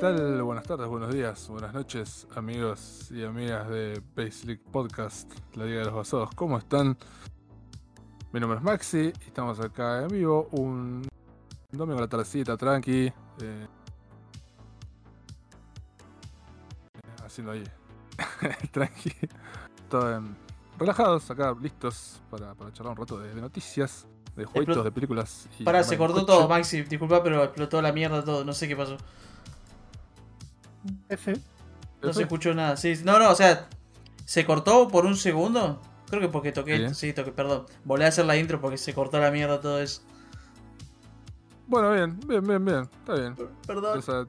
tal? Buenas tardes, buenos días, buenas noches, amigos y amigas de Basic Podcast, la Liga de los Basados. ¿Cómo están? Mi nombre es Maxi y estamos acá en vivo un domingo a la tardecita, tranqui. eh, haciendo ahí, tranqui. Todo relajados acá, listos para, para charlar un rato de, de noticias, de jueguitos, Explo- de películas. y Pará, se cortó coche. todo, Maxi. Disculpa, pero explotó la mierda todo. No sé qué pasó. F. No F. se escuchó nada. Sí, no, no, o sea, ¿se cortó por un segundo? Creo que porque toqué. Sí. Sí, toqué, perdón. Volví a hacer la intro porque se cortó la mierda todo eso. Bueno, bien, bien, bien, bien, está bien. Perdón. O sea,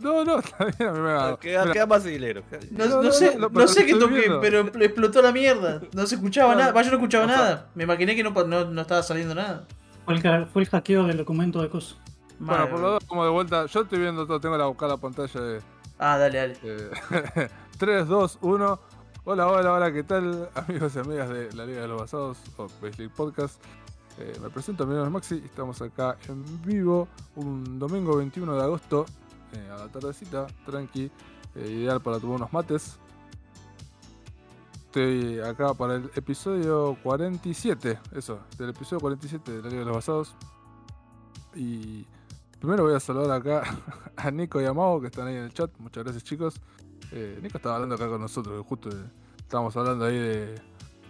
no, no, está bien, a mí me va. Queda, más hilero. No, No, no no, sé, no, sé qué toqué, viendo. pero expl- explotó la mierda. No se escuchaba No, nada. Va, yo no escuchaba o sea- nada. Me imaginé que no, no, no estaba saliendo nada. Fue el, fue el hackeo del documento de coso. Bueno, por lo dos, como de vuelta, yo estoy viendo todo, tengo la buscar la pantalla de Ah, dale, dale. eh, 3, 2, 1. Hola, hola, hola, ¿qué tal, amigos y amigas de la Liga de los Basados o Base League Podcast? Eh, me presento, mi nombre es Maxi, estamos acá en vivo un domingo 21 de agosto, eh, a la tardecita, tranqui, eh, ideal para tomar unos mates. Estoy acá para el episodio 47, eso, del episodio 47 de la Liga de los Basados. Y primero voy a saludar acá a Nico y a Mau que están ahí en el chat. Muchas gracias chicos. Eh, Nico estaba hablando acá con nosotros, justo eh, estábamos hablando ahí de,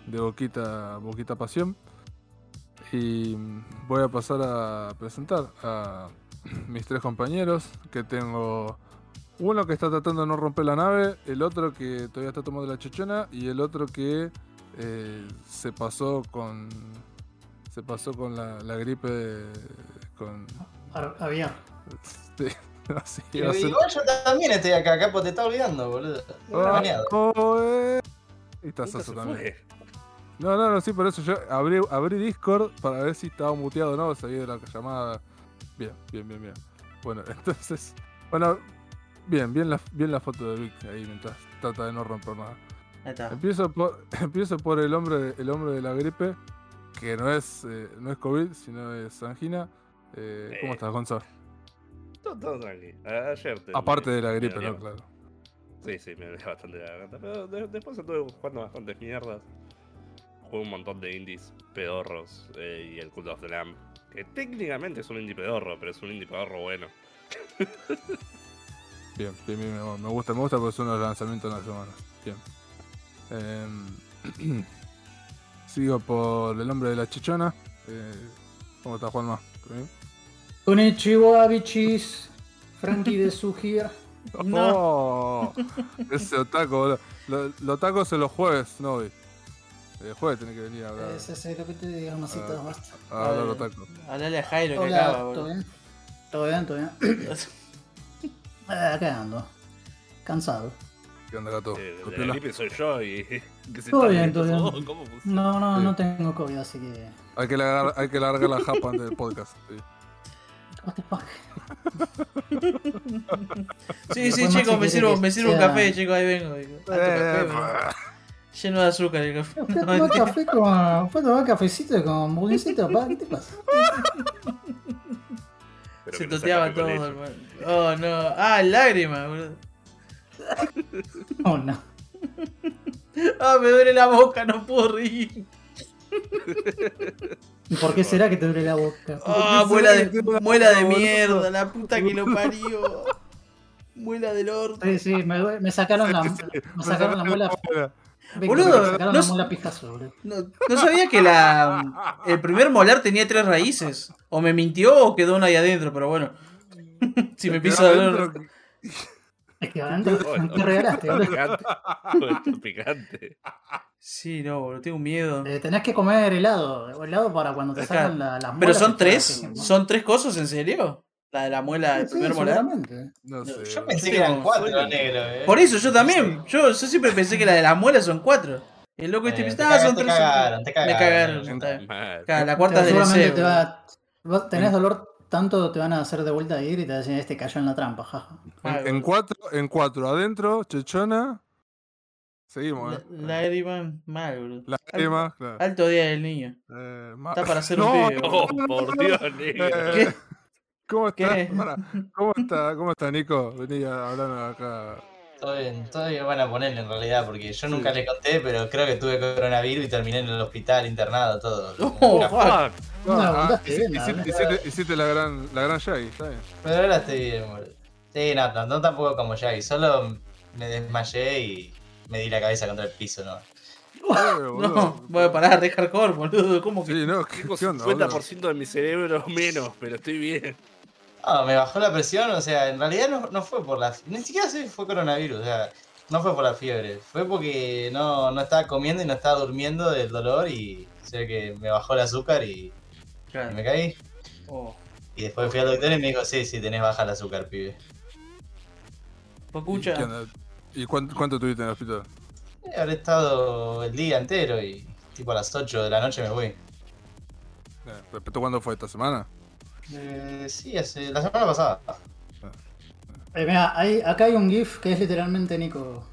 de Boquita, Boquita Pasión. Y mm, voy a pasar a presentar a mis tres compañeros, que tengo uno que está tratando de no romper la nave, el otro que todavía está tomando la chichona y el otro que eh, se pasó con se pasó con la, la gripe con Ar- Había. sí, así, Pero ser- igual yo también estoy acá, Capo, te está olvidando, boludo. Ah, oh, eh. Y también. fue. No, no, no, sí, por eso yo abrí, abrí Discord para ver si estaba muteado o no, salí de la llamada. Bien, bien, bien, bien. Bueno, entonces, bueno, bien, bien la, bien la foto de Vic ahí mientras trata de no romper nada. Ahí está. Empiezo por, empiezo por el hombre, el hombre de la gripe, que no es, eh, no es COVID, sino es angina. Eh, ¿Cómo estás, Gonzalo? Todo, todo tranqui. A- Ayer te- Aparte de la gripe. ¿no? Claro. Sí, sí, me dolía bastante la garganta. Pero de- después estuve jugando bastantes mierdas. Jugué un montón de indies pedorros eh, y el Cult of the Lamb. Que técnicamente es un indie pedorro, pero es un indie pedorro bueno. Bien, bien, bien, me, gusta, me gusta porque son los lanzamientos de las semanas. Bien. Em, sigo por el hombre de la chichona. Eh, ¿Cómo está Juanma? ¿Todo bien? Konnichiwa, bichis. Frankie de Sujir. No. ¡Oh! Ese otaco, boludo. Lo- Los tacos son los jueves, no hoy. El jueves tiene que venir a hablar. Ese es lo que te digo, Ah. basta. A hablar los tacos. Hablale a Jairo que Hola, acaba, ¿todo boludo. bien? ¿Todo bien? ¿Todo bien? Ah, Acá ando. Cansado. ¿Qué onda, gato? Eh, ¿Todo la gripe soy yo y. Que se Todo está bien, todo bien. todo. No, no, Sí. no tengo COVID, así que. Hay que largar, hay que largar la japa antes del podcast. sí. What the fuck? Sí, sí, chicos, me sirvo, me sirvo un café, chicos, ahí vengo. digo. Alto café, boludo. Lleno de azúcar el café. Fue a tomar café con. Fue a tomar cafecito con bulicito, pa. ¿Qué te pasa? Pero Se toteaba todo, hermano. Oh, no. Ah, lágrimas, boludo. Oh, no. Ah, me duele la boca, no puedo reír. ¿Y por qué será que te duele la boca? Ah, muela que de, muela de mierda, la puta que lo parió. Muela del orto. Sí, sí, me, sacaron la, me sacaron la muela. Venga, Boludo, me sacaron no la muela pijazo, boludo. No, no sabía que la el primer molar tenía tres raíces. O me mintió o quedó una ahí adentro, pero bueno. si me piso dolor. Es que adentro te regalaste, boludo. Picante. Esto picante. Sí, no, boludo, tengo miedo. Eh, tenés que comer helado, helado para cuando te Acá. sacan la, las Pero muelas son y te tres, son tres cosas, ¿en serio? La de la muela, el Sí, primer sí, molar. seguramente. No sé. Yo pensé que eran cuatro negros, eh. Por eso yo también. Yo, yo siempre pensé que la de las muelas son cuatro. El loco este Eh, te ah, son te tres. cagaron, te Me cagaron. cagaron. bien. Mal. Claro, la cuarta es Pero del te va, vos tenés dolor tanto, te van a hacer de vuelta a ir y te decir, este cayó en la trampa, jaja. En, en cuatro, en cuatro, adentro, chechona. Seguimos, eh. La Lágrima mal, boludo. Lágrimas, claro. Alto día del niño. Eh, Está para hacer No, un pibe. Oh, boludo. por Dios, negro. Eh, ¿Qué? ¿Cómo está? ¿Cómo está? ¿Cómo está, Nico? Vení a hablar acá. Todo bien, todo bien, van a ponerle en realidad, porque yo nunca le conté, pero creo que tuve coronavirus y terminé en el hospital internado, todo. Oh, fuck. No, Ah, hiciste, la gran, la gran Shaggy, está bien. Pero ahora estoy bien, boludo. Sí, no, no, no tampoco como Shaggy, solo me desmayé y me di la cabeza contra el piso, ¿no? No, voy a parar de hardcore, boludo. ¿Cómo que? Sí, no, ¿qué, qué onda, boludo? 50% de mi cerebro menos, pero estoy bien. Ah, me bajó la presión, o sea, en realidad no, no fue por la... Ni siquiera sé si fue coronavirus, o sea, no fue por la fiebre. Fue porque no, no estaba comiendo y no estaba durmiendo del dolor y... O sea que me bajó el azúcar y, y Claro. me caí. Oh. Y después fui al doctor y me dijo, sí, sí, tenés baja el azúcar, pibe. Pues, ¿Y, cuánto, cuánto tuviste en el hospital? Eh, Habré estado el día entero y tipo a las 8 de la noche me voy. Eh, ¿Respecto cuándo fue esta semana? Eh, sí, hace, la semana pasada. Eh, mira, hay, acá hay un GIF que es literalmente Nico.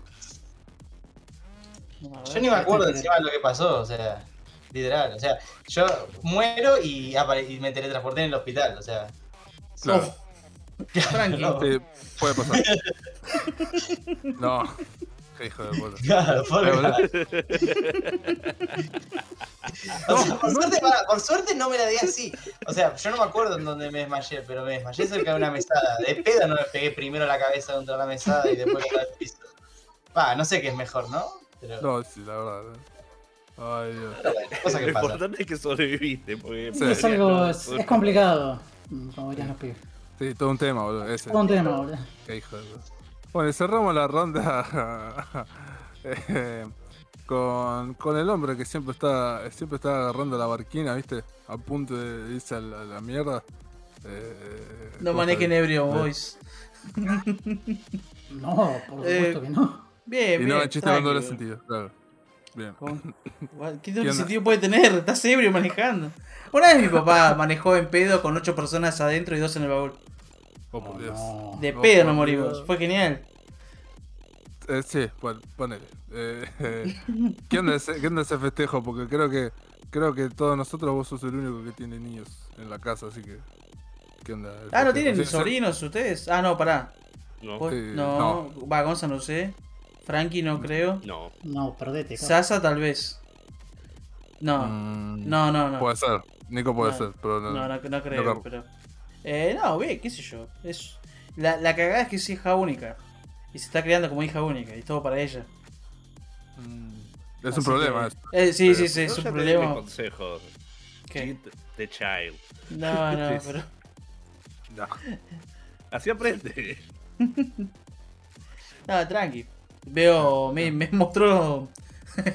Yo ni me acuerdo encima de lo que pasó, o sea, literal. O sea, yo muero y, y me teletransporté en el hospital, o sea. Claro. Tranqui. No. Sí, puede pasar. no. Qué hijo de puta. Claro, por, boludo. o sea, por, suerte, pará, por suerte no me la di así. O sea, yo no me acuerdo en dónde me desmayé, pero me desmayé cerca de una mesada. De pedo no me pegué primero la cabeza contra la mesada y después contra el piso. Va, no sé qué es mejor, ¿no? Pero No, sí, la verdad. eh. Ay, Dios. cosa Lo pasa. importante es que sobreviviste. Porque Sí. Es algo. Es, es complicado. Como dirían los pibes. Sí, todo un tema, boludo. Ese. Todo un tema, boludo. Qué hijo de. Bueno, y cerramos la ronda eh, con, con el hombre que siempre está siempre está agarrando la barquina, ¿viste? A punto de irse a la, a la mierda. Eh, No ¿cómo manejen ebrio, Eh, boys. No, por supuesto Eh, que no. Bien, Y bien. no, el chiste con doble sentido, claro. Bien. ¿Qué sentido puede tener? Estás ebrio manejando. Una vez mi papá manejó en pedo con ocho personas adentro y dos en el baúl. Oh, por Oh, Dios. no. De No, pedo por nos morimos. Dios. Fue genial. Eh, sí, bueno, ponele. Eh, eh, ¿qué, onda ese, ¿Qué onda ese festejo? Porque creo que creo que todos nosotros vos sos el único que tiene niños en la casa, así que. ¿Qué onda? el Ah, ¿no festejo? tienen Sí, sí. sobrinos ustedes? Ah, no, pará. No, Vos- Sí, no, va, Gonza no sé. Frankie no creo. no. No, perdete. Sasa tal vez. No, Mm, no, no, no. Puede ser. Nico puede No. ser, pero no. No, no, no creo, creo. pero. Eh, no, ve, qué sé yo. Es... La, la cagada es que es hija única. Y se está criando como hija única. Y todo para ella. Mm, Es Así un problema. que- eso. Eh, sí, sí, sí, es un problema. consejos. ¿Qué? The child. No, no, pero. No. Así aprende. Nada, tranqui. Veo, me, me mostró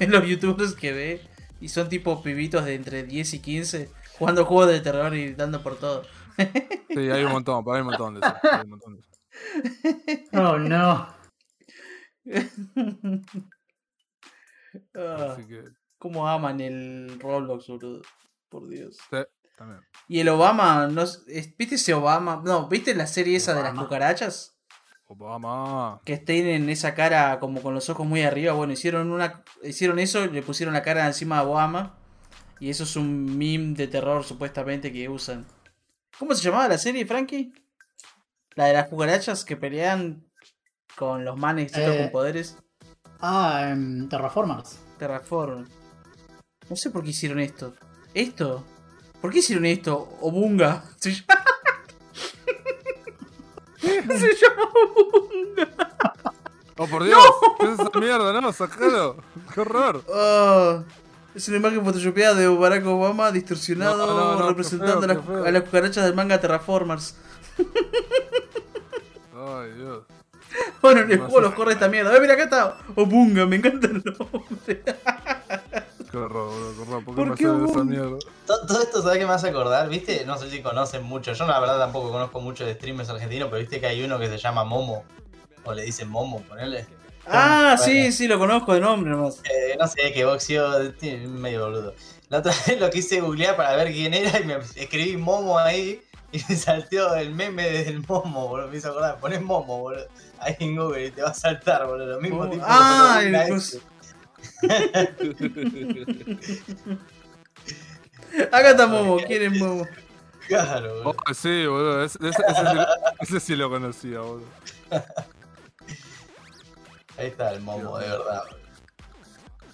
los youtubers que ve. Y son tipo pibitos de entre 10 y 15 jugando juegos de terror y dando por todo. Sí, hay un montón, hay un montón de eso. hay un montón de eso. Oh, no. Ah, Así que, ¿Cómo aman el Roblox, boludo? Por Dios. sí, también. Y el Obama, no, ¿viste ese Obama? No, ¿viste la serie esa de las cucarachas? Obama. Que tienen esa cara como con los ojos muy arriba. Bueno, hicieron una hicieron eso, le pusieron la cara encima a Obama. Y eso es un meme de terror supuestamente que usan. ¿Cómo se llamaba la serie, Frankie? La de las cucarachas que pelean con los manes Eh. con poderes. Ah, em, Terraformers. Terraform. No sé por qué hicieron esto. ¿Esto? ¿Por qué hicieron esto? Obunga. Se llama, se llama Obunga. Oh, por Dios. ¿Qué es esa mierda? No, sacalo. Qué horror. Oh, es una imagen photoshopeada de Barack Obama distorsionado No, no, no, representando a, las, a cucarachas del manga Terraformers. Ay, Dios. Bueno, en el juego los corre esta mierda. ¡Eh, mira acá está! Obunga, me encanta el nombre. Qué horror, boludo. Qué horror. ¿Por qué ¿Por qué esa mierda? Todo esto, ¿sabes qué me hace acordar? ¿Viste? No sé si conocen mucho. Yo, la verdad, tampoco conozco mucho de streamers argentinos, pero viste que hay uno que se llama Momo. O le dicen Momo, ponele. Ah, sí, Bueno. sí, lo conozco de nombre nomás. Eh, no sé, que boxeo, tiene- medio boludo. La otra vez lo quise googlear para ver quién era y me escribí Momo ahí y me salteó el meme del Momo, boludo. Me hizo acordar, ponés Momo, boludo. Ahí en Google y te va a saltar, boludo. Lo mismo tipo. Ah, el. Acá está Momo, ¿quién es Momo? Claro, boludo. Oh, sí, boludo. Ese, ese- ese sí, ese sí lo conocía, boludo. Ahí está el momo, de verdad.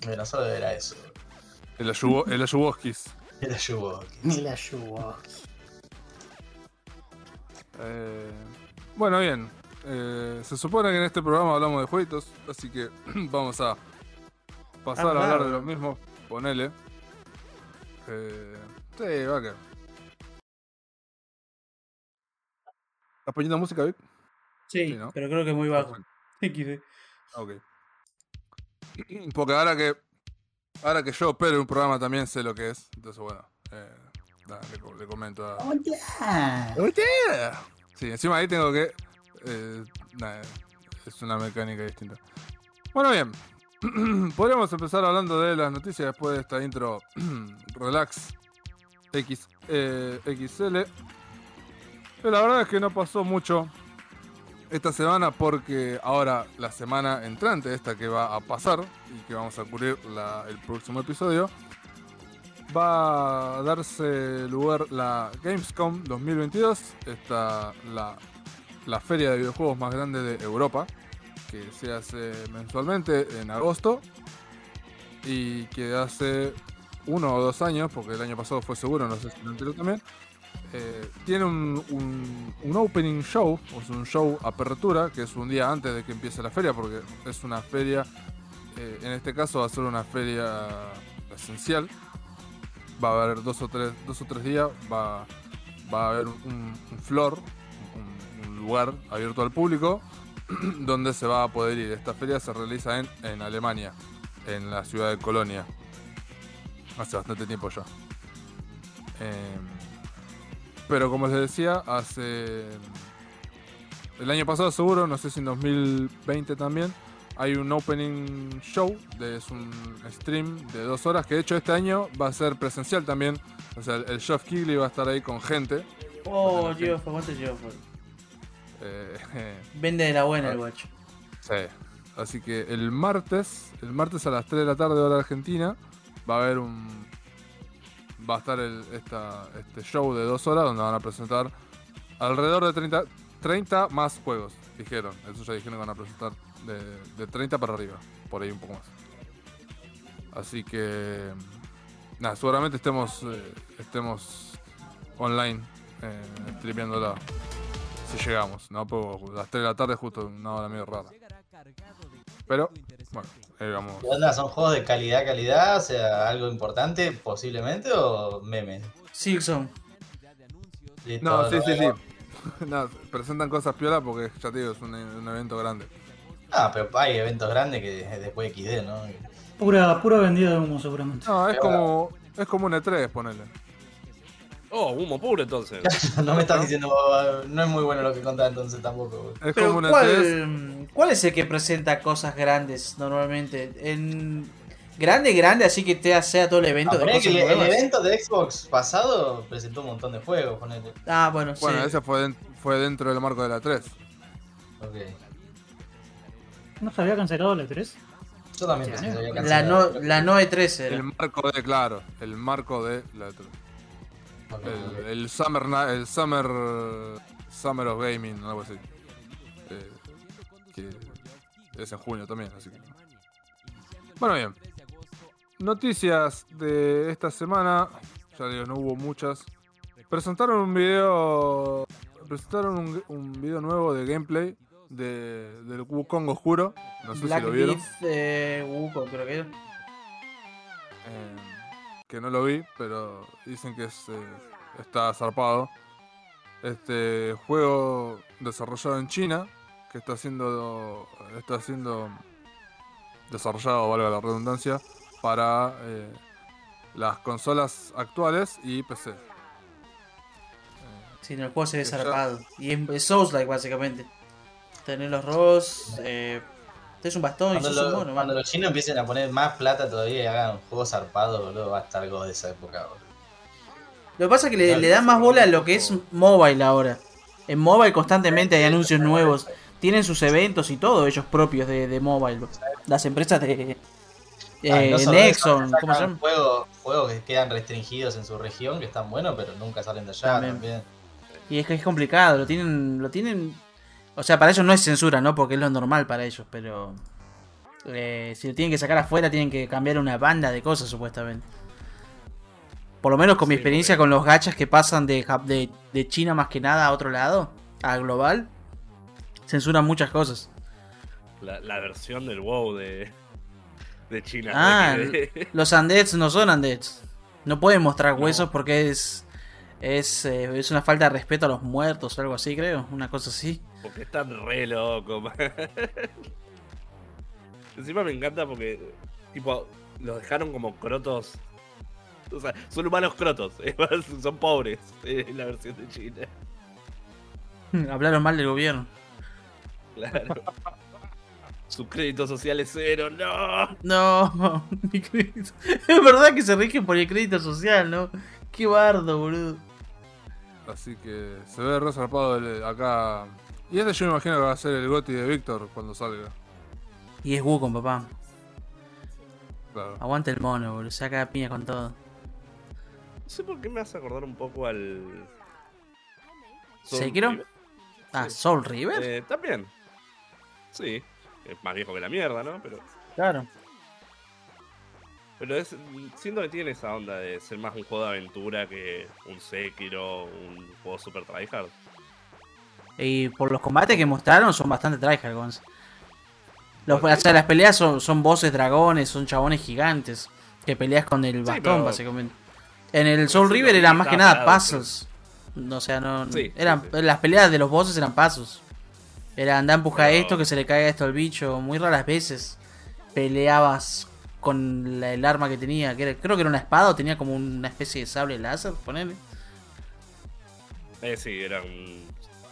Bueno, solo era eso. El, Ayubo, el Ayuboskis. La ayuda. Eh, bueno, bien. Eh, se supone que en este programa hablamos de jueguitos, así que vamos a pasar a Hablar. de los mismos. Ponele. Eh, sí, va que. ¿Estás poniendo música, Vic? Sí, Sí, ¿no? pero creo que muy bajo. Perfecto. XD. Ok. Porque ahora que ahora que yo opero un programa también sé lo que es. Entonces, bueno, eh, nada, le, co- le comento a. Oye. Sí, encima ahí tengo que. eh, nada, es una mecánica distinta. Bueno, bien. Podríamos empezar hablando de las noticias después de esta intro relax X, eh, XL. Pero la verdad es que no pasó mucho esta semana porque ahora la semana entrante, esta que va a pasar y que vamos a cubrir el próximo episodio, va a darse lugar la Gamescom 2022, esta, la, la feria de videojuegos más grande de Europa, que se hace mensualmente en agosto y que hace uno o dos años, porque el año pasado fue seguro, no sé si lo también, eh, tiene un, un- opening show, o es un show apertura, que es un día antes de que empiece la feria, porque es una feria, eh, en este caso va a ser una feria esencial, va a haber dos o tres, dos o tres días, va, va a haber un, un, un lugar abierto al público, donde se va a poder ir. Esta feria se realiza en, en Alemania, en la ciudad de Colonia, hace bastante tiempo ya. Em, pero como les decía, hace. El año pasado seguro, no sé si en 2020 también, hay un opening show, de, es un stream de dos horas, que de hecho este año va a ser presencial también. O sea, el, Geoff Keighley va a estar ahí con gente. Oh, Dios, aguante Dios. Eh, Vende de la buena Ah. el guacho. sí. Así que el martes, el martes a las 3 de la tarde hora argentina, va a haber un... Va a estar el, esta, este show de dos horas donde van a presentar alrededor de 30, 30 más juegos, dijeron. Eso ya dijeron que van a presentar de, de 30 para arriba, por ahí un poco más. Así que... Nada, seguramente estemos, eh, estemos online, eh. Si llegamos, ¿no? Porque las 3 de la tarde justo una hora medio rara. Pero, bueno, ahí vamos. ¿Qué onda? ¿Son juegos de calidad, calidad? O sea, algo importante posiblemente o memes. Silkson. Listo, No, sí, sí, sí. No, presentan cosas piola porque ya te digo, es un, un evento grande. Ah, pero hay eventos grandes que después XD, ¿no? Pura, pura vendida de humo, seguramente. No, es como, es como un E3, ponele. Oh, humo puro entonces. No me estás diciendo, no es muy bueno lo que contás entonces tampoco. Es Pero como un E3. ¿cuál, ¿cuál es el que presenta cosas grandes normalmente? En grande, grande, así que te sea todo el evento Ah, de cosas que el, el nuevas. evento de Xbox pasado presentó un montón de juegos, ponele. Ah, bueno, Bueno, sí. ese fue, fue dentro del marco de la 3. Ok. ¿No se había cancelado la 3? Yo también pensé que se había La cancelado. no, la Noe 13 era. El marco de, claro, el marco de la 3. El, el Summer, el Summer, Summer of Gaming, algo así. Eh, que es en junio también, así que. Bueno, bien. Noticias de esta semana. Ya digo, no hubo muchas. Presentaron un video. Presentaron un, un video nuevo de gameplay de, del Wukong Oscuro. No sé Black si lo vieron. Myth, eh, Wukong, creo que era. Eh, que no lo vi, pero dicen que es, eh, está zarpado. Este juego desarrollado en China, que está siendo está siendo desarrollado, valga la redundancia, para eh, las consolas actuales y PC. Eh, Sí, en el juego se ve ya- zarpado. Y es, es Souls-like, básicamente. Tener los robos. Eh, tenés un bastón y Cuando, un mono, los chinos empiecen a poner más plata todavía y hagan juegos zarpados, boludo, va a estar God de esa época, boludo. Lo que pasa es que le, le dan más bola a lo que es mobile ahora. En mobile constantemente hay anuncios nuevos. Tienen sus eventos y todo ellos propios de, de mobile. Las empresas de Ah, eh, no Nexon, ¿cómo se llama? Juegos, juegos que quedan restringidos en su región, que están buenos, pero nunca salen de allá También. también. Y es que es complicado, lo tienen, lo tienen. O sea, para ellos no es censura, ¿no? Porque es lo normal para ellos, pero. eh, si lo tienen que sacar afuera, tienen que cambiar una banda de cosas, supuestamente. Por lo menos con mi Sí, experiencia porque- con los gachas que pasan de, de, de China más que nada a otro lado, a global, censuran muchas cosas. La, la versión del WoW de, de China. Ah, de- Los undeads no son undeads. No pueden mostrar No. huesos porque es. Es, eh, es una falta de respeto a los muertos o algo así, creo. Una cosa así. Porque están re locos. man. Encima me encanta porque, tipo, los dejaron como crotos. O sea, son humanos crotos. Son pobres. Es la versión de China. Hablaron mal del gobierno. Claro. Su crédito social es cero. ¡No! No, mi crédito. Es verdad que se rigen por el crédito social, ¿no? Qué bardo, boludo. Así que se ve resarpado el- acá. Y este yo me imagino que va a ser el Goti de Víctor cuando salga. Y es Wukong, papá. Claro. Aguanta el mono, boludo. Saca piña con todo. No sé por qué me hace acordar un poco al. ¿Sekiro? Ah, Sí. Soul River. Eh, también. Sí. Es más viejo que la mierda, ¿no? Pero. Claro. Pero es, siento que tiene esa onda de ser más un juego de aventura que un Sekiro, un juego super tryhard. Y por los combates que mostraron son bastante tryhard, Gonz. Los, o sea, las peleas son, son voces dragones, son chabones gigantes. Que peleas con el bastón, pero- básicamente. En el Soul sí, River eran más que nada puzzles. O sea, no. Sí, eran. Las peleas de los bosses eran pasos. Era andar empujar Pero- esto, que se le caiga esto al bicho. Muy raras veces peleabas con la- el arma que tenía. Que era- creo que era una espada o tenía como una especie de sable láser, ponele. Eh, sí, era un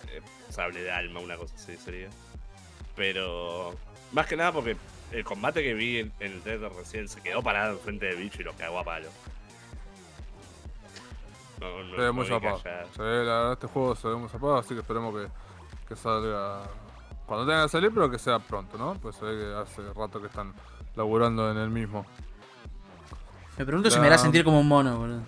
eh, sable de alma, una cosa así sería. Pero más que nada porque el combate que vi en, en el trailer recién se quedó parado enfrente del bicho y lo cagó a palo. No, no, Se ve no muy zapado. Se ve, la verdad, este juego se ve muy zapado, así que esperemos que, que salga cuando tenga que salir, pero que sea pronto, ¿no? Pues se ve que hace rato que están laburando en el mismo. Me pregunto si me hará sentir como un mono, boludo.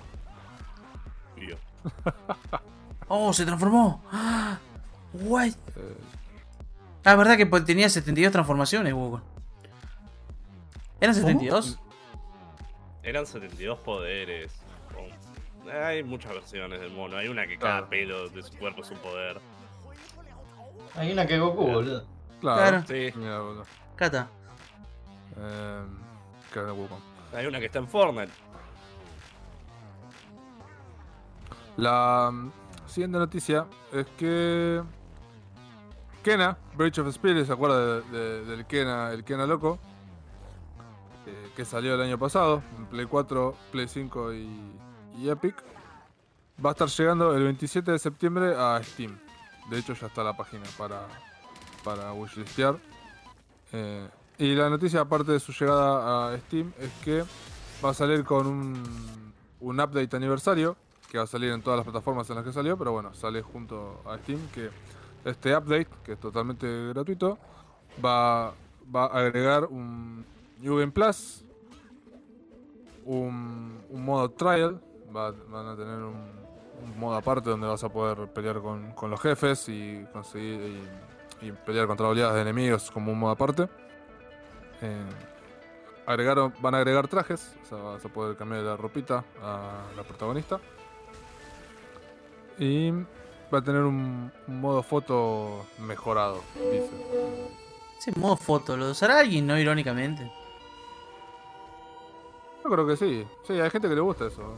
¡Oh, se transformó! ¡Ah! ¡What! Eh, Ah, verdad que po- tenía 72 transformaciones, Google. ¿Eran 72? Eran 72 poderes. con- Hay muchas versiones del mono. Hay una que cada Claro. pelo de su cuerpo es un poder. Hay una que Goku, boludo. claro. Claro. Sí. Mira, boludo. Cata. Eh, que de Wukong. Hay una que está en Fortnite. La mm, siguiente noticia es que Kena, Breach of Spirit, ¿se acuerda de- de- del Kena, el Kena loco? Eh, que salió el año pasado en Play 4, Play 5 y, y Epic. Va a estar llegando el 27 de septiembre a Steam. De hecho ya está la página para, para wishlistear. Eh, y la noticia aparte de su llegada a Steam es que va a salir con un, un update aniversario que va a salir en todas las plataformas en las que salió, pero bueno, sale junto a Steam que este update, que es totalmente gratuito, va, va a agregar un New Game Plus, un, un modo trial, va- van a tener un, modo aparte donde vas a poder pelear con, con los jefes y conseguir y, y pelear contra oleadas de enemigos como un modo aparte. Eh, agregaron, van a agregar trajes, o sea, vas a poder cambiar la ropita a la protagonista. Y va a tener un, un modo foto mejorado, dice. Ese modo foto, ¿lo usará alguien, no irónicamente? Yo creo que sí. Sí, hay gente que le gusta eso.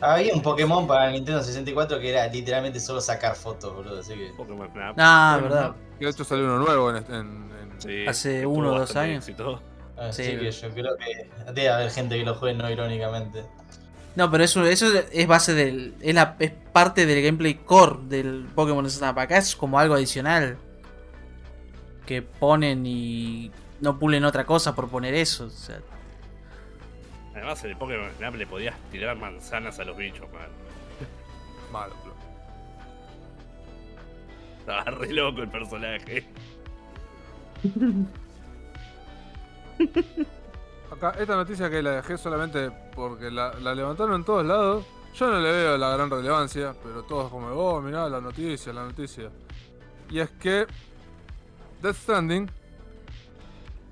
Había un Pokémon para Nintendo 64 que era literalmente solo sacar fotos, boludo. Así que. Pokémon Snap. Ah, verdad. Que de hecho salió uno nuevo en, este- en- en- Sí, Hace uno o dos años. Así Sí. que yo creo que debe haber gente que lo juegue no irónicamente. No, pero eso, eso es base del. Es, la, es parte del gameplay core del Pokémon Snap. Acá es como algo adicional. Que ponen y no pulen otra cosa por poner eso. O sea, Además, en el Pokémon Snap le podías tirar manzanas a los bichos, man. Malo, Estaba re loco el personaje. acá, esta noticia que la dejé solamente porque la, levantaron en todos lados. Yo no le veo la gran relevancia, pero todos como, oh, mirá la noticia, la noticia. Y es que Death Stranding,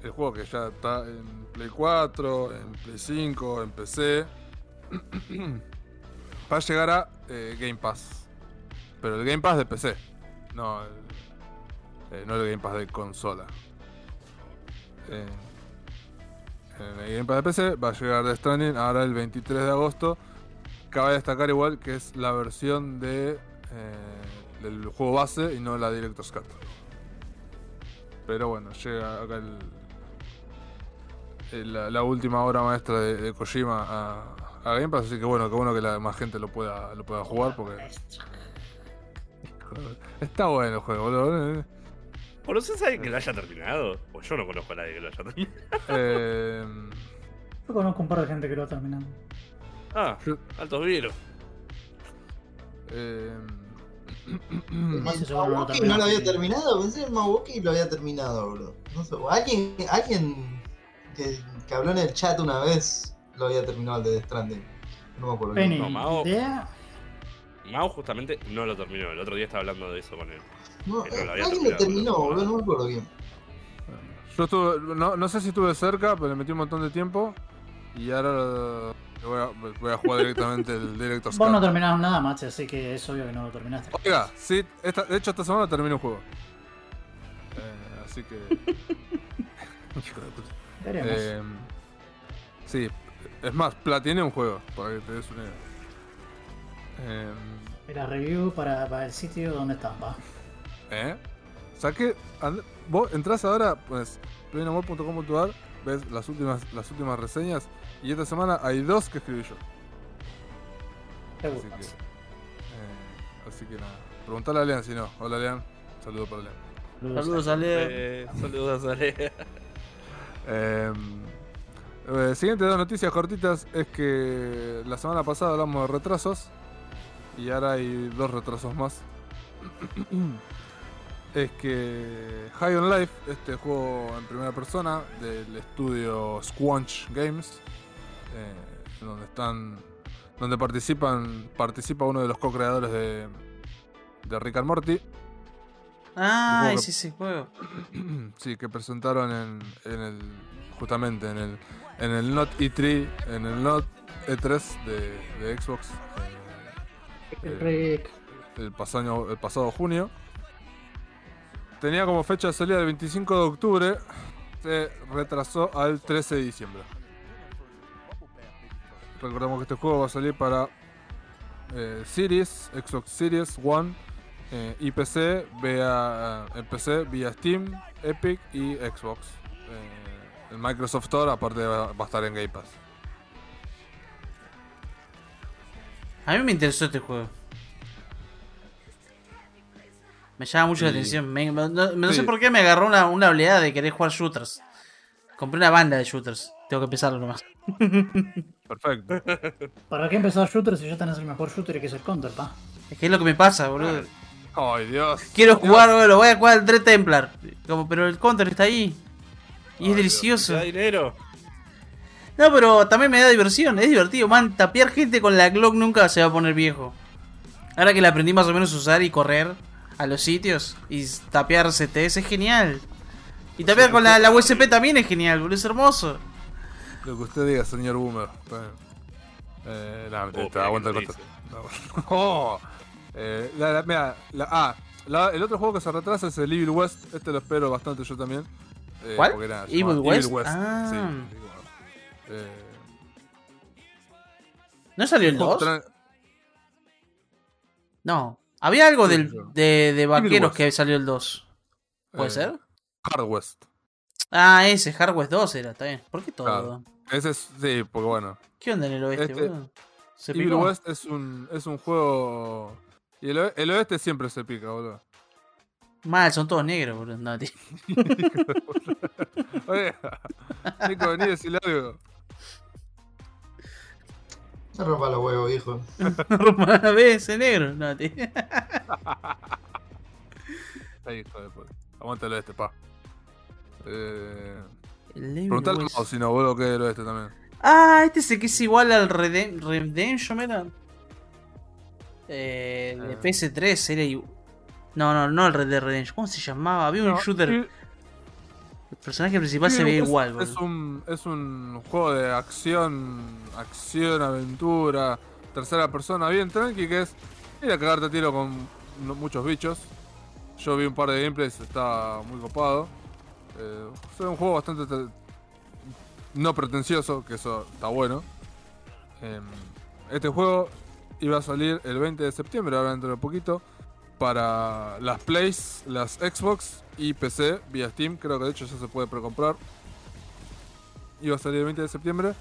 el juego que ya está en Play 4, en Play 5, en PC, va a llegar a eh, Game Pass. Pero el Game Pass de PC, no el, eh, no el Game Pass de consola. Eh, en el Game Pass de PC va a llegar Death Stranding ahora el 23 de agosto. Cabe destacar igual que es la versión de, eh, del juego base y no la Director's Cut. Pero bueno, llega acá el, el- la, la última obra maestra de, de Kojima a, a Game Pass, así que bueno, que bueno que la más gente lo pueda, lo pueda jugar porque está bueno el juego, boludo. ¿Conoces a alguien que lo haya terminado? Pues yo no conozco a nadie que lo haya terminado. Eh, Yo conozco un par de gente que lo ha terminado. Ah, altos virus. eh, Mawuki no lo había terminado, pensé que Mawuki lo había terminado, bro. No sé, o alguien, alguien que, que habló en el chat una vez lo había terminado el de Stranding. No me acuerdo. Penny, No, Mao. idea. Mao justamente no lo terminó. El otro día estaba hablando de eso con él. No, alguien lo terminó, no. boludo, no me acuerdo bien. Yo estuve, no, no sé si estuve cerca, pero le metí un montón de tiempo. Y ahora voy, a, voy a jugar directamente el Director's Vos no Cut. terminaste nada, Mache, así que es obvio que no lo terminaste. Oiga, sí, esta- de hecho esta semana terminé un juego. Eh, así que. Hijo de puta. Veremos. Eh, sí, es más, platiné un juego, para que te des una idea. Eh, Era review para, para el sitio donde estás, va. ¿Eh? Saqué. and- vos entrás ahora, pues, playinamor.com.ar, ves las últimas, las últimas reseñas. Y esta semana hay dos que escribí yo. Así que, eh, así que nada. Preguntale a Lean si no. Hola Lean. Saludo para Lean. Saludos a. Eh, saludos a Lea. Eh, eh, siguiente dos noticias cortitas es que la semana pasada hablamos de retrasos y ahora hay dos retrasos más. es que High on Life, este juego en primera persona del estudio Squanch Games, eh, donde están, donde participan, participa uno de los co-creadores de, de Rick and Morty. Ah, ese ese juego. sí, que presentaron en, en el justamente en el en el Not E3, en el Not E3 de, de Xbox eh, el pasado el pasado junio. Tenía como fecha de salida el 25 de octubre, se retrasó al 13 de diciembre. Recordemos que este juego va a salir para eh, Series, Xbox Series One eh, y PC vía, en PC vía Steam, Epic y Xbox. Eh, el Microsoft Store aparte va a estar en Game Pass. A mí me interesó este juego. Me llama mucho la atención. Me- me- no, no Sí. sé por qué me agarró una, una oleada de querer jugar shooters. Compré una banda de shooters. Tengo que empezarlo nomás. Perfecto. ¿Para qué empezar shooter si ya tenés el mejor shooter que es el Counter, pa? Es que es lo que me pasa, boludo. Ay, Dios. Quiero Dios. jugar, boludo, voy a jugar al Dread Templar. Como, pero el counter está ahí. Y Ay, es delicioso. ¿Te da dinero? No, pero también me da diversión. Es divertido, man. Tapear gente con la Glock nunca se va a poner viejo. Ahora que la aprendí más o menos a usar y correr a los sitios y tapear CTS es genial. Y tapear con la, la USP también es genial, boludo. Es hermoso. Lo que usted diga, señor Boomer. Eh, no, te, Oh, aguanta el que control. No. Oh. Eh, la- la- mira, la- ah, la- el otro juego que se retrasa es el Evil West. Este lo espero bastante yo también. Eh, ¿Cuál? Evil West? Evil West. Ah. Sí. Eh, ¿No salió el juego 2? tra- No. Había algo del, de, de vaqueros que salió el 2. ¿Puede eh, ser? Hard West. Ah, ese, Hard West 2 era, está bien. ¿Por qué todo? Claro. Ese es, sí, porque bueno. ¿Qué onda en el oeste, Este- boludo? ¿Se Evil picó? West es un, es un juego. Y el, el oeste siempre se pica, boludo. Mal, son todos negros, boludo. No, tío. Oye, Nico, vení a decirle algo. No rompa los huevos, hijo. A veces negro. No, tío. Ahí, hijo de puta. Aguanta el oeste, pa. Eh, Preguntale al. Mao si no, boludo, que lo este también. Ah, este es el que es igual al Redem- Redemption, ¿era? Eh, de Eh. PS3 era igual. No, no, no el Red Dead Redemption. ¿Cómo se llamaba? Había un No, shooter. Personaje principal Sí, se es- igual, Es un, es un juego de acción, acción, aventura, tercera persona, bien tranqui, que es ir a cagarte a tiro con muchos bichos. Yo vi un par de gameplays, está muy copado. Eh, es un juego bastante te- no pretencioso, que eso está bueno. Em, este juego iba a salir el 20 de septiembre, ahora dentro de poquito, para las Plays, las Xbox y PC vía Steam. Creo que de hecho ya se puede precomprar. Iba a salir el 20 de septiembre,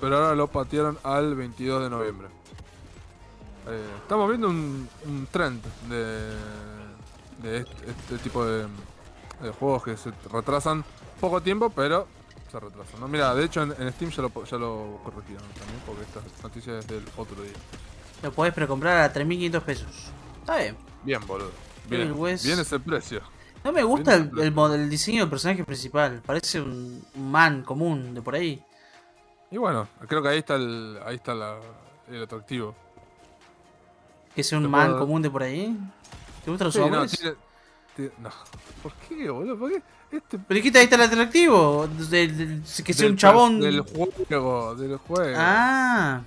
pero ahora lo patearon al 22 de noviembre. Eh, estamos viendo un, un trend de, este, tipo de, juegos que se retrasan poco tiempo, pero se retrasan. ¿no? Mira, de hecho en, Steam ya lo, ya lo corregieron también, porque esta noticia es del otro día. Lo podés precomprar a 3.500 pesos. Está bien. Bien, boludo. Bien, bien ese precio. No me gusta el, diseño del personaje principal. Parece un, man común de por ahí. Y bueno, creo que ahí está el, ahí está la- el atractivo. Que sea un man puedo- común de por ahí. ¿Te gustan los Sí, no, hombres? tiene- tiene- no. ¿Por qué, boludo? ¿Por qué? Este Pero dijiste ahí está el atractivo. que sea del un chabón. Del juego, del juego. Ah.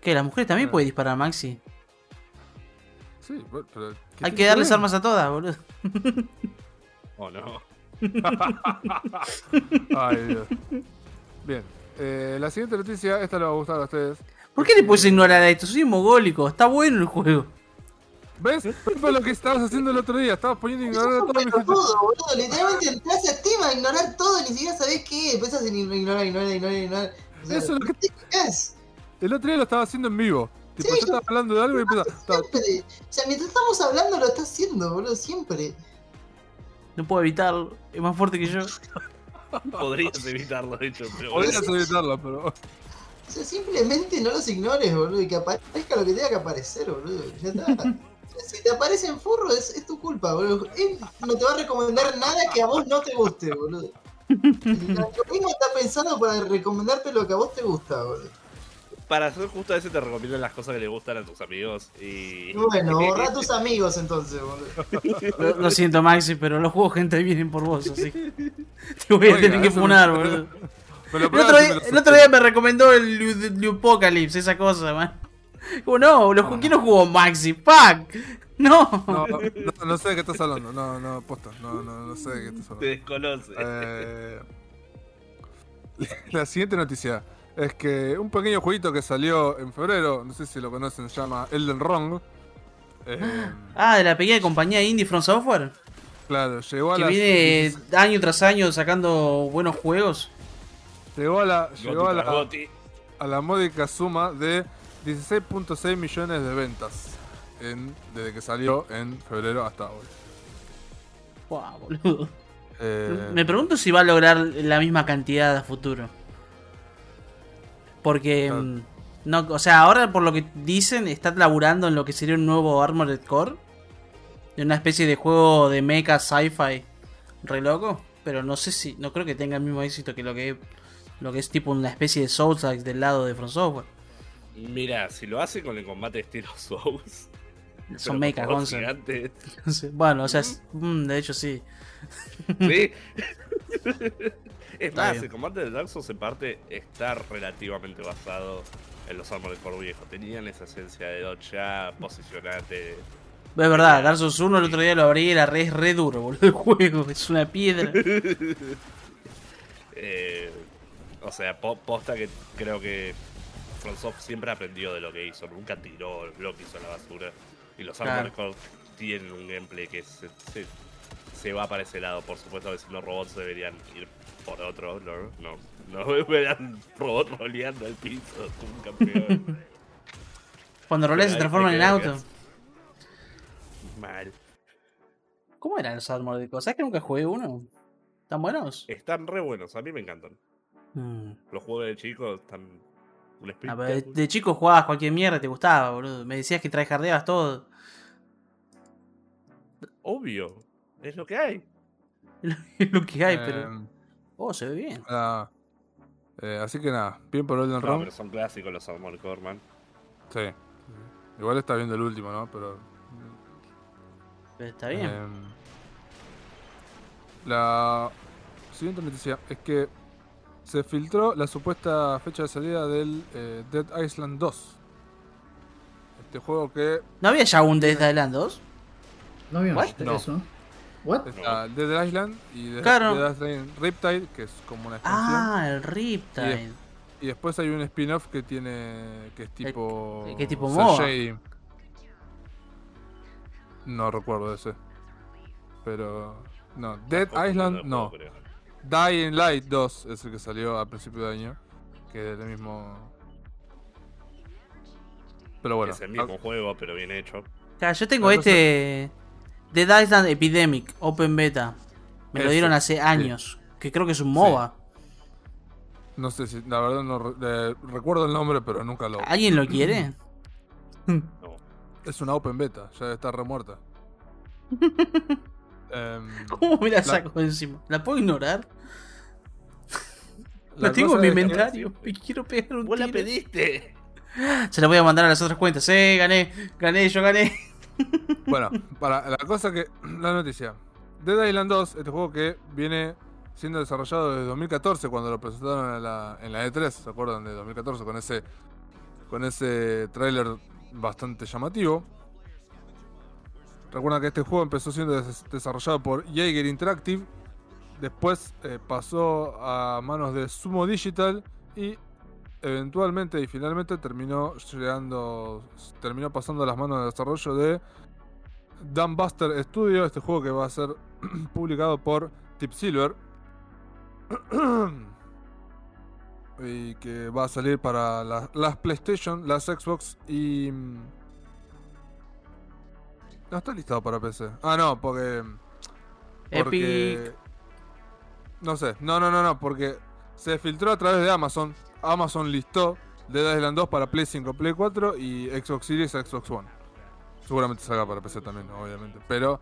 ¿Qué? ¿Las mujeres también Ah. pueden disparar, Maxi? Sí, pero. ¿qué Hay que darles armas a todas, boludo. Oh no. Ay, Dios. Bien. Eh, la siguiente noticia, esta le va a gustar a ustedes. ¿Por qué le puedes ignorar a esto? Soy mogólico. Está bueno el juego. ¿Ves? Eso fue lo que estabas haciendo el otro día. Estabas poniendo a ignorar a toda mi todo, boludo. Literalmente entras a Steam a ignorar todo, ni siquiera sabés qué. Empezás en ignorar, ignorar, ignorar, ignorar. O sea, Eso es lo que- ¿qué te fijas? El otro día lo estaba haciendo en vivo. Tipo, Sí, yo estaba hablando de algo y estaba- Siempre. O sea, mientras estamos hablando lo estás haciendo, boludo, siempre. No puedo evitarlo. Es más fuerte que yo. Podrías evitarlo, de hecho, pero bueno. Podrías evitarlo, pero. O sea, simplemente no los ignores, boludo, y que aparezca lo que tenga que aparecer, boludo. Ya está. Si te aparecen furro, es, es tu culpa, boludo. Él no te va a recomendar nada que a vos no te guste, boludo. El algoritmo está pensando para recomendarte lo que a vos te gusta, boludo. Para hacer justo a ese te recomiendo las cosas que le gustan a tus amigos y... Bueno, borra a tus amigos entonces, boludo. Lo, lo siento, Maxi, pero los juegos gente vienen por vos, así. Te voy a Oiga, tener que funar, boludo. Me El otro, día, me lo el otro día me recomendó el Lu- Lu- Apocalypse, esa cosa, man. Como no, lo, ju- ¿quién no jugó Maxi? ¡Fuck! No. No, no, no sé de qué estás hablando. No, no, posta. No, no, no sé de qué estás Te hablando. desconoce. Eh, la siguiente noticia es que un pequeño jueguito que salió en febrero, no sé si lo conocen, se llama Elden Ring. Eh, Ah, de la pequeña compañía Indie From Software. claro, llegó a Que la, viene año tras año sacando buenos juegos. llegó a la, llegó a la, Goti. a la módica suma de 16.6 millones de ventas en- desde que salió en febrero hasta hoy. Wow, boludo. Eh, Me pregunto si va a lograr la misma cantidad a futuro. Porque, mm, no, o sea, ahora por lo que dicen, está laburando en lo que sería un nuevo Armored Core. De una especie de juego de mecha sci-fi re loco. Pero no sé si, no creo que tenga el mismo éxito que lo que, lo que es tipo una especie de Souls del lado de From Software. Mira, si lo hace con el combate estilo Souls. Son mechas, gigantes. Bueno, o sea, es- mm, de hecho sí. Sí. es Está más, bien. el combate de Dark Souls en parte está relativamente basado en los Armored Core viejo. Tenían esa esencia de dodge, posicionate. Es verdad, Dark Souls 1 el otro día lo abrí y era re, es re duro, boludo, el juego. Es una piedra. Eh, o sea, po- posta que creo que FromSoft siempre aprendió de lo que hizo. Nunca tiró lo que hizo a la basura. Y los Claro. Armored Core tienen un gameplay que se, se, se va para ese lado. Por supuesto que si los robots deberían ir por otro. No, no, no verán robots roleando al piso como un campeón. Cuando roleas se transforman me en auto. Mal. ¿Cómo eran los Core? ¿Sabes que nunca jugué uno? ¿Están buenos? Están re buenos, a mí me encantan. Mm. Los juegos de chicos están un Ah, de, de chico jugabas cualquier mierda, te gustaba, boludo. Me decías que tryhardeabas todo. Obvio, es lo que hay. Es lo que hay, eh, pero. Oh, se ve bien. Ah, eh, así que nada, bien por Elden No, Ring. pero son clásicos los Armored Core, man. Sí. Igual está viendo el último, ¿no? Pero. Pero Está bien. em, la siguiente noticia es que se filtró la supuesta fecha de salida del eh, Dead Island 2. Este juego que ¿No había ya un Dead Island 2? No habíamos What? No. eso. ¿What? está Dead Island y Dead, Claro. Dead Island Riptide, que es como una extensión. Ah, el Riptide. Y después hay un spin-off que tiene. que es tipo. que es tipo. No recuerdo ese. Pero. No, Dead Island no. creer. Dying Light 2 es el que salió a principio de año. Que es el mismo. Pero bueno. es el mismo juego, pero bien hecho. Claro, yo tengo Entonces- este Dead Island Epidemic Open Beta. Me lo dieron hace sí. años. Que creo que es un MOBA. No sé si. La verdad no re- eh, recuerdo el nombre, pero nunca lo. ¿Alguien lo quiere? No. Es una open beta, ya está remuerta. Em, ¿Cómo me la La- saco encima? ¿La puedo ignorar? la La tengo en mi inventario. Me quiero pegar un ¡Vos la tiro. pediste! Se la voy a mandar a las otras cuentas. Eh, gané. Gané, yo gané. Bueno, para la cosa que. La noticia. Dead Island 2, este juego que viene siendo desarrollado desde 2014, cuando lo presentaron en la, en la E3, ¿se acuerdan? De 2014, con ese. Con ese tráiler bastante llamativo. Recuerdan que este juego empezó siendo des- desarrollado por Jaeger Interactive. Después eh, pasó a manos de Sumo Digital. Y eventualmente y finalmente terminó llegando. Terminó pasando las manos de desarrollo de Dumbuster Studio, este juego que va a ser publicado por Tip Silver. y que va a salir para la- las PlayStation, las Xbox y. mm, No está listado para PC. Ah, no, porque. porque Epic. No sé, no, no, no, no, porque se filtró a través de Amazon. Amazon listó Dead Island 2 para Play 5, Play 4 y Xbox Series, Xbox One. Seguramente salga para PC también, obviamente. Pero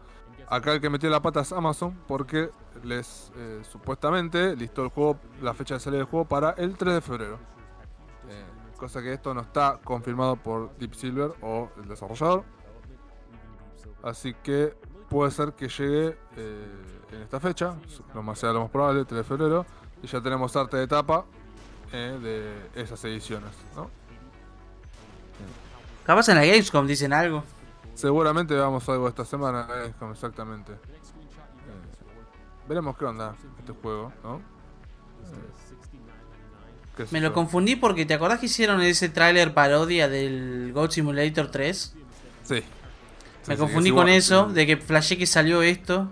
acá el que metió la pata es Amazon porque les eh, supuestamente listó el juego, la fecha de salida del juego para el 3 de febrero. Eh, cosa que esto no está confirmado por Deep Silver o el desarrollador. Así que puede ser que llegue eh, en esta fecha, lo más sea lo más probable, 3 de febrero. Y ya tenemos arte de tapa eh, de esas ediciones, ¿no? Capaz en la Gamescom dicen algo. Seguramente veamos algo esta semana, eh, como exactamente. Eh, veremos qué onda este juego, ¿no? Eh, Me lo yo. confundí porque ¿te acordás que hicieron ese tráiler parodia del Goat Simulator 3? Sí. Me sí, confundí con igual, eso, sí. de que flashé que salió esto.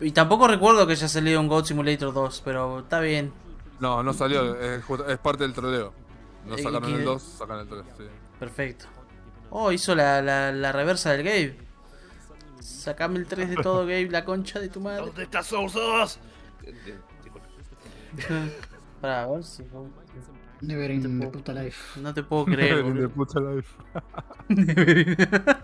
Y tampoco recuerdo que haya salido un Goat Simulator 2, pero está bien. No, no salió, es, es parte del troleo. No sacaron el 2, sacan el 3, sí. Perfecto. Oh, hizo la, la, la reversa del Gabe. Sacame el 3 de todo, Gabe, la concha de tu madre. ¿Dónde está Souls 2? Eh, eh, disculpa. Para ver si. Never in the puta life. No te puedo creer, De boludo. puta life.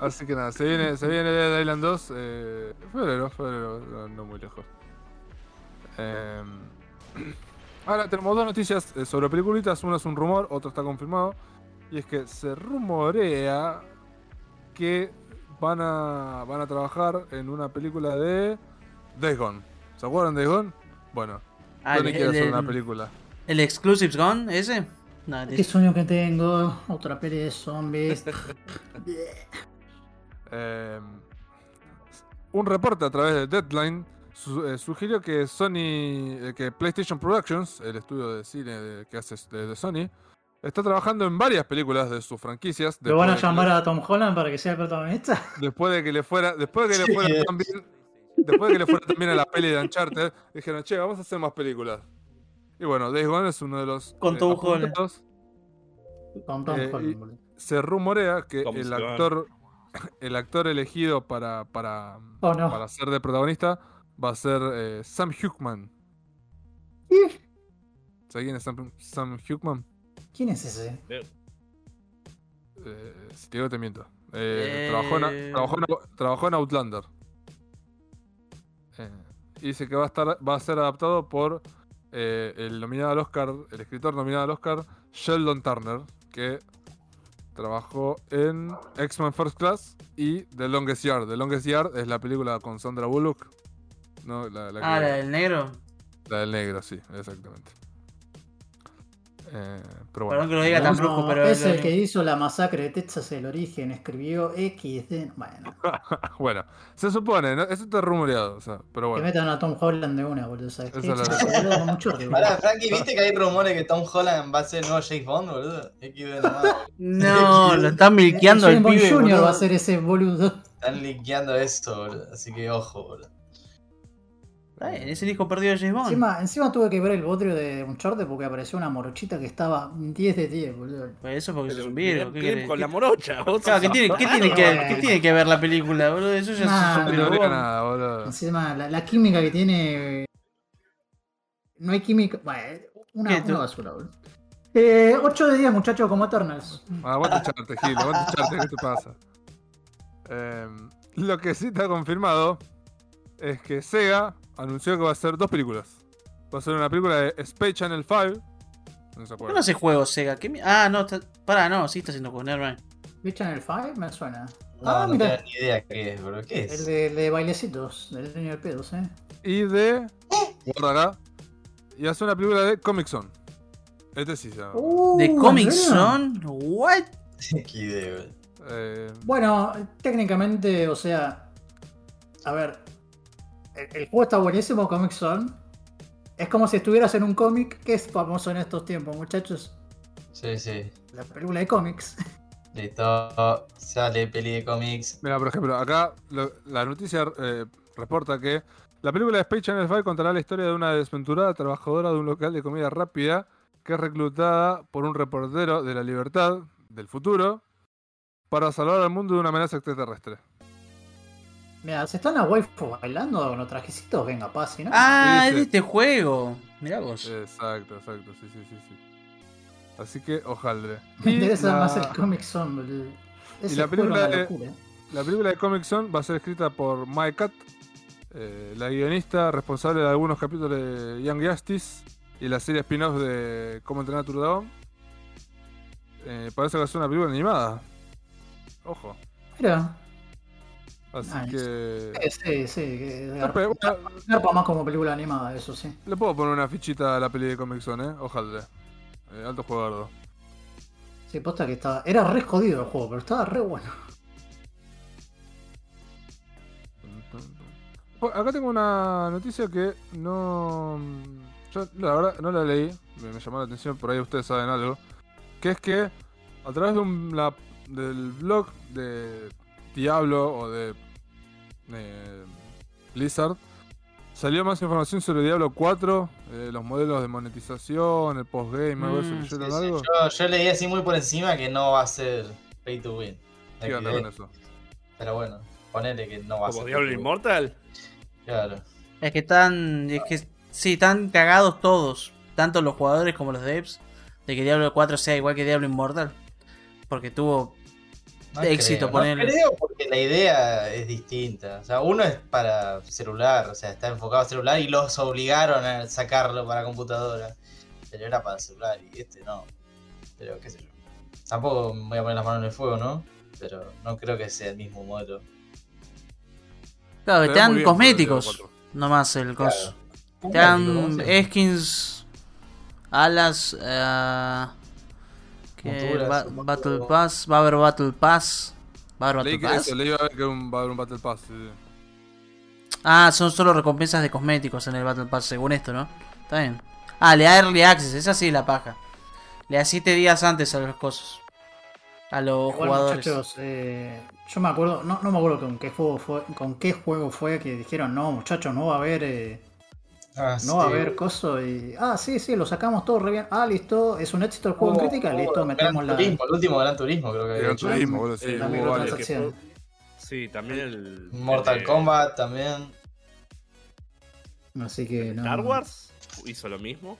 Así que nada, se viene, se viene Dead Island 2, eh, febrero, febrero, no, no muy lejos. Eh, ahora tenemos dos noticias eh, sobre peliculitas, una es un rumor, otra está confirmado, y es que se rumorea que van a, van a trabajar en una película de Days Gone. ¿Se acuerdan de Days Gone? Bueno, Ah, Tony el, quiere hacer el- una película. ¿El Exclusives Gone? ¿Ese? No, ¿Qué sueño que tengo? Otra peli de zombies. Eh, un reporte a través de Deadline su- eh, sugirió que Sony, eh, que PlayStation Productions, el estudio de cine de- que hace de, de Sony, está trabajando en varias películas de sus franquicias. ¿Lo van a llamar le- a Tom Holland para que sea el protagonista? Después de que le fuera, después de que le Sí. fuera también, después de que le fuera también a la peli de Uncharted, dijeron, che, vamos a hacer más películas. Y bueno, Days Gone es uno de los Con eh, Tom Holland. apuntados. Con Tom Eh, Holland. Se rumorea que Tom el actor, el actor elegido para, para, Oh, no. para ser de protagonista va a ser eh, Sam Huckman. ¿Sabes quién es Sam, Sam Huckman? ¿Quién es ese? Eh, si te digo te miento. Eh, Eh. Trabajó, en, trabajó, en, trabajó en Outlander. Eh, y dice que va a, estar, va a ser adaptado por eh, el nominado al Oscar, el escritor nominado al Oscar, Sheldon Turner, que trabajó en X-Men First Class y The Longest Yard. The Longest Yard es la película con Sandra Bullock. No, la, la Ah, que- la del negro. la del negro, sí, exactamente. Eh, pero Perdón bueno. que lo diga tan No, brusco, pero. es el que hizo la masacre de Texas el origen, escribió XD. Bueno, bueno, se supone, ¿no? eso está rumoreado, o sea, pero que bueno. metan a Tom Holland de una, boludo. ¿sabes? Esa qué? es la- Se boludo, con mucho. Pará, Frankie, ¿viste que hay rumores que Tom Holland va a ser el nuevo James Bond, boludo? XD nomás. No, lo están milqueando el Bond pibe. Boludo. va a ser ese boludo. Están linkeando esto, boludo. Así que ojo, boludo. Está bien, es el hijo perdido de James Bond. Encima, encima tuve que ver el bodrio de Uncharted porque apareció una morochita que estaba 10 de 10, boludo. Pues eso porque es un virgo. ¿qué querés? con la morocha. vos Claro, ¿qué tiene, qué, tiene que, qué tiene que ver la película, boludo? Eso ya Nah, es un No virgo. nada, boludo. Encima, la, la química que tiene. No hay química. Bueno, una, una basura, boludo. Eh, 8 de 10, muchachos, como Eternals. Ah, Aguanta echarte, Gil, aguanta echarte, ¿qué te pasa? Eh, lo que sí está confirmado es que Sega anunció que va a hacer dos películas. Va a ser una película de Space Channel 5. No se ¿Por qué no hace juegos Sega? ¿Qué mi- Ah, no, está... pará, no, sí está haciendo juegos, nevermind. ¿Bitch Channel 5? Me suena. No, ah, no mira. tengo ni idea qué es, boludo. ¿Qué El es? de, el de bailecitos, del niño de pedos, eh. Y de. Guarda acá. Y hace una película de Comic Zone. Este sí se llama. Uh, ¿De ¿en Comic? Zone? ¿What? XD, boludo. Eh, Bueno, técnicamente, o sea. A ver. El, el juego está buenísimo, Comic Zone. Es como si estuvieras en un cómic que es famoso en estos tiempos, muchachos. Sí, sí. La película de cómics. Listo. Sale peli de cómics. Mira, por ejemplo, acá lo- la noticia eh, reporta que la película de Space Channel 5 contará la historia de una desventurada trabajadora de un local de comida rápida que es reclutada por un reportero de la libertad del futuro para salvar al mundo de una amenaza extraterrestre. Mira, se están a waifu bailando con los trajecitos, venga, paz, ¿no? Ah, es de este juego. Mirá vos. Exacto, exacto, sí, sí, sí, sí. Así que, ojalá. Me Y interesa la- más el Comic Zone, boludo. Ese la película de- locura. La película de Comic Zone va a ser escrita por Mike Cat, eh, la guionista responsable de algunos capítulos de Young Justice y la serie spin-off de Cómo entrenar a tu dragón. Eh, parece que va a ser una película animada. Ojo. Mira, Así que. sí, sí, sí. pero, bueno, más como película animada, eso sí. le puedo poner una fichita a la peli de Comic Zone, ¿eh? Ojalá. Eh, alto jugador. Sí, posta que estaba. Era re jodido el juego, pero estaba re bueno. Acá tengo una noticia que no. Yo la verdad no la leí, me, me llamó la atención, por ahí ustedes saben algo. Que es que a través de un, la- del blog de Diablo o de eh, Blizzard salió más información sobre Diablo 4, eh, los modelos de monetización, el postgame, algo. Mm, Sí, ¿Leyeron sí, algo? Yo, yo leí así muy por encima que no va a ser pay to win. ¿Qué onda XD. con eso? Pero bueno, ponele que no va a Como ser. Diablo to win. Immortal. Claro. Es que están. Es que sí, están cagados todos. Tanto los jugadores como los devs. De que Diablo 4 sea igual que Diablo Immortal. Porque tuvo. No Éxito, creo. No creo porque la idea es distinta. O sea, uno es para celular, o sea, está enfocado a celular y los obligaron a sacarlo para computadora. Pero era para celular y este no. Pero qué sé yo. Tampoco me voy a poner las manos en el fuego, ¿no? Pero no creo que sea el mismo modelo. Claro, que te dan cosméticos. Diablo 4. Nomás el Claro. Un Te gráfico, ¿cómo dan skins. Alas. eh, ba-. Battle Pass. Va a haber Battle Pass. Va a haber Battle Pass. eso, leí a ver que un- va a haber un Battle Pass. sí, sí. Ah, son solo recompensas de cosméticos en el Battle Pass, según esto, ¿no? Está bien. Ah, le da Early Access, esa sí es la paja. Le da 7 días antes a los cosas. A los Igual, jugadores. muchachos, eh, yo me acuerdo, no, no me acuerdo con qué juego fue, con qué juego fue que dijeron, no, muchachos, no va a haber, eh, Ah, no va a haber coso y. Ah, sí, sí, lo sacamos todo re bien. Ah, listo, es un éxito el juego en Hubo- crítica, hubo listo, metemos la. Turismo, el último Gran Turismo creo que Gran. Turismo, boludo, sí, la que. Sí, también el. Mortal el de Kombat también. Así que no. Star Wars hizo lo mismo.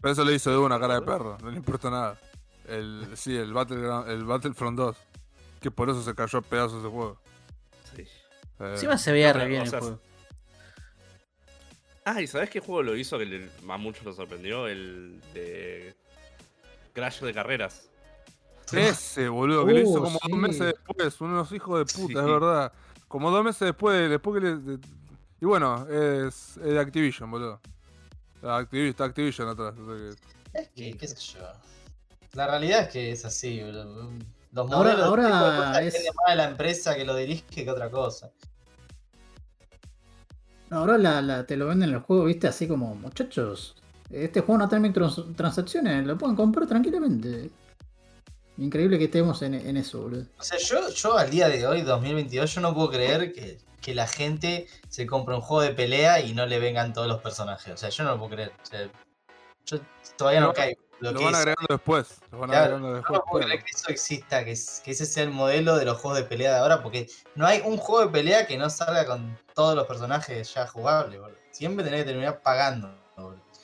Pero eso le hizo de una cara de perro, no le importa nada. El, sí, el, Battleground, el Battlefront 2. Que por eso se cayó a pedazos ese juego. Sí. Eh, Encima se veía No, re bien o el juego. Ah, ¿y sabes qué juego lo hizo que le- a muchos lo sorprendió? El de Crash de carreras. Ese, boludo, que lo hizo Uh, como sí. dos meses después. Unos hijos de puta, es verdad. Como dos meses después, después que le. de- y bueno, es, es de Activision, boludo. Activision, está Activision atrás. o sea que- Es que, qué sé yo. La realidad es que es así, boludo. Los Ahora- modelos ahora es- depende más de la empresa que lo dirige que otra cosa. Ahora la, la- te lo venden los juegos, viste, así como, muchachos, este juego no tiene microtransacciones, lo pueden comprar tranquilamente. Increíble que estemos en, en eso, boludo. O sea, yo, yo al día de hoy, 2022, yo no puedo creer que, que la gente se compre un juego de pelea y no le vengan todos los personajes. O sea, yo no lo puedo creer. O sea, yo todavía no caigo. Lo Lo van es. agregando después. Lo van Claro, agregando No después. puedo claro. creer que eso exista, que, es- que ese sea el modelo de los juegos de pelea de ahora, porque no hay un juego de pelea que no salga con todos los personajes ya jugables, boludo. Siempre tenés que terminar pagando, boludo. Sí,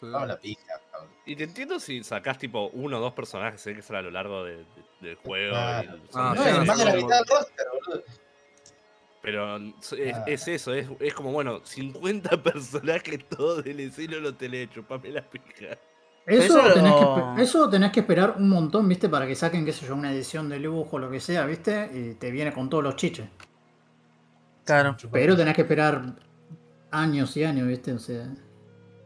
sí. Vamos la pija, boludo. Y te entiendo si sacás tipo uno o dos personajes sé que salen a lo largo de- de- del juego. Claro. y- Ah, No, sí, es sí, más de la mitad del roster, boludo. Pero es, Ah. es eso, es, es como, bueno, 50 personajes todos DLC no lo tenés, chupame la pija. Eso, Eso tenés que, eso tenés que esperar un montón, viste, para que saquen, qué sé yo, una edición de lujo o lo que sea, viste, y te viene con todos los chiches. Claro. Pero tenés que esperar años y años, viste, o sea.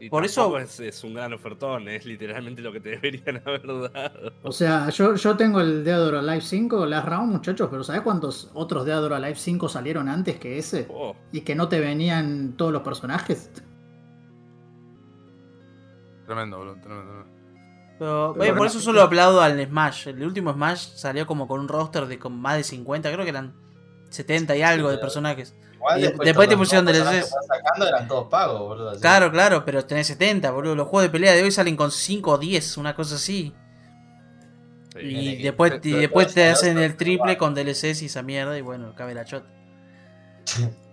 Y Por eso- Es, es un gran ofertón, es literalmente lo que te deberían haber dado. O sea, yo, yo tengo el Dead or Alive 5, Last Round, muchachos, pero ¿sabés cuántos otros Dead or Alive 5 salieron antes que ese? Oh, Y que no te venían todos los personajes. Tremendo, boludo. Tremendo. tremendo. Pero, Pero oye, por eso solo aplaudo al Smash. El último Smash salió como con un roster de con más de 50, creo que eran 70 y algo de personajes. Igual Y después, después te pusieron DLCs. sacando eran todos pagos, boludo. así. Claro, claro, pero tenés 70, boludo. Los juegos de pelea de hoy salen con 5 o 10, una cosa así. sí. Y que- después, y después te hacen el triple con DLCs y esa mierda y bueno, cabe la chota.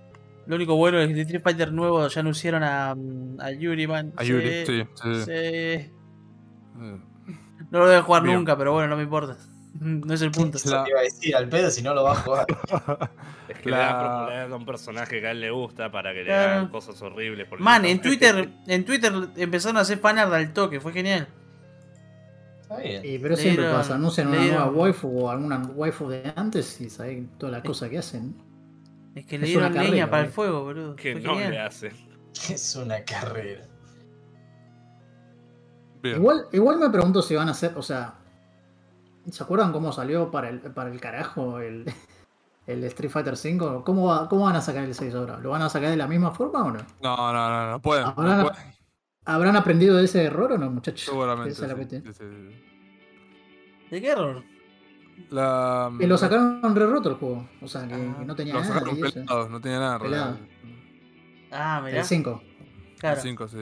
Lo único bueno es que Street Fighter nuevo ya anunciaron a, mm, a Yuri, man. A Yuri, sí, sí. sí. Eh, No lo voy a jugar Bien. nunca, pero bueno, no me importa. No es el punto. La- te iba a decir al pedo si no lo va a jugar. Es que La- le da popularidad a un personaje que a él le gusta para que le hagan cosas horribles. porque Man, no- en Twitter, en Twitter empezaron a hacer fanart al toque, fue genial. Está bien. Y pero siempre dieron- pasa, anuncian una nueva waifu o alguna waifu de antes y sabés todas las cosas que hacen. Es que le Es una dieron leña carrera, para el fuego, boludo. que Fue no genial. le hacen. Es una carrera. Bien. Igual, igual me pregunto si van a hacer, o sea, ¿se acuerdan cómo salió para el, para el carajo el, el Street Fighter V? ¿Cómo, va- ¿Cómo van a sacar el 6 ahora? ¿Lo van a sacar de la misma forma o no? No, no, no, no pueden. no Ahora- pueden. ¿Habrán aprendido de ese error o no, muchachos? Seguramente. Sí, sí, sí. ¿De qué error? La, Que lo sacaron re roto el juego. O sea, que, que no tenía Lo nada. sacaron pelado, no tenía nada. Pelado. Ah, mirá. El 5. Claro. El 5, sí.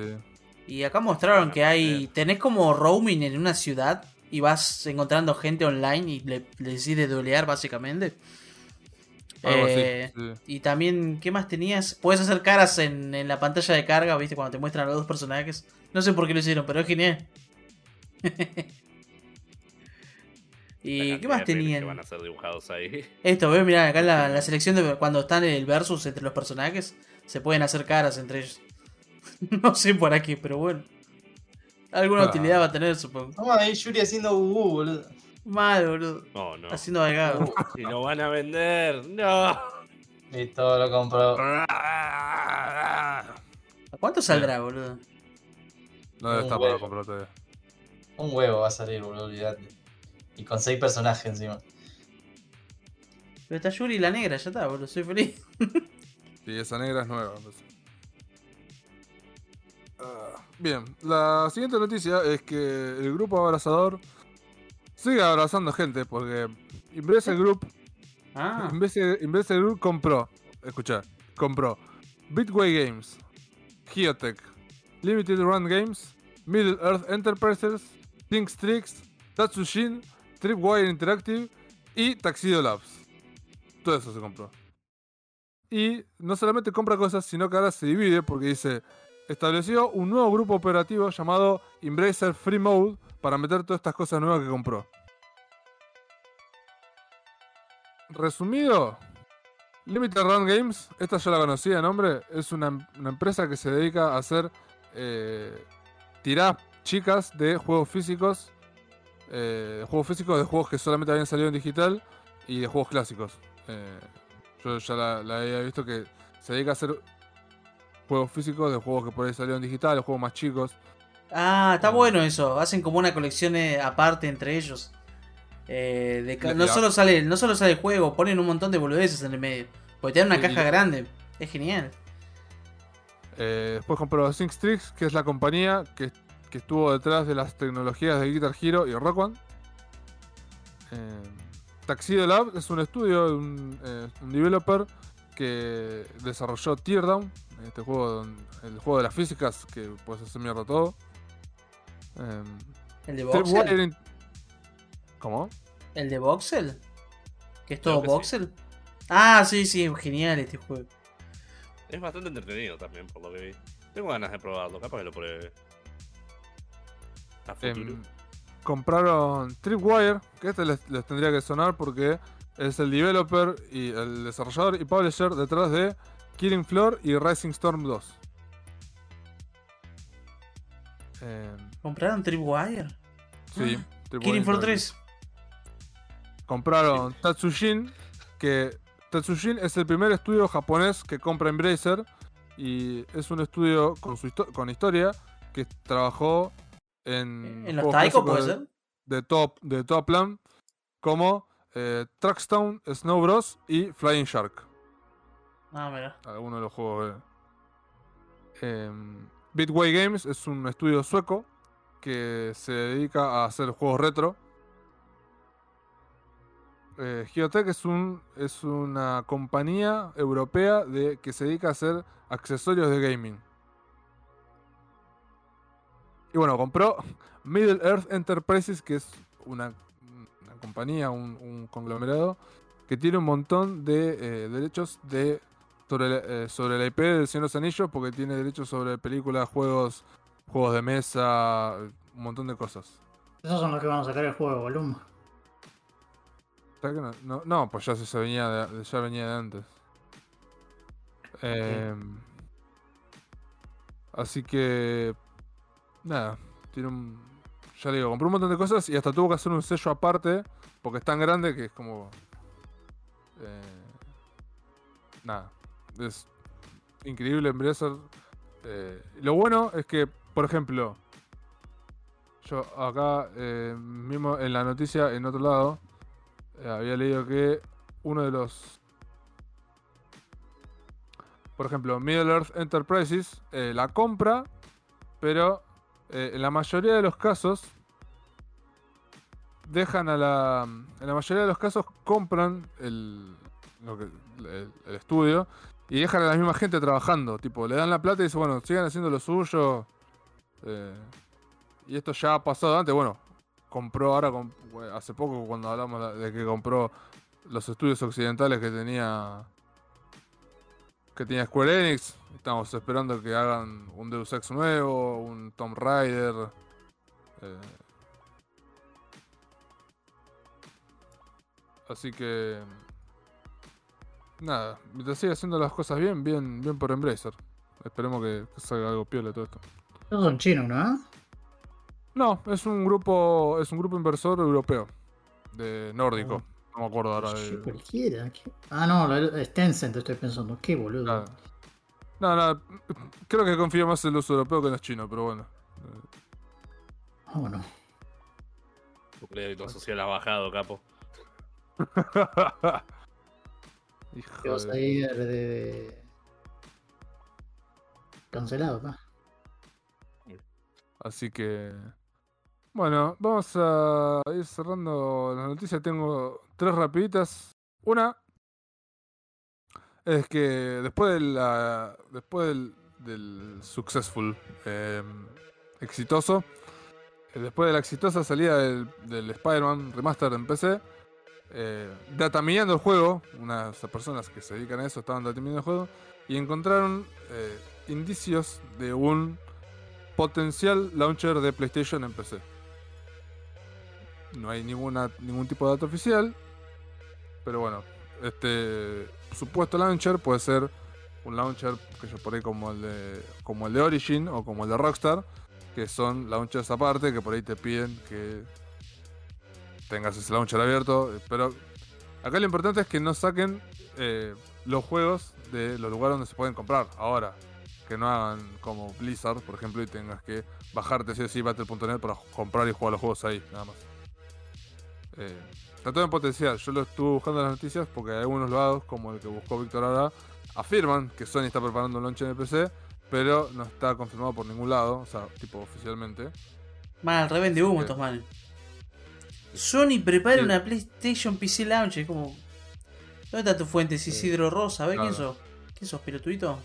Y acá mostraron que hay. Tenés como roaming en una ciudad y vas encontrando gente online y le, le decides duelear básicamente. Algo Eh, así. sí. Y también, ¿qué más tenías? Puedes hacer caras en, en la pantalla de carga, ¿viste? Cuando te muestran a los dos personajes. No sé por qué lo hicieron, pero es genial. ¿Y qué más tenían? Que van a ser dibujados ahí. Esto, ves, mirá, acá en la, la selección de cuando están en el versus entre los personajes, se pueden hacer caras entre ellos. no sé para qué, pero bueno. Alguna Ah. utilidad va a tener, supongo. Toma ahí Yuri haciendo uh, boludo. Mal, boludo. No, no. Haciendo algado. Y lo van a vender. No. Listo, lo compró. ¿A cuánto saldrá, boludo? No debe estar para comprar todavía. Un huevo va a salir, boludo, olvidate. Y con seis personajes encima. Pero está Yuri y la negra, ya está, boludo. Soy feliz. Y esa negra es nueva. pues. Bien, la siguiente noticia es que el grupo abrazador sigue abrazando gente porque Embracer Group, Ah, Embracer Group compró, escucha, compró Bitway Games, Geotech, Limited Run Games, Middle Earth Enterprises, Think Tricks, Tatsushin, Tripwire Interactive y Taxido Labs. Todo eso se compró. Y no solamente compra cosas, sino que ahora se divide porque dice, estableció un nuevo grupo operativo llamado Embracer Free Mode para meter todas estas cosas nuevas que compró. Resumido, Limited Run Games, esta yo la conocía nombre, es una, empresa que se dedica a hacer eh, chicas de juegos físicos, eh, de juegos físicos de juegos que solamente habían salido en digital y de juegos clásicos. Eh, yo ya la, la había visto que se dedica a hacer juegos físicos de juegos que por ahí salieron en digital, de juegos más chicos. Ah, está Ah. bueno eso. Hacen como una colección eh, aparte entre ellos. Eh, de no, solo sale, no solo sale el juego, ponen un montón de boludeces en el medio. Porque te dan una caja y- grande. Es genial. Eh, después compró Think Tricks, que es la compañía que, que estuvo detrás de las tecnologías de Guitar Hero y Rock One. Eh, Taxido Lab es un estudio, un, eh, un developer que desarrolló Teardown, este juego, don- el juego de las físicas que puedes hacer mierda todo. Eh, ¿El de Voxel? in- ¿Cómo? ¿El de Voxel? ¿Que es todo que sí. Voxel? Ah, sí, sí, genial este juego. Es bastante entretenido también, por lo que vi. Tengo ganas de probarlo, capaz que lo pruebe. A futuro. Em, compraron Tripwire, que este les, les tendría que sonar porque es el developer y el desarrollador y publisher detrás de Killing Floor y Rising Storm 2. Em, ¿Compraron Tripwire? sí, Ah, Tripwire Killing Floor Interactive. 3. Compraron Tatsujin, que Tatsujin es el primer estudio japonés que compra Embracer y es un estudio con, su histo- con historia que trabajó en, ¿En los Taiko puede de- ser? de top de top plan como eh, Trackstone, Snow Bros y Flying Shark. Ah, mira. Algunos de los juegos. eh. Bitway Games es un estudio sueco que se dedica a hacer juegos retro. Eh, Geotech es un es una compañía europea de que se dedica a hacer accesorios de gaming. Y bueno, compró Middle Earth Enterprises, que es una, una compañía, un, un conglomerado, que tiene un montón de eh, derechos de sobre, la- eh, sobre la IP del Señor de los Anillos, porque tiene derechos sobre películas, juegos, juegos de mesa, un montón de cosas. Esos son los que van a sacar el juego de volumen. ¿Sabes que no? No, no, pues ya se se venía de, ya venía de antes. Em, así que nada, tiene un ya digo, compró un montón de cosas y hasta tuvo que hacer un sello aparte porque es tan grande que es como eh, nada, es increíble Embracer. Eh, lo bueno es que, por ejemplo, yo acá eh, mismo en la noticia en otro lado había leído que uno de los. Por ejemplo, Middle Earth Enterprises la compra, pero eh, en la mayoría de los casos. Dejan a la. En la mayoría de los casos compran el, el, estudio y dejan a la misma gente trabajando. Tipo, le dan la plata y dicen, bueno, sigan haciendo lo suyo. eh, y esto ya ha pasado antes. Bueno, compró ahora, hace poco cuando hablamos de que compró los estudios occidentales que tenía que tenía Square Enix. Estamos esperando que hagan un Deus Ex nuevo, un Tomb Raider. eh. Así que nada, mientras siga haciendo las cosas bien, bien, bien por Embracer. Esperemos que, que salga algo piola todo esto. Esos son chinos, ¿no? No, es un grupo, es un grupo inversor europeo, de nórdico. No me acuerdo ahora de. cualquiera. ¿qué? Ah, no, es Tencent estoy pensando. Qué boludo. Claro. No, no, creo que confío más en los europeos que en los chinos, pero bueno. Ah, bueno. Tu crédito social ha bajado, capo. Hijo Te vas a de- ir de... de- Cancelado, pa. Así que. Bueno, vamos a ir cerrando las noticias. Tengo tres rapiditas. Una es que después de. Después del, del successful eh, exitoso. eh, Después de la exitosa salida del, del Spider-Man Remaster en PC. Eh, el juego. Unas personas que se dedican a eso estaban dataminando el juego. Y encontraron eh, indicios de un potencial launcher de PlayStation en PC. No hay ninguna, ningún tipo de dato oficial, pero bueno, este supuesto launcher puede ser un launcher que yo por ahí como el de como el de Origin o como el de Rockstar, que son launchers aparte que por ahí te piden que tengas ese launcher abierto, pero acá lo importante es que no saquen eh, los juegos de los lugares donde se pueden comprar ahora. Que no hagan como Blizzard, por ejemplo, y tengas que bajarte sí sí Battle.net para comprar y jugar los juegos ahí, nada más. Eh, está todo en potencial. Yo lo estuve buscando en las noticias porque hay algunos lados, como el que buscó Víctor ahora, afirman que Sony está preparando un launch en el PC, pero no está confirmado por ningún lado, o sea, tipo oficialmente. Man, revende humo Sí. estos manes. Sony prepara Sí. una PlayStation PC Launcher, como. ¿Dónde está tu fuente, Isidro Rosa? A ver, ¿quién Claro. sos? ¿Quién sos, pelotuito?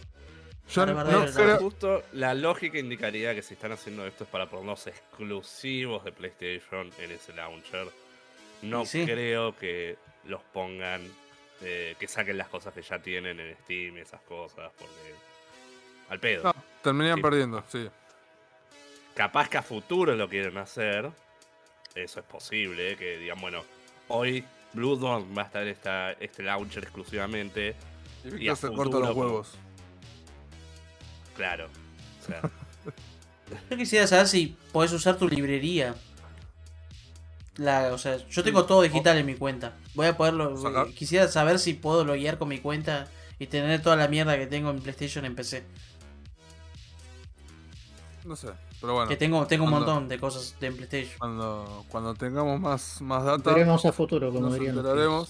Yo Para no, el creo- Justo la lógica indicaría que si están haciendo esto es para ponernos exclusivos de PlayStation en ese launcher. No sí. creo que los pongan, eh, que saquen las cosas que ya tienen en Steam y esas cosas, porque al pedo. no, terminarían Sí. perdiendo, sí. Capaz que a futuro lo quieren hacer. Eso es posible, que digan, bueno, hoy Bloodborne va a estar esta, este launcher exclusivamente. Y Y a se futuro, corta los huevos. Claro. O sea, Yo quisiera saber si podés usar tu librería. La, o sea, yo tengo todo digital en mi cuenta. Voy a poderlo. Sacar- Quisiera saber si puedo loguear con mi cuenta y tener toda la mierda que tengo en PlayStation en PC. No sé, pero bueno. que tengo, tengo un montón de cosas de en PlayStation. Cuando, cuando tengamos más, más data, Veremos a futuro, como nos enteraremos.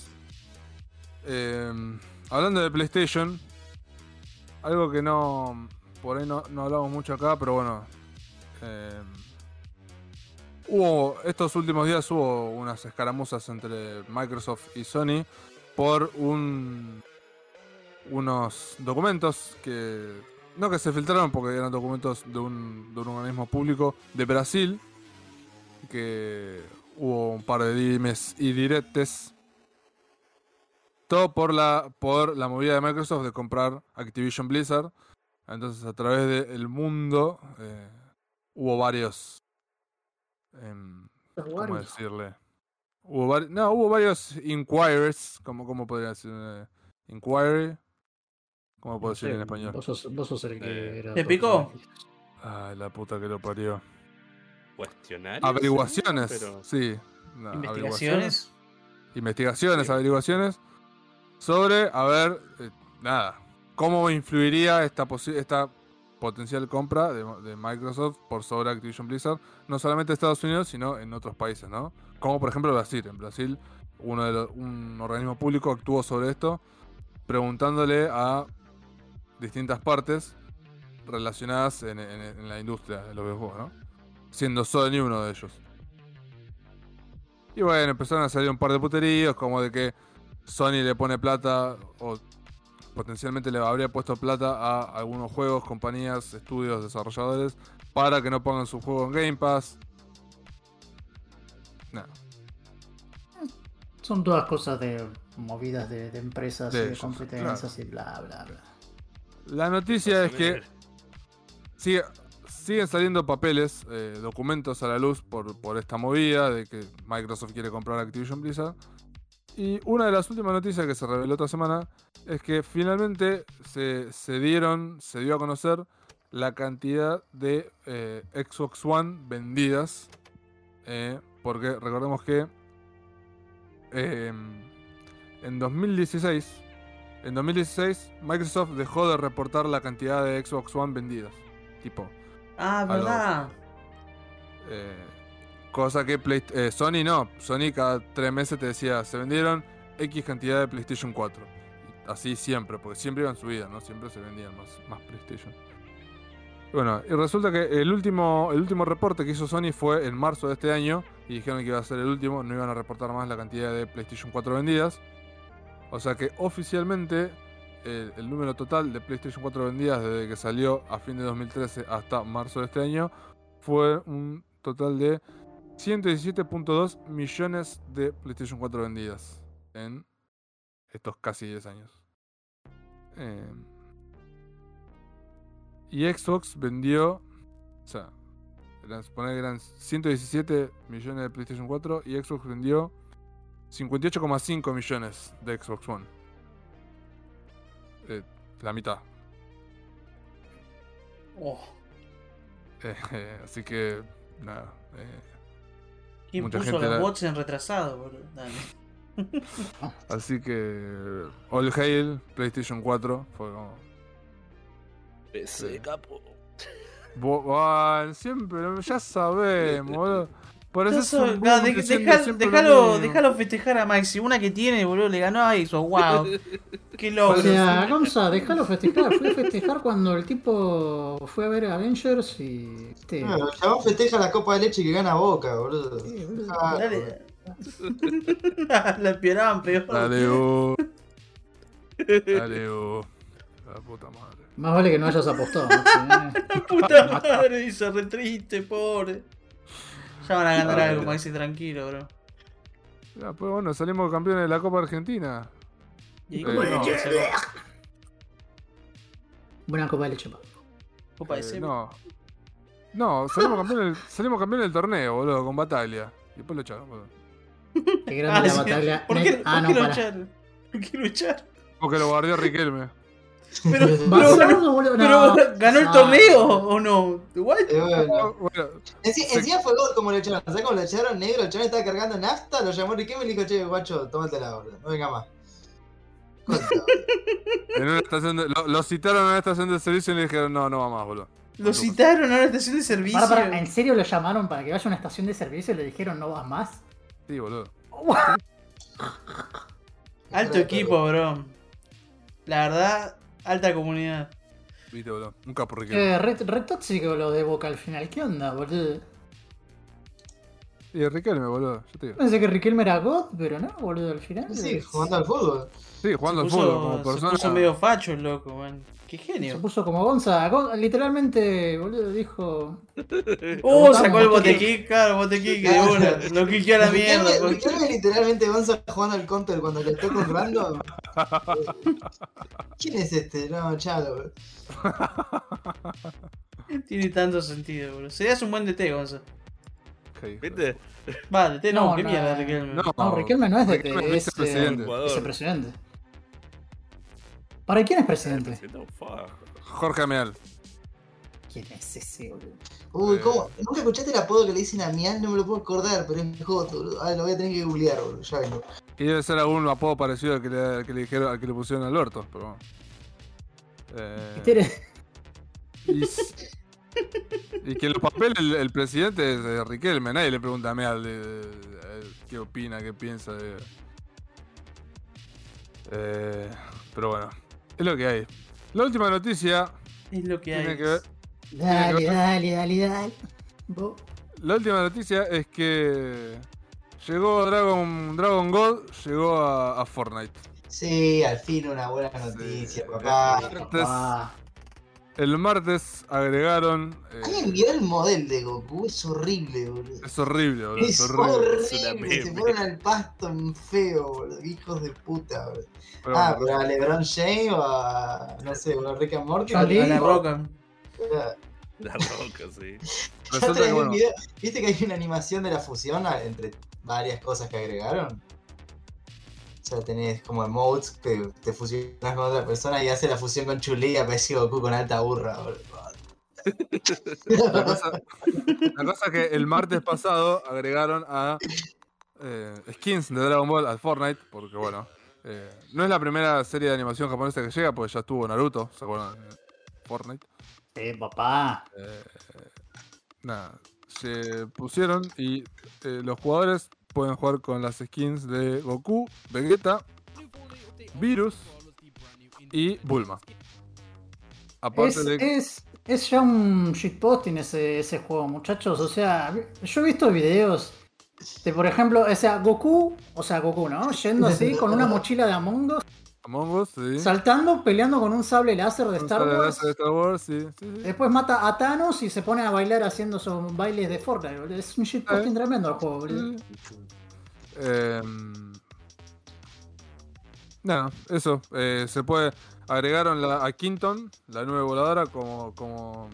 Eh, hablando de PlayStation, algo que no. Por ahí no, no hablamos mucho acá, pero bueno. eh, hubo. Estos últimos días hubo unas escaramuzas entre Microsoft y Sony por un. unos documentos que. No que se filtraron porque eran documentos de un, de organismo público de Brasil. Que hubo un par de dimes y diretes. Todo por la, por la movida de Microsoft de comprar Activision Blizzard. Entonces, a través del mundo eh, hubo varios. Em, ¿Cómo decirle? Hubo no, hubo varios inquirers. ¿Cómo, cómo podría decir? Inquiry. ¿Cómo puedo No decir en español? Vos sos, vos sos el que Eh, era. ¿te picó? Ay, la puta que lo parió. cuestionarios. Averiguaciones. Pero Sí. no, Investigaciones. investigaciones, Sí. averiguaciones sobre, a ver, eh, nada, cómo influiría esta, posi- esta potencial compra de, Microsoft por sobre Activision Blizzard, no solamente en Estados Unidos, sino en otros países, ¿no? Como por ejemplo Brasil. En Brasil, uno de los- un organismo público actuó sobre esto, preguntándole a distintas partes relacionadas en, la industria de los videojuegos. Siendo Sony uno de ellos. Y bueno, empezaron a salir un par de puteríos, como de que Sony le pone plata o potencialmente le habría puesto plata a algunos juegos, compañías, estudios, desarrolladores para que no pongan su juego en Game Pass. No, Son todas cosas de movidas de, de empresas De y de ellos, competencias y bla, bla, bla. La noticia es que sigue- siguen saliendo papeles, eh, documentos a la luz por, por esta movida de que Microsoft quiere comprar Activision Blizzard. Y una de las últimas noticias que se reveló esta semana es que finalmente se, se dieron, se dio a conocer la cantidad de eh, Xbox One vendidas. eh, porque recordemos que eh, en 2016 en 2016, Microsoft dejó de reportar la cantidad de Xbox One vendidas. Tipo, Ah, verdad. eh, cosa que Play- eh, Sony no. Sony cada tres meses te decía, se vendieron X cantidad de PlayStation 4. Y así siempre, porque siempre iban subidas, ¿no? Siempre se vendían más, más PlayStation. Bueno, y resulta que el último, el último reporte que hizo Sony fue en marzo de este año. Y dijeron que iba a ser el último, no iban a reportar más la cantidad de PlayStation 4 vendidas. O sea que oficialmente el número total de PlayStation 4 vendidas desde que salió a fin de 2013 hasta marzo de este año fue un total de 117.2 millones de PlayStation 4 vendidas en estos casi 10 años. Eh, y Xbox vendió, o sea, suponer que eran 117 millones de PlayStation 4 y Xbox vendió 58,5 millones de Xbox One. Eh, la mitad. Oh, Eh, así que, nada. eh, ¿Quién Mucha puso gente los la- bots en retrasado, boludo? Dale. así que, All Hail, PlayStation 4. Fue como. PC, capo. Bo- Juan, siempre, ya sabemos, boludo. Por eso es un no, de- deja- déjalo, déjalo festejar a Maxi. Una que tiene, boludo, le ganó a Xbox. Wow. Qué O loco. sea, Gonza, déjalo festejar. Fui a festejar cuando el tipo fue a ver Avengers y. este, No, el chabón festeja la copa de leche que gana Boca, boludo. Sí, boludo. Ah, Dale. la esperaban peor. Dale, uh. Dale, uh. La puta madre. Más vale que no hayas apostado. Maxi, ¿eh? Puta madre, se re triste, pobre. Ya van a ganar Dale. algo, Maxi, tranquilo, bro. Ya, pues bueno, salimos campeones de la Copa Argentina. Y ahí Eh, no. que se va. Buena copa de leche, pa. Copa de Eh, no. No, salimos campeones, del, salimos campeones del torneo, boludo, con Bataglia. Y después lo echaron, boludo. Qué grande la sí. batalla. ¿Por qué, Ah, por no, qué para. luchar? ¿Por qué luchar? Porque lo guardió Riquelme. Pero, pero, pero, no. ¿ganó el No. torneo o no? ¿What? eh, bueno. Bueno, Enci- encima fue como lo echaron. ¿Sabes cómo lo echaron negro? El chabón estaba cargando nafta, lo llamó Riquelme y le dijo, che, guacho, tómatela, boludo. No venga más. En una estación de, lo, lo citaron en una estación de servicio y le dijeron, no, no va más, boludo. Lo citaron a una estación de servicio. Para, para, ¿En serio lo llamaron para que vaya a una estación de servicio y le dijeron no vas más? Sí, boludo. Alto equipo, bro. La verdad, alta comunidad. Viste, boludo. Un capo Riquelme. Eh, re, re tóxico lo de Boca al final. ¿Qué onda, boludo? Y Riquelme, boludo. Yo te digo. Pensé que Riquelme era God, pero no, boludo, al final. Sí, jugando al fútbol. Sí, jugando se al puso, fútbol como se persona. puso medio facho el loco, man. Qué Se genio. puso como Gonza. Gon- literalmente, boludo, dijo. Uh, sacó el botequick, claro, botequick de una. Lo quiqueó a la mierda. Riquelme, pues. Literalmente Gonza jugando al counter cuando le toca un random. ¿Quién es este? No, chalo, boludo. Tiene tanto sentido, bro. Serías un buen DT, Gonza. ¿Viste? Va, DT no, No, qué no. mierda, Riquelme. No, No, Riquelme no es Riquelme es es eh, vicepresidente. ¿Para quién es presidente? Jorge Ameal. ¿Quién es ese, boludo? Uy, Eh. ¿cómo? ¿Nunca escuchaste el apodo que le dicen a Mian? No me lo puedo acordar, pero es joto, boludo. Ah, lo voy a tener que googlear, boludo. Ya vengo. Y debe ser algún apodo parecido al que le, al que le dijeron, al que le pusieron a Alberto, pero bueno. Eh, Tiene- y, y que en los papeles el, el presidente es eh, Riquelme, nadie le pregunta a Meal de, de- de- qué opina, qué piensa. de- Eh, pero bueno, es lo que hay. La última noticia Es lo que hay. tiene que ver. Dale, dale, dale, dale. Vos- La última noticia es que llegó Dragon, Dragon God, llegó a, a Fortnite. Sí, al fin una buena noticia, Sí. papá. El martes agregaron. eh, ¿Alguien vio el modelo de Goku? Es horrible, boludo. es horrible, boludo. Es Es horrible. Se fueron al pasto en feo, boludo. Hijos de puta, boludo. Pero Ah, bueno, pero a LeBron James o a. No sé, o a Rick and Morty. A la roca. La roca, sí. Ya resulta que, bueno, un video. ¿Viste que hay una animación de la fusión entre varias cosas que agregaron? O sea, tenés como emotes que te fusionas con otra persona y hace la fusión con Chun-Li y aparece Goku con alta burra, boludo. La cosa, la cosa es que el martes pasado agregaron a eh, skins de Dragon Ball al Fortnite, porque bueno, eh, no es la primera serie de animación japonesa que llega, porque ya estuvo Naruto, ¿se acuerdan? Fortnite. sí, papá. Eh, nada, se pusieron y eh, los jugadores pueden jugar con las skins de Goku, Vegeta, Virus y Bulma. Aparte Es, de es, es ya un shitposting ese, ese juego, muchachos. O sea, yo he visto videos de, por ejemplo, o sea, Goku, o sea, Goku, ¿no? Yendo así con una mochila de Among Us, Among Us, sí. saltando, peleando con un sable láser de Un Star sable Wars. láser de Star Wars, sí, sí, sí. Después mata a Thanos y se pone a bailar haciendo esos bailes de Fortnite. Es un shitposting Eh. tremendo el juego, boludo. Em, nada, eso. eh, se puede. Agregaron la, a Quinton, la nueva voladora, como. como.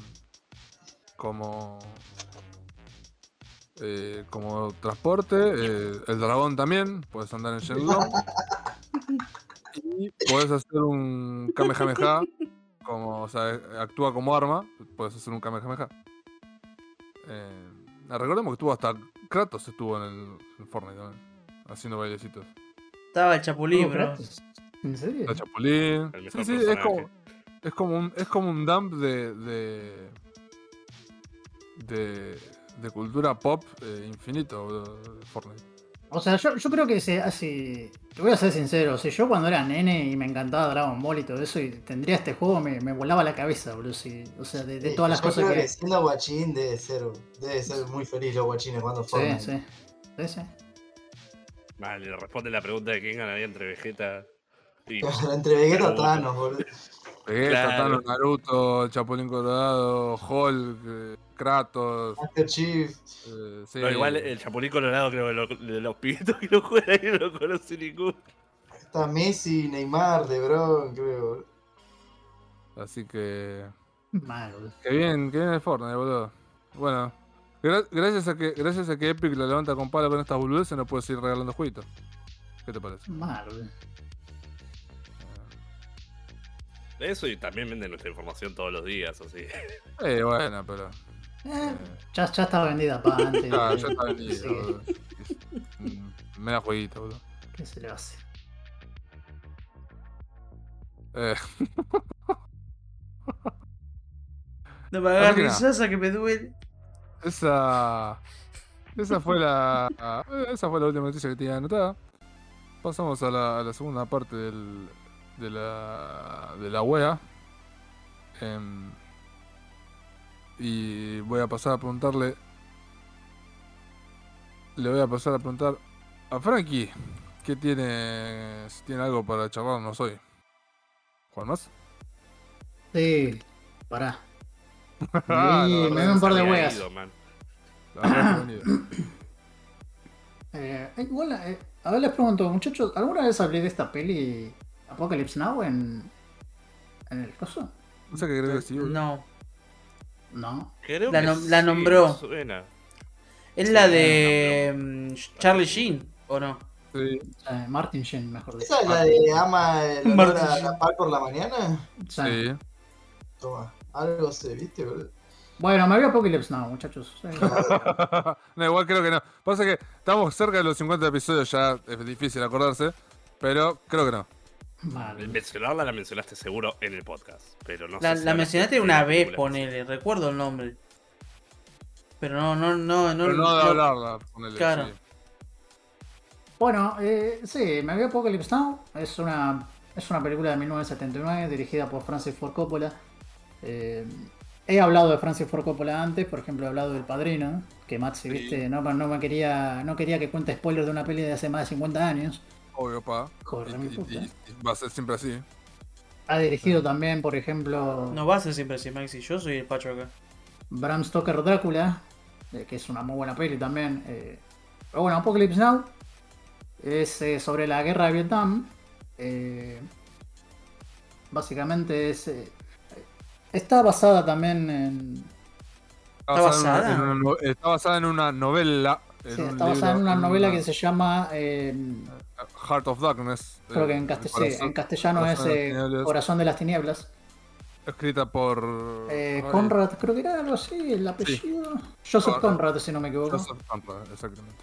como. eh, como transporte. eh, el dragón también, puedes andar en Shenlong. y puedes hacer un Kamehameha, como, o sea, actúa como arma, puedes hacer un Kamehameha. Eh, recordemos que estuvo hasta Kratos estuvo en el en Fortnite también, haciendo bailecitos. Estaba el Chapulín, ¿Cómo bro. Kratos? ¿En serio? La Chapulín. El Sí, sí, es como, es como un, es como un dump de, de, de, de cultura pop eh, infinito, Fortnite. O sea, yo, yo creo que se hace. Te voy a ser sincero, o sea, yo cuando era nene y me encantaba Dragon Ball y todo eso, y tendría este juego, me, me volaba la cabeza, boludo. sí. O sea, de, de Sí, todas las yo cosas creo que. que siendo guachín debe ser, debe ser muy feliz los guachines cuando Sí, Fortnite. sí. Sí, sí. Vale, le responde la pregunta de quién ganaría entre Vegeta y. Entre Vegeta y Naruto. Thanos, boludo. Vegeta, Claro. Thanos, Naruto, Chapulín Colorado, Hulk, eh, Kratos. Master Chief. eh, sí. No, igual el Chapulín Colorado, creo que lo- de los pibitos que lo juegan ahí no lo conoce ninguno. Está Messi, Neymar, LeBron, creo. Así que. Mal, boludo. Que bien, que bien el Fortnite, boludo. Bueno, gra- gracias a que gracias a que Epic la levanta con palo con estas boludeces, no puedes ir regalando jueguitos. ¿Qué te parece? Mal. Eso y también venden nuestra información todos los días, así. Eh, bueno, pero. Eh, ya, ya estaba vendida para antes. Eh, ya está vendido, sí, boludo. Mm, Me da jueguito, boludo. ¿Qué se le hace? Eh, No me hagas Así que me duele. esa. Esa fue la. Esa fue la última noticia que tenía anotada. Pasamos a la, a la segunda parte del, de la. de la wea. Em, y voy a pasar a preguntarle. Le voy a pasar a preguntar a Frankie. ¿Qué tiene. si tiene algo para charlarnos hoy? ¿Juan más? Sí, pará. Ah, no, me ven un par de venido. Eh, eh, igual, eh, a ver, les pregunto, muchachos, ¿alguna vez hablé de esta peli Apocalypse Now en, en el coso? No sé qué creo que sí. No. No. Creo La que nom- la sí, nombró. me Suena. ¿Es Sí, la de mm, Charlie Sheen o no? Sí. Eh, Martin Sheen, mejor dicho. ¿Esa es la de ama el olor a Martín. la par por la mañana? Sí. Sí. Toma, algo se viste, boludo. Bueno, me había Apocalypse Now, muchachos. No, igual creo que no. Pasa que estamos cerca de los 50 episodios, ya es difícil acordarse. Pero creo que no. Vale. Mencionarla la mencionaste seguro en el podcast. Pero no La, sé si la mencionaste una vez, película. ponele, recuerdo el nombre. Pero no, no, no, no. Pero no de hablarla, ponele, Claro. sí. Bueno, eh, sí, me había Apocalypse Now. Es una, es una película de 1979 dirigida por Francis Ford Coppola. Eh, he hablado de Francis Ford Coppola antes, por ejemplo, he hablado del Padrino, que Maxi, viste, no, no me quería, no quería que cuente spoilers de una peli de hace más de 50 años. Obvio, pa. Corre, Y- mi y- puta. y- y va a ser siempre así. Ha dirigido también, por ejemplo, No va a ser siempre así, Maxi. Yo soy el Pacho acá. Bram Stoker Drácula, eh, que es una muy buena peli también. eh. Pero bueno, Apocalypse Now es eh, sobre la guerra de Vietnam. eh, básicamente es. eh, está basada también en. Está basada, basada? en una, en una no- está basada en una novela. en sí, está basada en una novela una- que se llama. eh, Heart of Darkness. creo eh, que en, el castell- sí, corazón- en castellano es Corazón de las eh, Tinieblas, Corazón de las Tinieblas. Escrita por. Eh, Conrad, creo que era algo así, el apellido. Joseph Conrad. Si no me equivoco. Joseph Conrad, exactamente.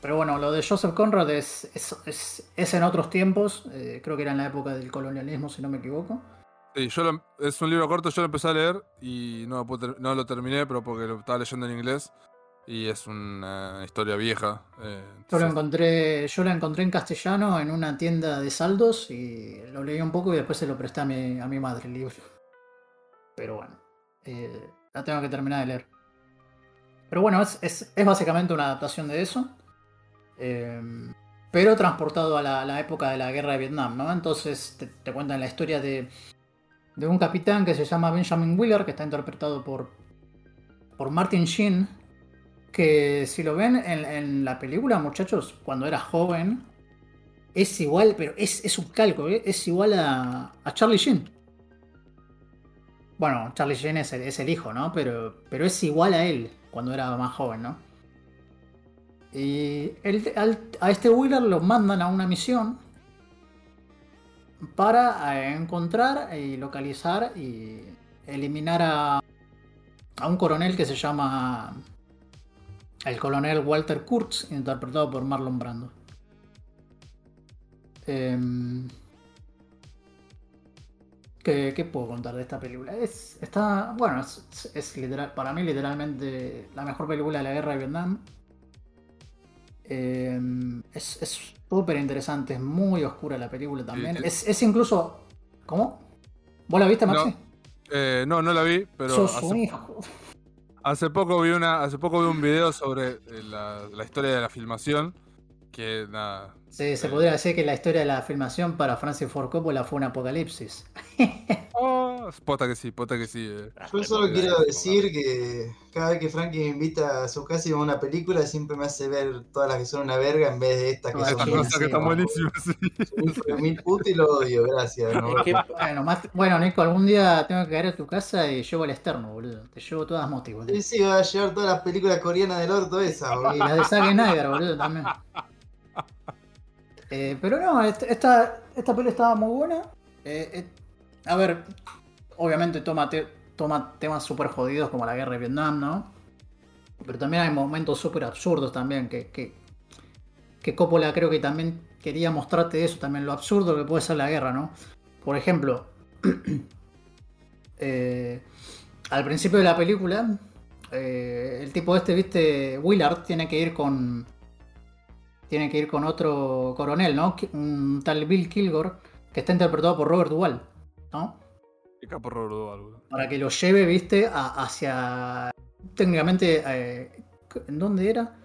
Pero bueno, lo de Joseph Conrad es, es, es- es en otros tiempos, eh, creo que era en la época del colonialismo, si no me equivoco. Sí, yo lo- es un libro corto, yo lo empecé a leer y no, no lo terminé, pero porque lo estaba leyendo en inglés y es una historia vieja. eh, Yo entonces- encontré, yo lo encontré en castellano en una tienda de saldos y lo leí un poco y después se lo presté a mi, a mi madre el libro. Pero bueno, eh, la tengo que terminar de leer. Pero bueno, es, es- es básicamente una adaptación de eso. eh, pero transportado a la, la época de la guerra de Vietnam, ¿no? Entonces te, te cuentan la historia de, de un capitán que se llama Benjamin Wheeler, que está interpretado por, por Martin Sheen, que si lo ven en, la película, muchachos, cuando era joven, es igual, pero es, es un calco, ¿eh? es igual a, Charlie Sheen. Bueno, Charlie Sheen es el, es el hijo, ¿no? Pero, pero es igual a él cuando era más joven, ¿no? Y el- a este Wheeler lo mandan a una misión para eh, encontrar y localizar y eliminar a, a un coronel que se llama el coronel Walter Kurtz, interpretado por Marlon Brando. Em, ¿qué, qué puedo contar de esta película? Es, está, bueno, es, es literal, para mí literalmente la mejor película de la guerra de Vietnam. Em, es es súper interesante, es muy oscura la película también. Es, es incluso... ¿Cómo? ¿Vos la viste, No, Maxi? Eh, no, no la vi, pero Sos un hijo. Hace poco vi una, hace poco vi un video sobre eh, la, historia de la filmación. Que nada. Se podría decir que la historia de la filmación para Francis Ford Coppola fue un apocalipsis. Oh, pota que sí, pota que sí. eh. Yo solo quiero decir que cada vez que Frankie me invita a su casa y va a una película, siempre me hace ver todas las que son una verga en vez de estas que Estas son sí, que están bueno. buenísimas, mil putas y lo odio, gracias. ¿no? Es que- Bueno, más- bueno, Nico, algún día tengo que caer a tu casa y llevo el externo, boludo. Te llevo todas boludo. Sí, sí, va a llevar todas las películas coreanas del orto esa, Y boludo. las de Zack Snyder, boludo, también. Eh, pero no, est- esta, esta peli estaba muy buena. Eh, eh, a ver, obviamente toma, toma temas súper jodidos como la guerra de Vietnam, ¿no? Pero también hay momentos súper absurdos también que, que, que Coppola creo que también quería mostrarte eso, también lo absurdo que puede ser la guerra, ¿no? Por ejemplo, al principio de la película, el tipo este, viste, Willard, tiene que ir con. Tiene que ir con otro coronel, ¿no? Un tal Bill Kilgore, que está interpretado por Robert Duvall, ¿no? Capo Robert Duvall. Para que lo lleve, viste, a- hacia. Técnicamente, eh, ¿en dónde era?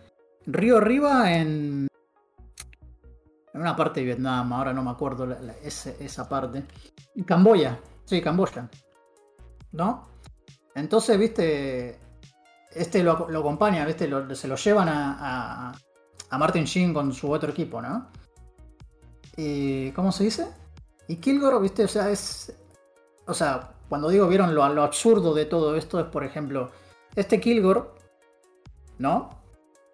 Río Arriba, en. En una parte de Vietnam, ahora no me acuerdo la- la- ese- esa parte. Camboya, sí, Camboya. ¿No? Entonces, viste. Este lo, lo acompaña, viste, lo- se lo llevan a, a, a Martin Sheen con su otro equipo, ¿no? Y. ¿Cómo se dice? Y Kilgore, viste, o sea, es. O sea, cuando digo vieron lo, lo absurdo de todo esto, es por ejemplo, este Kilgore, ¿no?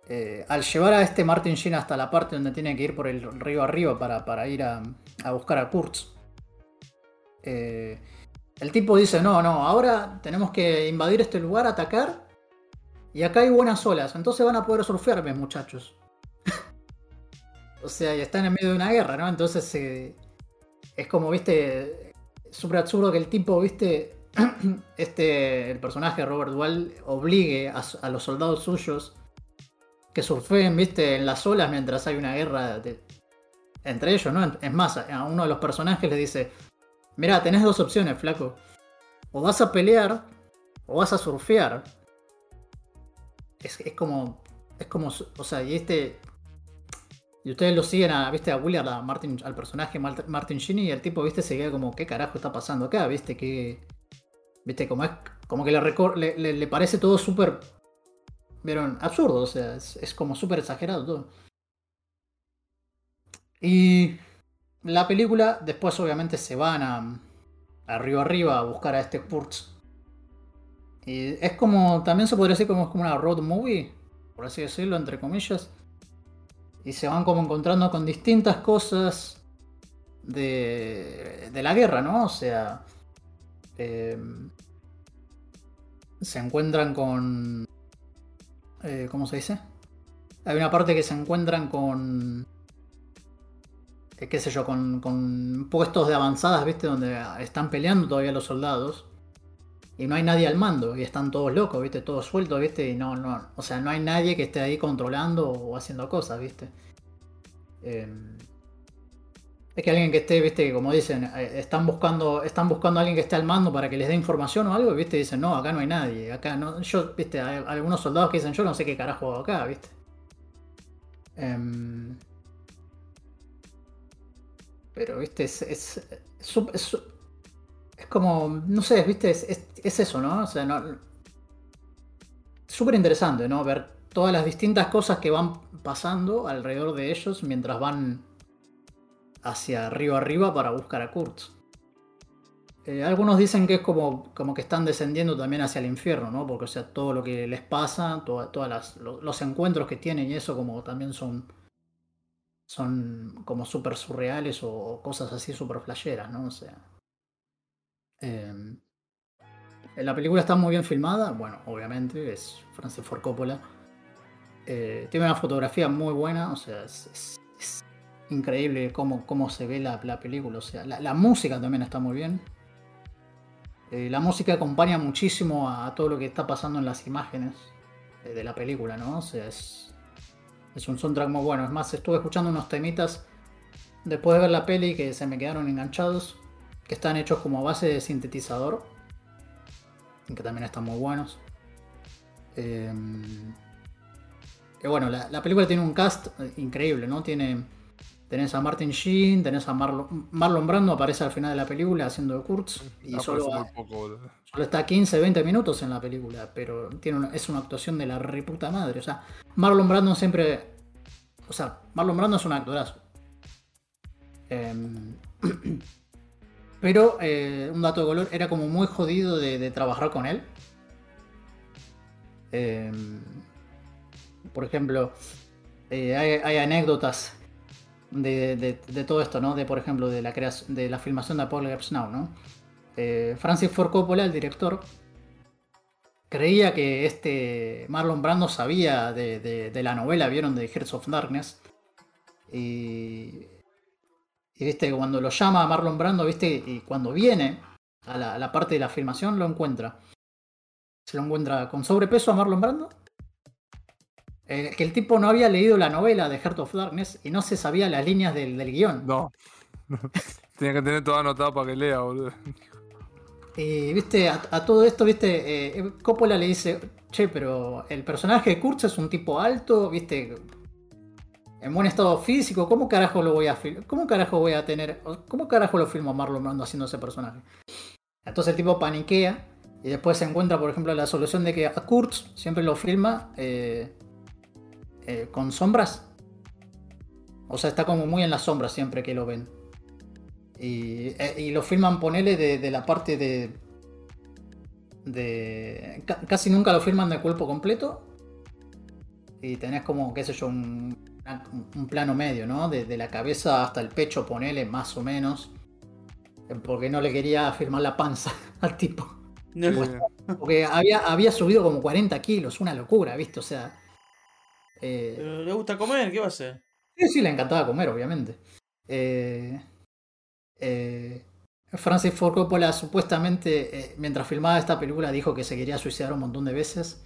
Eh, al llevar a este Martin Sheen hasta la parte donde tiene que ir por el río arriba para, para ir a, a buscar a Kurtz, eh, el tipo dice, no, no, ahora tenemos que invadir este lugar, atacar, y acá hay buenas olas, entonces van a poder surfear, mis muchachos. O sea, y están en medio de una guerra, ¿no? Entonces eh, es como, viste, súper absurdo que el tipo, viste, este, el personaje Robert Duvall obligue a, los soldados suyos que surfeen, viste, en las olas mientras hay una guerra entre ellos, ¿no? Es más, a uno de los personajes le dice, mira, tenés dos opciones, flaco. O vas a pelear o vas a surfear. Es como, es como, o sea, y este... Y ustedes lo siguen a, viste, a a Martin, al personaje Martin Sheen y el tipo, viste, se queda como, ¿qué carajo está pasando acá? Viste, que... Viste, como es, como que le, le, parece todo súper, vieron, absurdo, o sea, es, como súper exagerado todo. Y la película, después obviamente se van a, a Río Arriba a buscar a este Kurtz. Y es como, también se podría decir como, como una road movie, por así decirlo, entre comillas. Y se van como encontrando con distintas cosas de, de la guerra, ¿no? O sea, eh, se encuentran con... eh, ¿Cómo se dice? Hay una parte que se encuentran con... eh, qué sé yo, con, con puestos de avanzadas, ¿viste? Donde están peleando todavía los soldados. Y no hay nadie al mando. Y están todos locos, ¿viste? Todos sueltos, ¿viste? Y no, no... O sea, no hay nadie que esté ahí controlando o haciendo cosas, ¿viste? Eh, es que alguien que esté, viste, como dicen, eh, están buscando, están buscando a alguien que esté al mando para que les dé información o algo, viste, dicen, no, acá no hay nadie, acá no, yo, viste, hay algunos soldados que dicen, yo no sé qué carajo hago acá, viste. Em, pero, viste, es, es como, no sé, viste, es, es- es eso, ¿no? O sea, no, súper interesante, ¿no? Ver todas las distintas cosas que van pasando alrededor de ellos mientras van hacia río arriba para buscar a Kurtz. Eh, algunos dicen que es como, como que están descendiendo también hacia el infierno, ¿no? Porque, o sea, todo lo que les pasa, todas los encuentros que tienen y eso como también son son como súper surreales o cosas así súper flasheras, ¿no? O sea. Em, la película está muy bien filmada, bueno, obviamente, es Francis Ford Coppola. Eh, tiene una fotografía muy buena, o sea, es, increíble cómo, cómo, se ve la, película, o sea, la, música también está muy bien. Eh, la música acompaña muchísimo a, todo lo que está pasando en las imágenes de, de la película, ¿no? O sea, es, es un soundtrack muy bueno. Es más, estuve escuchando unos temitas después de ver la peli que se me quedaron enganchados. Que están hechos como base de sintetizador. Que también están muy buenos. Eh, que bueno, la, película tiene un cast increíble, ¿no? Tiene. Tenés a Martin Sheen, tenés a Marlon, Marlon Brando, aparece al final de la película haciendo de Kurtz. Y solo, solo, está 15, 20 minutos en la película, pero tiene es una actuación de la reputa madre. O sea, Marlon Brando siempre. O sea, Marlon Brando es un actorazo. Em, pero eh, un dato de color, era como muy jodido de, trabajar con él. Em, por ejemplo, eh, hay, anécdotas de, todo esto, ¿no? De, por ejemplo, de la, creación, de la filmación de Apocalypse Now, ¿no? Eh, Francis Ford Coppola, el director, creía que este Marlon Brando sabía de, la novela, vieron, de Hearts of Darkness. Y, y viste, cuando lo llama a Marlon Brando, viste, y cuando viene a la, parte de la filmación, lo encuentra. Se lo encuentra con sobrepeso a Marlon Brando. Eh, que el tipo no había leído la novela de Heart of Darkness y no se sabía las líneas del, del guion. No. Tenía que tener todo anotado para que lea, boludo. Y viste, a, todo esto, viste, eh, Coppola le dice, che, pero el personaje de Kurtz es un tipo alto, viste, en buen estado físico, ¿cómo carajo lo voy a ¿Cómo carajo voy a tener? ¿Cómo carajo lo filmo Marlon Brando haciendo ese personaje? Entonces el tipo paniquea y después se encuentra, por ejemplo, la solución de que a Kurtz siempre lo filma eh, eh, con sombras. O sea, está como muy en las sombras siempre que lo ven. Eh, y, lo filman, ponele, de, la parte de. de casi nunca lo filman de cuerpo completo. Y tenés como, qué sé yo, un, plano medio, ¿no? De, la cabeza hasta el pecho, ponele, más o menos. Porque no le quería filmar la panza al tipo. Porque había, había subido como 40 kilos, una locura, ¿viste? O sea. Eh, ¿Le gusta comer? ¿Qué va a hacer? Sí, sí, le encantaba comer, obviamente. Eh, eh, Francis Ford Coppola supuestamente, eh, mientras filmaba esta película, dijo que se quería suicidar un montón de veces.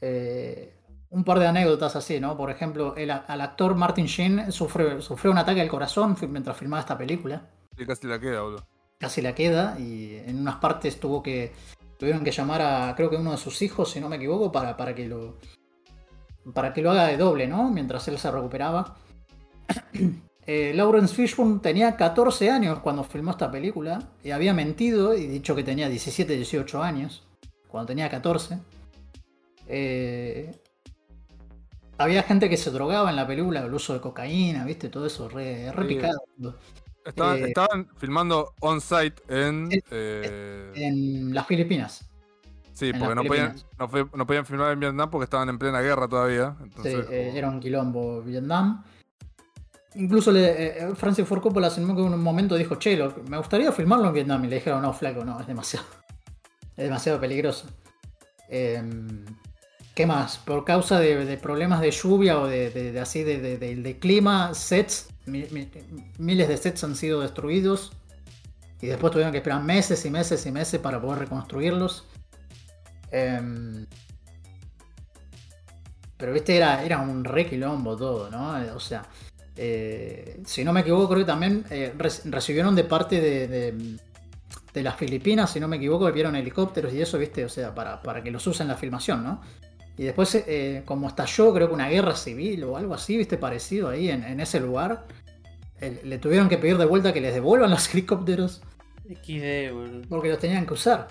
Eh, un par de anécdotas así, ¿no? Por ejemplo, el, al actor Martin Sheen sufrió, sufrió un ataque al corazón mientras filmaba esta película. Y casi la queda, boludo. Casi la queda y en unas partes tuvo que tuvieron que llamar a creo que uno de sus hijos, si no me equivoco, para, para que lo para que lo haga de doble, ¿no? Mientras él se recuperaba. Eh, Lawrence Fishburne tenía 14 años cuando filmó esta película y había mentido y dicho que tenía 17, 18 años cuando tenía 14. Eh, había gente que se drogaba en la película, el uso de cocaína, viste, todo eso, re, picado. Eh, estaban, filmando on-site en, en las Filipinas. Sí, porque no podían, no, podían, filmar en Vietnam porque estaban en plena guerra todavía. Entonces, sí, era un quilombo Vietnam. Incluso le, eh, eh, Francis Ford Coppola en un momento dijo, che, me gustaría filmarlo en Vietnam. Y le dijeron, no, flaco, no, es demasiado. Es demasiado peligroso. ¿Qué más? Por causa de, problemas de lluvia o de, así de, clima, sets, miles de sets han sido destruidos. Y después tuvieron que esperar meses y meses y meses para poder reconstruirlos. Em, pero viste, era, era un re quilombo todo, ¿no? O sea, eh, si no me equivoco, creo que también eh, recibieron de parte de, las Filipinas, si no me equivoco, vieron helicópteros y eso, ¿viste? O sea, para, que los usen en la filmación, ¿no? Y después, eh, como estalló, creo que una guerra civil o algo así, ¿viste? Parecido ahí en, ese lugar, le tuvieron que pedir de vuelta que les devuelvan los helicópteros. Porque los tenían que usar.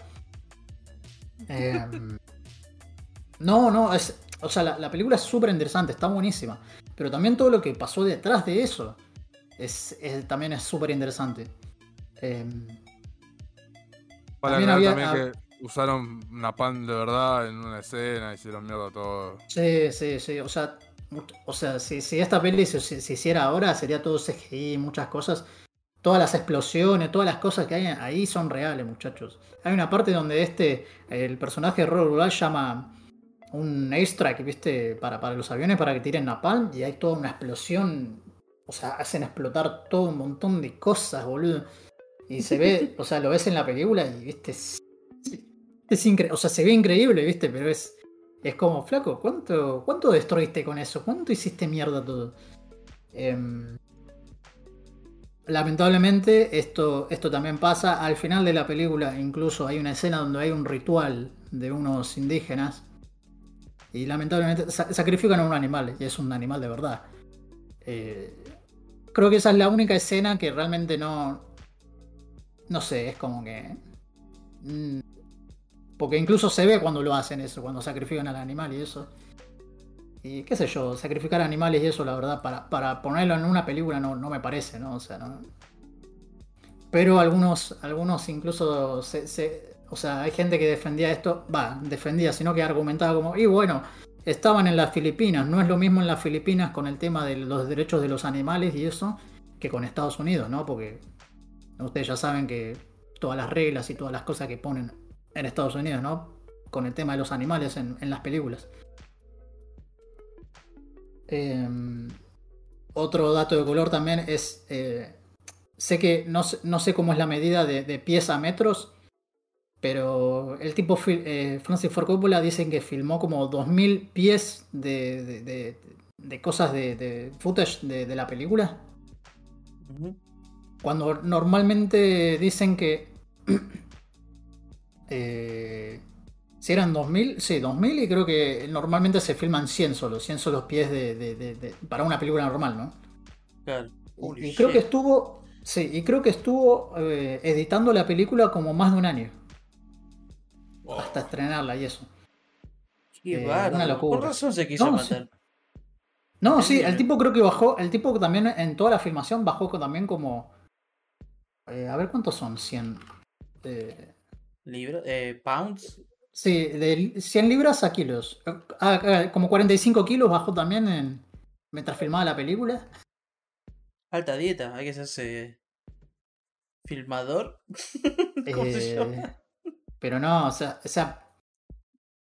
no, no, es, o sea, la, la película es súper interesante, está buenísima. Pero también todo lo que pasó detrás de eso es, también es súper interesante. Em, También había- también que usaron Napalm de verdad en una escena, hicieron mierda todo. Sí, sí, sí. O sea, much- o sea si, si esta peli se, se- se hiciera ahora, sería todo CGI, muchas cosas. Todas las explosiones, todas las cosas que hay ahí son reales, muchachos. Hay una parte donde este, el personaje de Robert Rural llama un airstrike, ¿viste? Para, para los aviones para que tiren napalm y hay toda una explosión. O sea, hacen explotar todo un montón de cosas, boludo. Y se ve, o sea, lo ves en la película y, ¿viste? Es, O sea, se ve increíble, ¿viste? Pero es, es como, flaco, ¿cuánto, ¿cuánto destruiste con eso? ¿Cuánto hiciste mierda todo? Em, lamentablemente, esto, esto también pasa. Al final de la película, incluso hay una escena donde hay un ritual de unos indígenas. Y lamentablemente sa- sacrifican a un animal, y es un animal de verdad. Eh, creo que esa es la única escena que realmente no. No sé, es como que. mm, porque incluso se ve cuando lo hacen eso, cuando sacrifican al animal y eso. Y qué sé yo, sacrificar animales y eso, la verdad, para, para ponerlo en una película no, no me parece, ¿no? O sea, no. Pero algunos, algunos incluso se, se- O sea, hay gente que defendía esto. Va, defendía, sino que argumentaba como. Y bueno, estaban en las Filipinas. No es lo mismo en las Filipinas con el tema de los derechos de los animales y eso que con Estados Unidos, ¿no? Porque ustedes ya saben que todas las reglas y todas las cosas que ponen en Estados Unidos, ¿no? Con el tema de los animales en, en las películas. Em, otro dato de color también es. eh, sé que no, sé- no sé cómo es la medida de, de pies a metros. Pero el tipo eh, Francis Ford Coppola dicen que filmó como 2000 pies de, de- de- de cosas de, footage de, la película. Cuando normalmente dicen que. eh, si eran 2000, sí, 2000 y creo que normalmente se filman 100 solo, 100 solos pies de, de- de- de- para una película normal, ¿no? Claro. Y, y creo que estuvo. Sí, y creo que estuvo eh, editando la película como más de un año. Hasta estrenarla y eso. Qué eh, una locura. Por razón se quiso No, sí. matar. No, sí, el tipo creo que bajó. El tipo también en toda la filmación bajó también como. eh, a ver cuántos son, 100. Eh, Libro, eh, pounds. sí, de 100 libras a kilos. Ah, ah, como 45 kilos bajó también en, mientras filmaba la película. Alta dieta. Hay que hacerse filmador. ¿Cómo se Eh, llama? pero no, o sea, o sea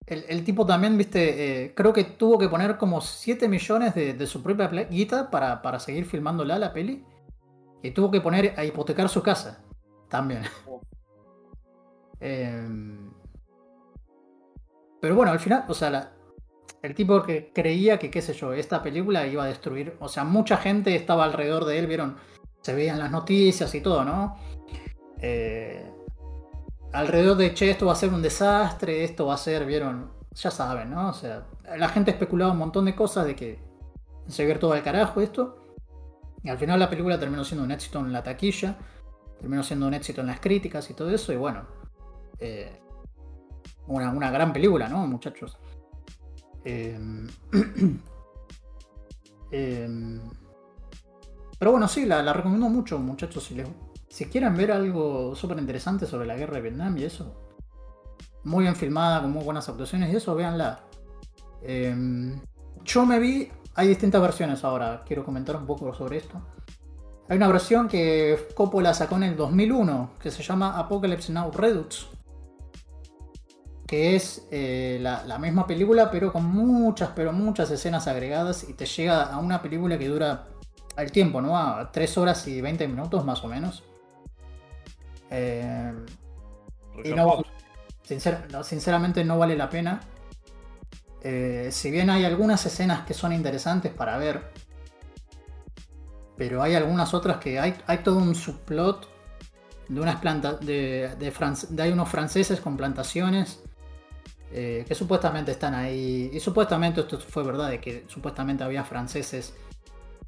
el, el tipo también, viste, eh, creo que tuvo que poner como 7 millones de, de su propia guita para, para seguir filmándola la peli. Y tuvo que poner a hipotecar su casa también. Oh. Em, pero bueno, al final, o sea, el tipo que creía que, qué sé yo, esta película iba a destruir. O sea, mucha gente estaba alrededor de él, vieron, se veían las noticias y todo, ¿no? Eh, alrededor de, che, esto va a ser un desastre, esto va a ser, vieron, ya saben, ¿no? O sea, la gente especulaba un montón de cosas de que se iba todo al carajo esto. Y al final la película terminó siendo un éxito en la taquilla, terminó siendo un éxito en las críticas y todo eso, y bueno, eh, una, una gran película, ¿no, muchachos? Em, em, pero bueno, sí, la, recomiendo mucho, muchachos, si les, si quieren ver algo súper interesante sobre la guerra de Vietnam y eso, muy bien filmada, con muy buenas actuaciones y eso, véanla. Em, yo me vi, hay distintas versiones ahora, quiero comentar un poco sobre esto. Hay una versión que Coppola sacó en el 2001 que se llama Apocalypse Now Redux, que es eh, la, la misma película pero con muchas, pero muchas escenas agregadas y te llega a una película que dura el tiempo, ¿no? A 3 horas y 20 minutos más o menos. Eh, y no, sincer- no, sinceramente no vale la pena. Eh, si bien hay algunas escenas que son interesantes para ver, pero hay algunas otras que hay, hay todo un subplot de unas plantas de, de, de hay unos franceses con plantaciones eh, que supuestamente están ahí y supuestamente esto fue verdad de que supuestamente había franceses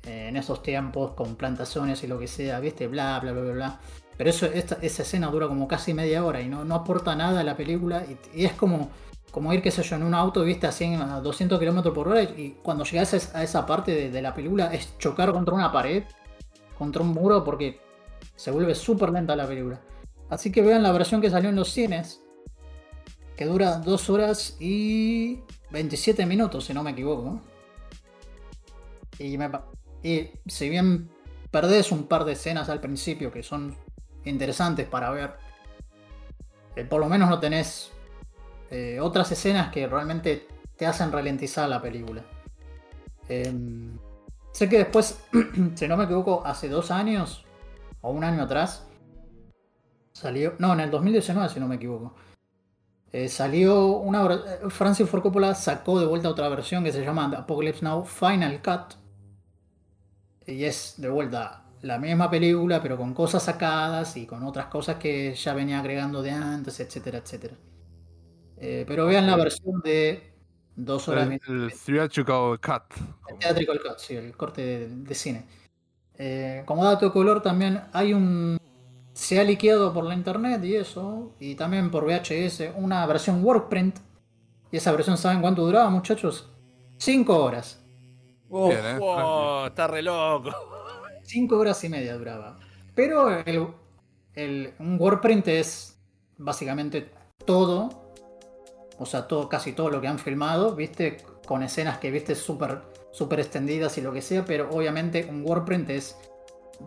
eh, en esos tiempos con plantaciones y lo que sea, viste, bla bla bla bla bla. Pero eso, esa escena dura como casi media hora y no, no aporta nada a la película. Y, es como, como ir, qué sé yo, en un auto, viste, a 100, a 200 km por hora. Y, cuando llegas a esa parte de, de la película es chocar contra una pared, contra un muro, porque se vuelve súper lenta la película. Así que vean la versión que salió en los cines, que dura 2 horas y 27 minutos, si no me equivoco. Y, me y si bien perdés un par de escenas al principio que son interesantes para ver, eh, por lo menos no tenés eh, otras escenas que realmente te hacen ralentizar la película. Em, sé que después, si no me equivoco, hace dos años o un año atrás, salió, no, en el 2019 si no me equivoco, eh, salió una, eh, Francis Ford Coppola sacó de vuelta otra versión que se llama Apocalypse Now Final Cut. Y es de vuelta la misma película, pero con cosas sacadas y con otras cosas que ya venía agregando de antes, etcétera, etcétera. Eh, pero vean la versión de dos horas El, el theatrical cut. el theatrical cut, sí, el corte de, de cine. Eh, como dato de color también hay un... Se ha liqueado por la internet y eso, y también por VHS, una versión workprint. Y esa versión, ¿saben cuánto duraba, muchachos? 5 horas. Oh, Bien, ¿eh? Wow, está re loco. 5 horas y media duraba. Pero el, el- un workprint es básicamente todo. O sea, todo, casi todo lo que han filmado, ¿viste? Con escenas que viste súper super extendidas y lo que sea, pero obviamente un workprint es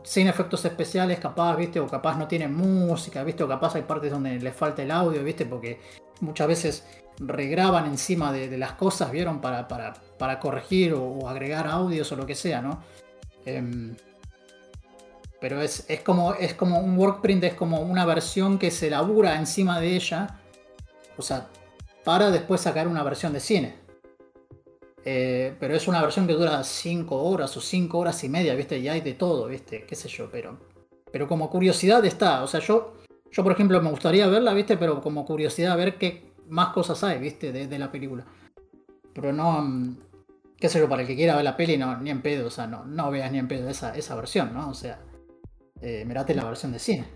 sin efectos especiales, capaz, ¿viste? O capaz no tiene música, ¿viste? O capaz hay partes donde le falta el audio, ¿viste? Porque muchas veces regraban encima de, las cosas, ¿vieron? Para, para, para corregir o, o agregar audios o lo que sea, ¿no? Em, pero es, es como, es como un workprint, es como una versión que se labura encima de ella. O sea, para después sacar una versión de cine. Eh, pero es una versión que dura 5 horas o 5 horas y media, ¿viste? Y hay de todo, ¿viste? ¿Qué sé yo? Pero, pero como curiosidad está. O sea, yo, yo por ejemplo me gustaría verla, ¿viste? Pero como curiosidad ver qué más cosas hay, ¿viste? De, de la película. Pero no... mm, qué sé yo, para el que quiera ver la peli, no, ni en pedo, o sea, no, no veas ni en pedo esa, esa versión, ¿no? O sea, eh, mirate la versión de cine.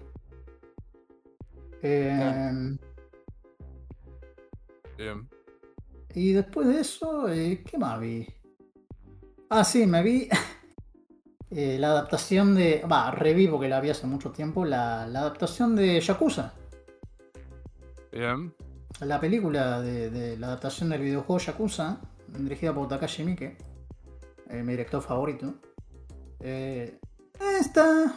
Eh, Bien. Y después de eso, eh, ¿qué más vi? Ah, sí, me vi eh, la adaptación de. Va, reví porque la vi hace mucho tiempo. La, la adaptación de Yakuza. Bien. La película de, de la adaptación del videojuego Yakuza, dirigida por Takashi Miike, eh, mi director favorito. Esta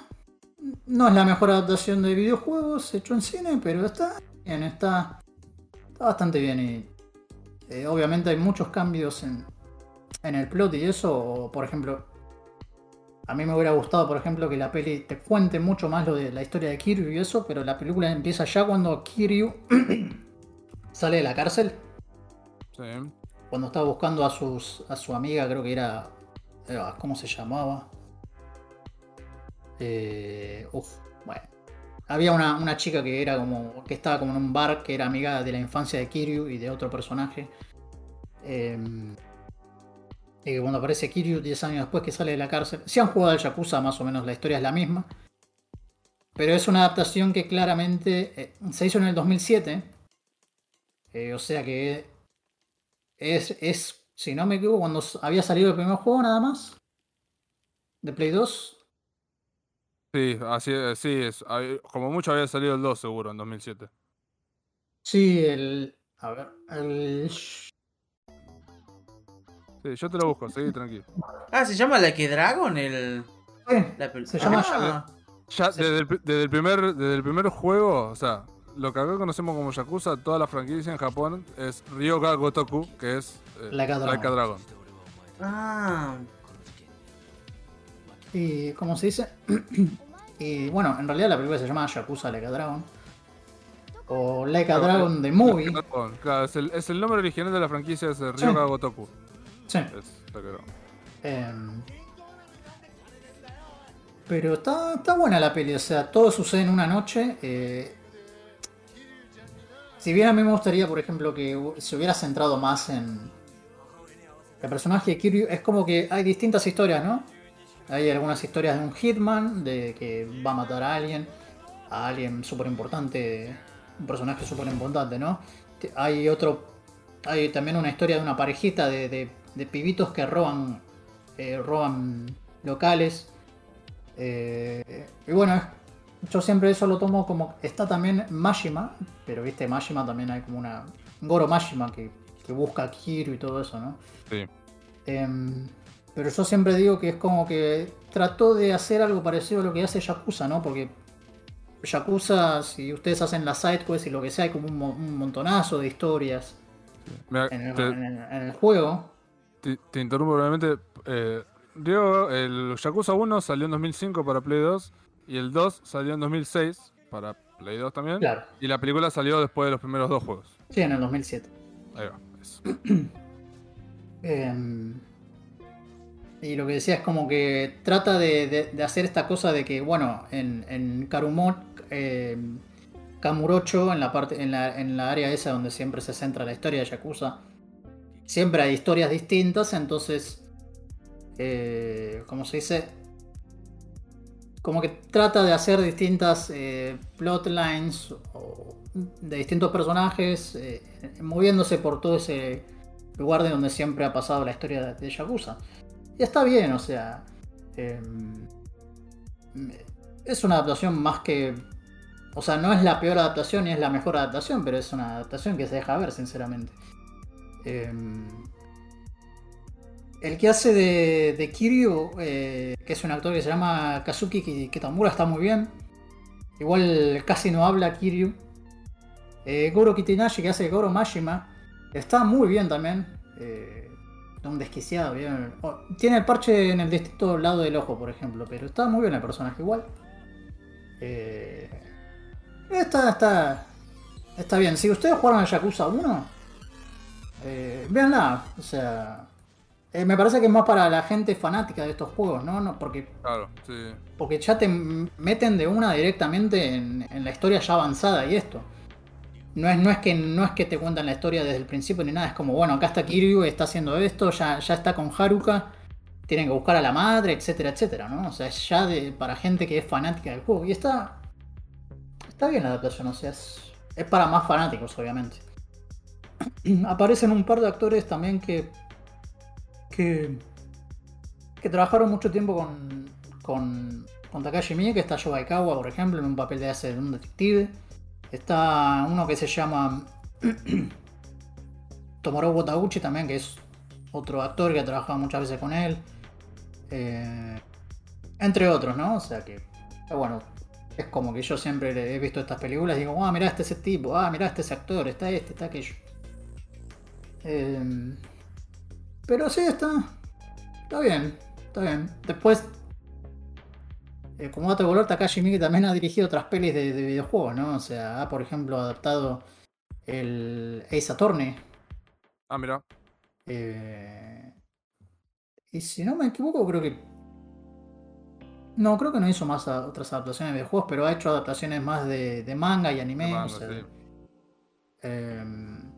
no es la mejor adaptación de videojuegos hecho en cine, pero está bien, está, está bastante bien. Y eh, obviamente hay muchos cambios en, en el plot y eso. o, por ejemplo, a mí me hubiera gustado, por ejemplo, que la peli te cuente mucho más lo de la historia de Kiryu y eso, pero la película empieza ya cuando Kiryu sale de la cárcel, Sí. cuando estaba buscando a sus a su amiga, creo que era eh, ¿cómo se llamaba? Eh, uf. Había una, una chica que era como que estaba como en un bar que era amiga de la infancia de Kiryu y de otro personaje. Eh, y que cuando aparece Kiryu 10 años después que sale de la cárcel, si han jugado al Yakuza más o menos la historia es la misma. Pero es una adaptación que claramente eh, se hizo en el 2007. Eh, o sea que es, es, si no me equivoco, cuando había salido el primer juego nada más. De Play 2. Sí, así es, sí, es. Como mucho había salido el 2 seguro en 2007. Sí, el... A ver, el... Sí, yo te lo busco, seguí tranquilo. Ah, se llama a Dragon el. La pel- Se llama Ah, Ya desde el, desde el primer desde el primer juego, o sea, lo que acá conocemos como Yakuza, toda la franquicia en Japón es Ryoga Gotoku, que es eh, Like a Dragon. Dragon. Ah. Y como se dice. y bueno, en realidad la película se llama Yakuza Like a Dragon. O Like a Claro, Dragon The Movie. Claro, es el, es el nombre original de la franquicia, es el Ryoga Gotoku. Sí. Es Like a Dragon. Em, pero está, está buena la peli, o sea, todo sucede en una noche. eh, si bien a mí me gustaría, por ejemplo, que se hubiera centrado más en el personaje de Kiryu, es como que hay distintas historias, ¿no? Hay algunas historias de un hitman, de que va a matar a alguien, a alguien súper importante, un personaje súper importante, ¿no? Hay otro, hay también una historia de una parejita de, de- de pibitos que roban, eh, roban locales. Eh, y bueno, yo siempre eso lo tomo como. Está también Mashima, pero viste, Mashima también hay como una. Goro Mashima que, que busca a Kiryu y todo eso, ¿no? Sí. Em, pero yo siempre digo que es como que trató de hacer algo parecido a lo que hace Yakuza, ¿no? Porque Yakuza, si ustedes hacen la side quest y lo que sea, hay como un, mo- un montonazo de historias Mira, en el, te, en el- en el juego. te- te interrumpo brevemente. Eh, Diego, el Yakuza 1 salió en 2005 para Play 2 y el 2 salió en 2006 para Play 2 también. Claro, Y la película salió después de los primeros dos juegos. sí, en el 2007. Ahí va. eso. Em, y lo que decía es como que trata de, hacer esta cosa de que, bueno, en, en Karumon, em, Kamurocho, en la, parte, en, la, en la área esa donde siempre se centra la historia de Yakuza, siempre hay historias distintas, entonces, eh, ¿cómo se dice? Como que trata de hacer distintas eh, plotlines de distintos personajes, eh, moviéndose por todo ese lugar de donde siempre ha pasado la historia de Yakuza. Y está bien, o sea. em, es una adaptación más que. O sea, no es la peor adaptación ni es la mejor adaptación, pero es una adaptación que se deja ver, sinceramente. Em, el que hace de, de Kiryu, eh, que es un actor que se llama Kazuki Ki- Kitamura, está muy bien. Igual casi no habla Kiryu. Eh, Goro Kitinashi, que hace Goro Mashima, está muy bien también. Eh, un desquiciado, bien. Oh, tiene el parche en el distinto lado del ojo, por ejemplo, pero está muy bien el personaje igual. Eh, está, está, está bien. Si ustedes jugaron a Yakuza 1, eh, véanla. O sea, eh, me parece que es más para la gente fanática de estos juegos, ¿no? no porque Claro, sí. porque ya te meten de una directamente en, en la historia ya avanzada y esto. No es, no, es que, no es que te cuentan la historia desde el principio ni nada, es como, bueno, acá está Kiryu, está haciendo esto, ya, ya está con Haruka, tienen que buscar a la madre, etcétera, etcétera, ¿no? O sea, es ya para gente que es fanática del juego. Y está. Está bien la adaptación, o sea, es, es para más fanáticos, obviamente. Aparecen un par de actores también que. que. que trabajaron mucho tiempo con. con. con Takashi Miike, está Yogaikawa, por ejemplo, en un papel de hace de un detective. Está uno que se llama. Tomorobu Taguchi también, que es otro actor que ha trabajado muchas veces con él. Eh, entre otros, ¿no? O sea que. Bueno, es como que yo siempre he visto estas películas y digo, ah, mirá este ese tipo, ah, mirá este actor, está este, está aquello. Eh, pero sí, está. Está bien, está bien. Después, eh, como dato de color, Takashi Miike también ha dirigido otras pelis de, de videojuegos, ¿no? O sea, ha, por ejemplo, adaptado el Ace Attorney. Ah, mira. Eh, y si no me equivoco, creo que. No, creo que no hizo más a- otras adaptaciones de juegos, pero ha hecho adaptaciones más de, de manga y anime. O sea, sí. em,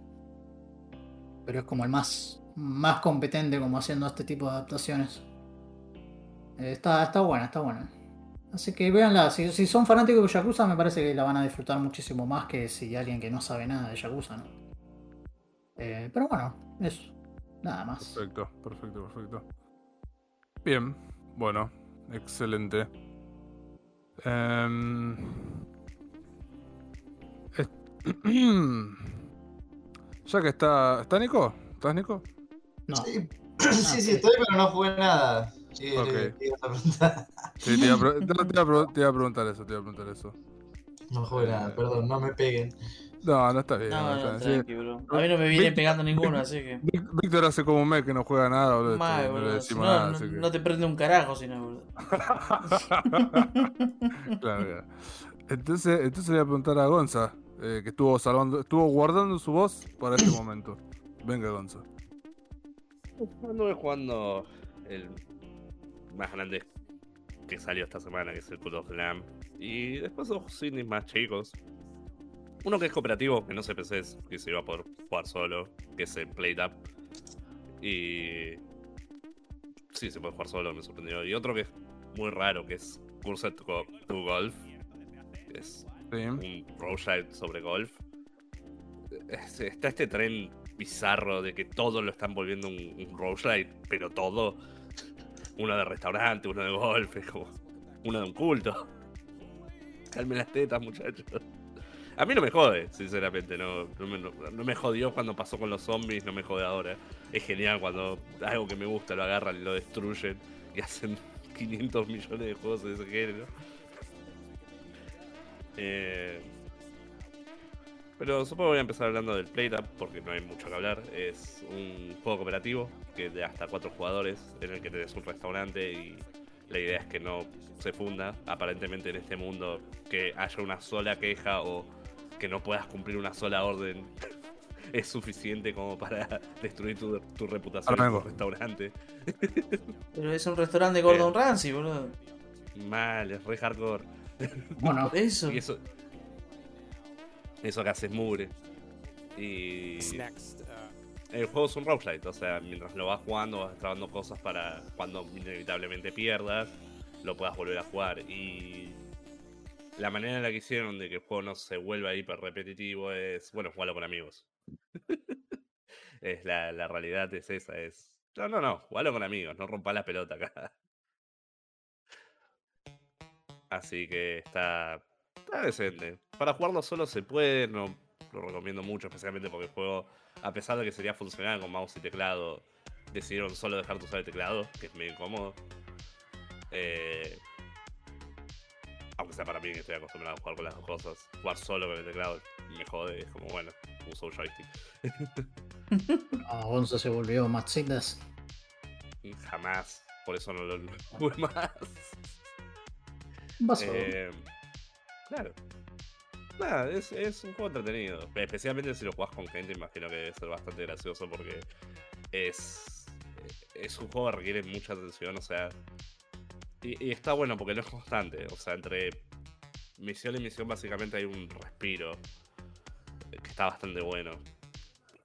pero es como el más, más competente como haciendo este tipo de adaptaciones. Eh, está, está buena, está buena. Así que véanla, si, si son fanáticos de Yakuza me parece que la van a disfrutar muchísimo más que si alguien que no sabe nada de Yakuza, ¿no? Eh, pero bueno, eso. Nada más. Perfecto, perfecto, perfecto. Bien, bueno, excelente. Em, es- ya que está. ¿Está Nico? ¿Estás Nico? No. Sí, sí, sí, estoy, pero no jugué nada. Sí, a preguntar. Te iba, a pre- no, te iba a pre- te iba a preguntar eso, te iba a preguntar eso. No jugué nada, perdón, no me peguen. No, no está bien. No, no está no, bien. Sí, tranqui, bro. A mí no me viene pegando ninguno, así que. Víctor hace como un mes que no juega nada, boludo. Mal, este, no le decimos no, nada, no, así que- no te prende un carajo, si no, boludo. claro, claro. Entonces, entonces le voy a preguntar a Gonza, eh, que estuvo salvando, estuvo guardando su voz para este momento. Venga, Gonza. Anduve jugando el más grande que salió esta semana, que es el Cult of Lamb. Y después dos indies más chicos. Uno que es cooperativo, que no sé PCs, que se iba a poder jugar solo, que es el Played Up. Y. Sí, se puede jugar solo, me sorprendió. Y otro que es muy raro, que es Cursed to, Go- to Golf. Que es Sí. un roguelite sobre golf. Es- Está este tren bizarro de que todo lo están volviendo un, un roguelite, pero todo. Uno de restaurante, uno de golf, es como uno de un culto. Calme las tetas, muchachos. A mí no me jode, sinceramente. No, no, me, no me jodió cuando pasó con los zombies, no me jode ahora. Es genial cuando algo que me gusta lo agarran y lo destruyen y hacen 500 millones de juegos de ese género. Eh, pero supongo que voy a empezar hablando del Playtap porque no hay mucho que hablar. Es un juego cooperativo que de hasta cuatro jugadores en el que tenés un restaurante y la idea es que no se funda aparentemente en este mundo que haya una sola queja o que no puedas cumplir una sola orden es suficiente como para destruir tu, tu reputación en tu restaurante. Pero es un restaurante de Gordon Ramsay, boludo. Mal, es re hardcore. Bueno, Por eso. Y eso. Eso que haces mugre. Y. next? Uh, El juego es un roguelite, o sea, mientras lo vas jugando vas trabando cosas para cuando inevitablemente pierdas, lo puedas volver a jugar. Y la manera en la que hicieron de que el juego no se vuelva hiper repetitivo es, bueno, jugarlo con amigos. es la, la realidad es esa, es... No, no, no, jugalo con amigos, no rompa la pelota acá. Así que está, está decente. Para jugarlo solo se puede, no lo recomiendo mucho, especialmente porque el juego a pesar de que sería funcional con mouse y teclado, decidieron solo dejarte usar el teclado, que es medio incómodo. Eh, aunque sea para mí que estoy acostumbrado a jugar con las dos cosas, jugar solo con el teclado me jode, es como bueno, uso un joystick. ah, Gonzo se volvió machitas. Jamás, por eso no lo jugué más. Eh, claro. Nada, es, un juego entretenido. Especialmente si lo jugás con gente, imagino que debe ser bastante gracioso porque es. Es un juego que requiere mucha atención, o sea. Y, está bueno porque no es constante. O sea, entre misión y misión básicamente hay un respiro. Que está bastante bueno.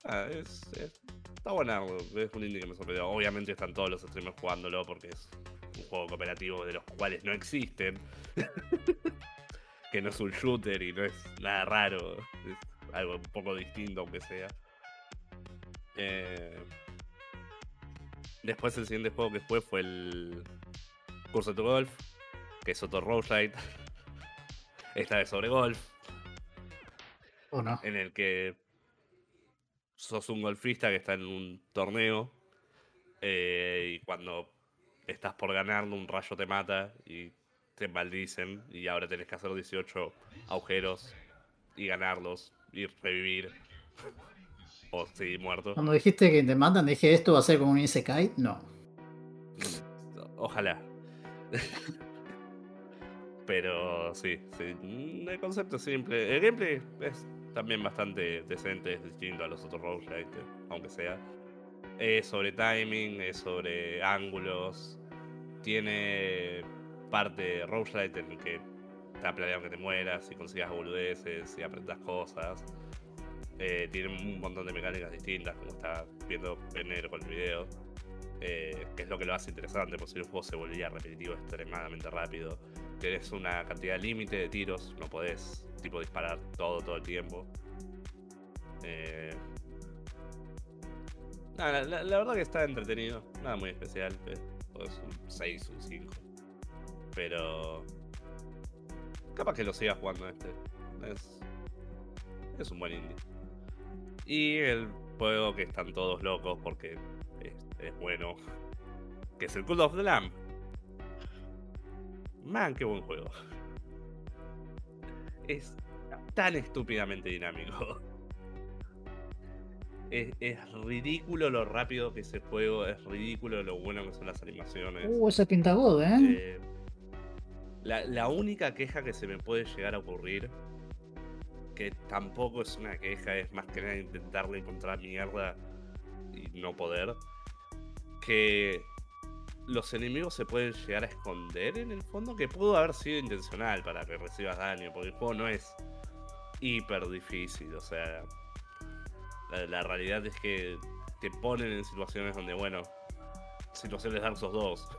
Ah, es, es- está bueno. Es un indie que me sorprendió. Obviamente están todos los streamers jugándolo porque es un juego cooperativo de los cuales no existen. que no es un shooter y no es nada raro. Es algo un poco distinto, aunque sea. Eh, Después el siguiente juego que jugué fue el Curso to Golf, que es otro roguelite. Esta vez sobre golf, ¿O no? en el que sos un golfista que está en un torneo eh, y cuando estás por ganarlo un rayo te mata y te maldicen y ahora tenés que hacer 18 agujeros y ganarlos y revivir o seguir muerto. Cuando dijiste que te matan, dije esto va a ser como un Isekai. No. Ojalá. Pero sí, sí, mm, el concepto es simple. El gameplay es también bastante decente, es distinto a los otros roguelite, aunque sea. Es sobre timing, es sobre ángulos. Tiene parte roguelite en el que está planeado que te mueras y consigas boludeces y aprendas cosas. Eh, tiene un montón de mecánicas distintas, como está viendo en negro con el video eh, que es lo que lo hace interesante, porque si el juego se volvía repetitivo extremadamente rápido, tenés una cantidad límite de tiros, no podés tipo disparar todo todo el tiempo. Eh, la, verdad que está entretenido, nada muy especial, eh, es un 6, un 5. Pero capaz que lo siga jugando este. Es, es un buen indie. Y el juego que están todos locos porque es, es bueno. Que es el Cult of the Lamb. Man, qué buen juego. Es tan estúpidamente dinámico. Es, es ridículo lo rápido que ese juego, es ridículo lo bueno que son las animaciones. Uh, ese pinta God, ¿eh? Eh, la, la única queja que se me puede llegar a ocurrir, que tampoco es una queja, es más que nada intentarle encontrar mierda y no poder, que los enemigos se pueden llegar a esconder en el fondo, que pudo haber sido intencional para que recibas daño, porque el juego no es hiper difícil, o sea, la, la realidad es que te ponen en situaciones donde, bueno, situaciones Dark Souls 2.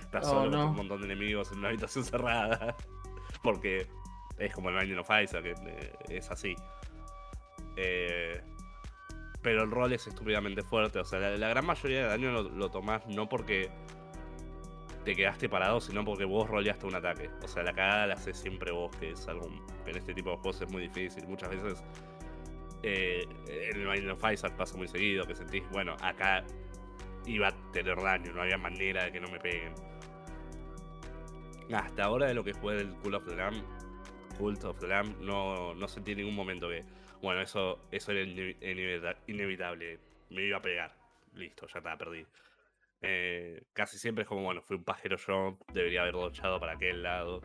Estás Oh, solo con un montón de enemigos en una habitación cerrada. Porque es como el Binding of Isaac, que eh, es así. Eh, pero el rol es estúpidamente fuerte. O sea, la, la gran mayoría de daño lo, lo tomás no porque te quedaste parado, sino porque vos roleaste un ataque. O sea, la cagada la haces siempre vos, que es algo en este tipo de juegos es muy difícil. Muchas veces eh, en el Binding of Isaac pasa muy seguido, que sentís, bueno, acá iba a tener daño, no había manera de que no me peguen. Hasta ahora de lo que jugué del Cult of the Lamb, Cult of the Lamb, no, no sentí en ningún momento que, bueno, eso, eso era inevi- inevita- inevitable, me iba a pegar. Listo, ya está, perdí. Eh, casi siempre es como, bueno, fui un pajero yo, debería haber dochado para aquel lado.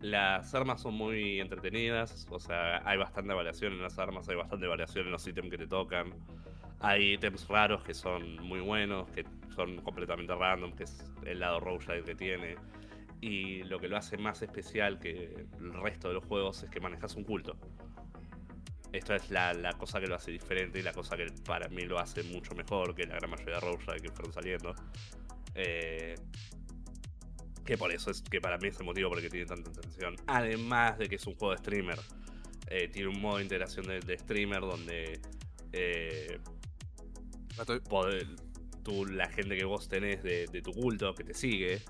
Las armas son muy entretenidas, o sea, hay bastante variación en las armas, hay bastante variación en los ítems que te tocan. Hay ítems raros que son muy buenos, que son completamente random, que es el lado roguelike que tiene. Y lo que lo hace más especial que el resto de los juegos es que manejas un culto. Esto es la, la cosa que lo hace diferente y la cosa que para mí lo hace mucho mejor que la gran mayoría de roguelike que fueron saliendo. Eh, que por eso es que para mí es el motivo por el que tiene tanta atención. Además de que es un juego de streamer. Eh, tiene un modo de integración de, streamer donde eh, poder- tú, la gente que vos tenés de, de tu culto, que te sigue,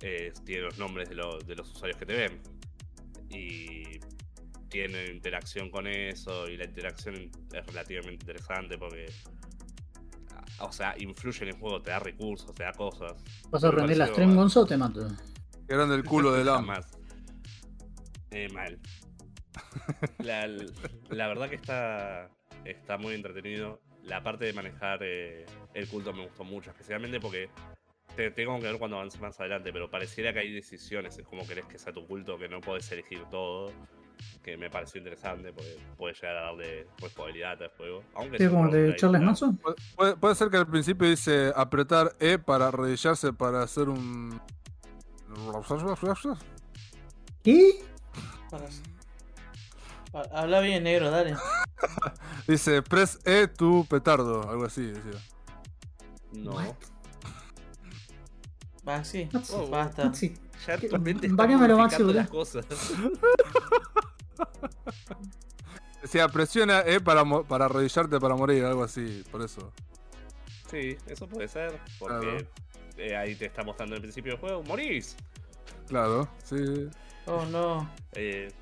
eh, tiene los nombres de, lo- de los usuarios que te ven. Y tiene interacción con eso, y la interacción es relativamente interesante porque, o sea, influye en el juego, te da recursos, te da cosas. ¿Vas a Me rendir la pareció stream, bárbaro. Gonzo, o te mato? Qué grande el culo de Lam. Eh, mal. La, la verdad que está, está muy entretenido. La parte de manejar eh, el culto me gustó mucho, especialmente porque te, tengo que ver cuando avance más adelante, pero pareciera que hay decisiones, es como querés que sea tu culto, que no podés elegir todo, que me pareció interesante, porque puede llegar a darle responsabilidad al juego. Aunque ¿Sí, como el de Charles. Manson? Pu- Puede, puede ser que al principio dice apretar E para arrodillarse para hacer un. ¿Qué? Para- Pa- Habla bien, negro, dale. Dice press E tu petardo, algo así decía. No. Va, sí. Oh, Basta. Maxi, Ya tu mente está Bañamelo, Maxi, modificando las cosas. Decía presiona E para, para arrodillarte para morir, algo así, por eso. Sí, eso puede ser, porque eh, ahí te está mostrando en el principio del juego, morís. Claro, sí. Oh, no. Eh,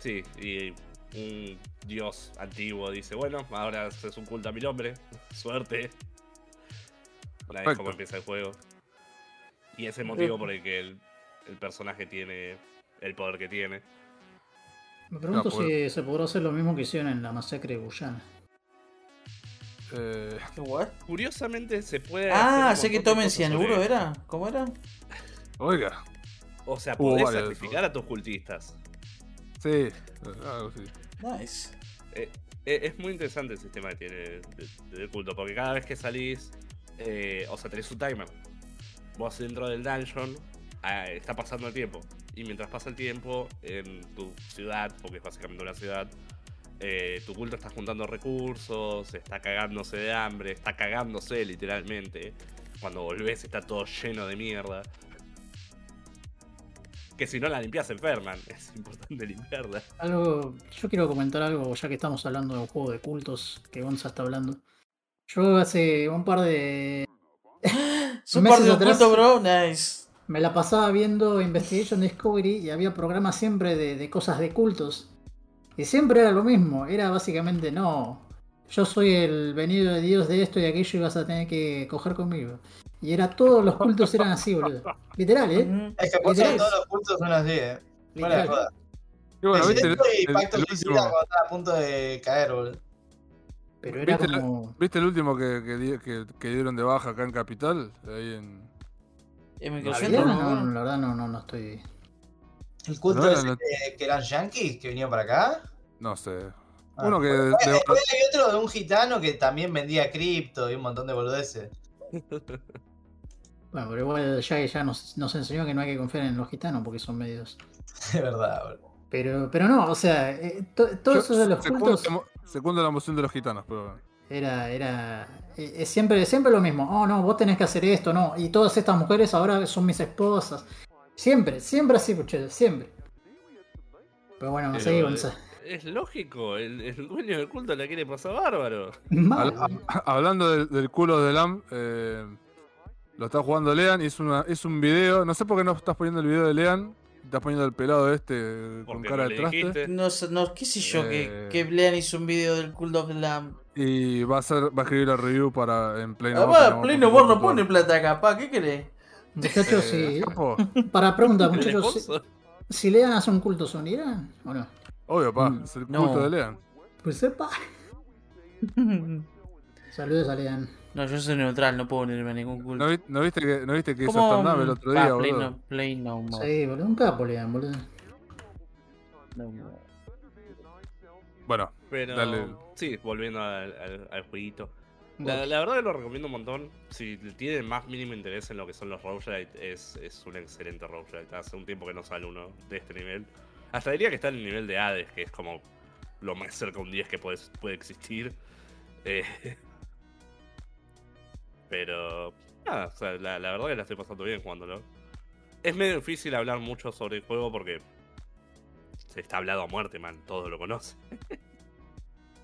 sí, y un dios antiguo dice, bueno, ahora es un culto a mi nombre, suerte. Es Perfecto. como empieza el juego. Y ese motivo por el que el, el personaje tiene el poder que tiene. me pregunto No, si se podrá hacer lo mismo que hicieron en la masacre de Guyana. Eh. Curiosamente se puede... Ah, sé que tomen cianuro. ¿era? ¿Cómo era? oiga, O sea, podés sacrificar a tus cultistas. sí, algo así. Nice. Eh, eh, es muy interesante el sistema que tiene de- culto, porque cada vez que salís, eh, o sea, tenés un timer. Vos dentro del dungeon ah, está pasando el tiempo. Y mientras pasa el tiempo, en tu ciudad, porque es básicamente una ciudad, eh, tu culto está juntando recursos, está cagándose de hambre, está cagándose literalmente. Cuando volvés está todo lleno de mierda. Que si no la limpias enferman, es importante limpiarla. Algo, yo quiero comentar algo, ya que estamos hablando de un juego de cultos que Gonza está hablando. Yo hace un par de. Super Meses de atrás- oculto, bro. Nice. Me la pasaba viendo Investigation Discovery y había programas siempre de, de cosas de cultos. Y siempre era lo mismo, era básicamente no. Yo soy el venido de Dios de esto y aquello y vas a tener que coger conmigo. Y era todos los cultos eran así, boludo. Literal, ¿eh? Es que por eso todos los cultos son así, eh. Literal. joda. Y bueno, viste, el, el- Pacto el último, cuando estaba a punto de caer, boludo. Pero era ¿Viste como. ¿viste el último que, que, que- que dieron de baja acá en Capital? Ahí en. En La microcentro, verdad, ¿no? no, la verdad no, no, no estoy. El culto No, ese no. que, que eran yankees que venían para acá. No sé. Ah, Uno que. bueno, de- Después hay otro de un gitano que también vendía cripto y un montón de boludeces. Bueno, pero igual ya, ya nos, nos enseñó que no hay que confiar en los gitanos porque son medios. De verdad, boludo. Pero, pero no, o sea, eh, to- todo yo- eso de los secundo cultos Secundo la emoción de los gitanos, pero. era, era eh, es siempre, siempre lo mismo. Oh, no, vos tenés que hacer esto, no. Y todas estas mujeres ahora son mis esposas. Siempre, siempre así, puchero, siempre. Pero bueno, Pero, seguí, eh. Es lógico, el, el dueño del culto la quiere pasar bárbaro. Habla- hablando del, del culo de Lam, eh, Lo está jugando Lean y es, una, es un video. No sé por qué no estás poniendo el video de Lean. Estás poniendo el pelado este con Porque cara no de traste. dijiste. No, sé- no, qué sé yo, Eh. que, que Lean hizo un video del Cult of Lamb. Y va a hacer, va a escribir la review para en Play No Ah, no Play No no pone plata acá, pa, ¿qué querés? Muchachos, Eh, sí. capo, Para pregunta, ¿El muchachos, si, si Lean hace un culto, ¿son irán o no? Obvio, pa, Mm, es el no. culto de Lean. Pues sepa. Saludos a Lean. No, yo soy neutral, no puedo unirme a ningún culto. ¿No, vi- no viste que, no viste que hizo stand-up el otro día, Play boludo? no, Play no more. Sí, boludo, un capo boludo. No more. Bueno, Pero Dale. sí, volviendo al, al, al jueguito. La, la verdad que lo recomiendo un montón. Si tienen más mínimo interés en lo que son los roguelite, es, es un excelente roguelite. Hace un tiempo que no sale uno de este nivel. Hasta diría que está en el nivel de Hades, que es como lo más cerca a un 10 que puede, puede existir. Eh, pero, nada, o sea, la, la verdad que la estoy pasando bien jugándolo. Es medio difícil hablar mucho sobre el juego porque se está hablado a muerte, man. Todos lo conocen.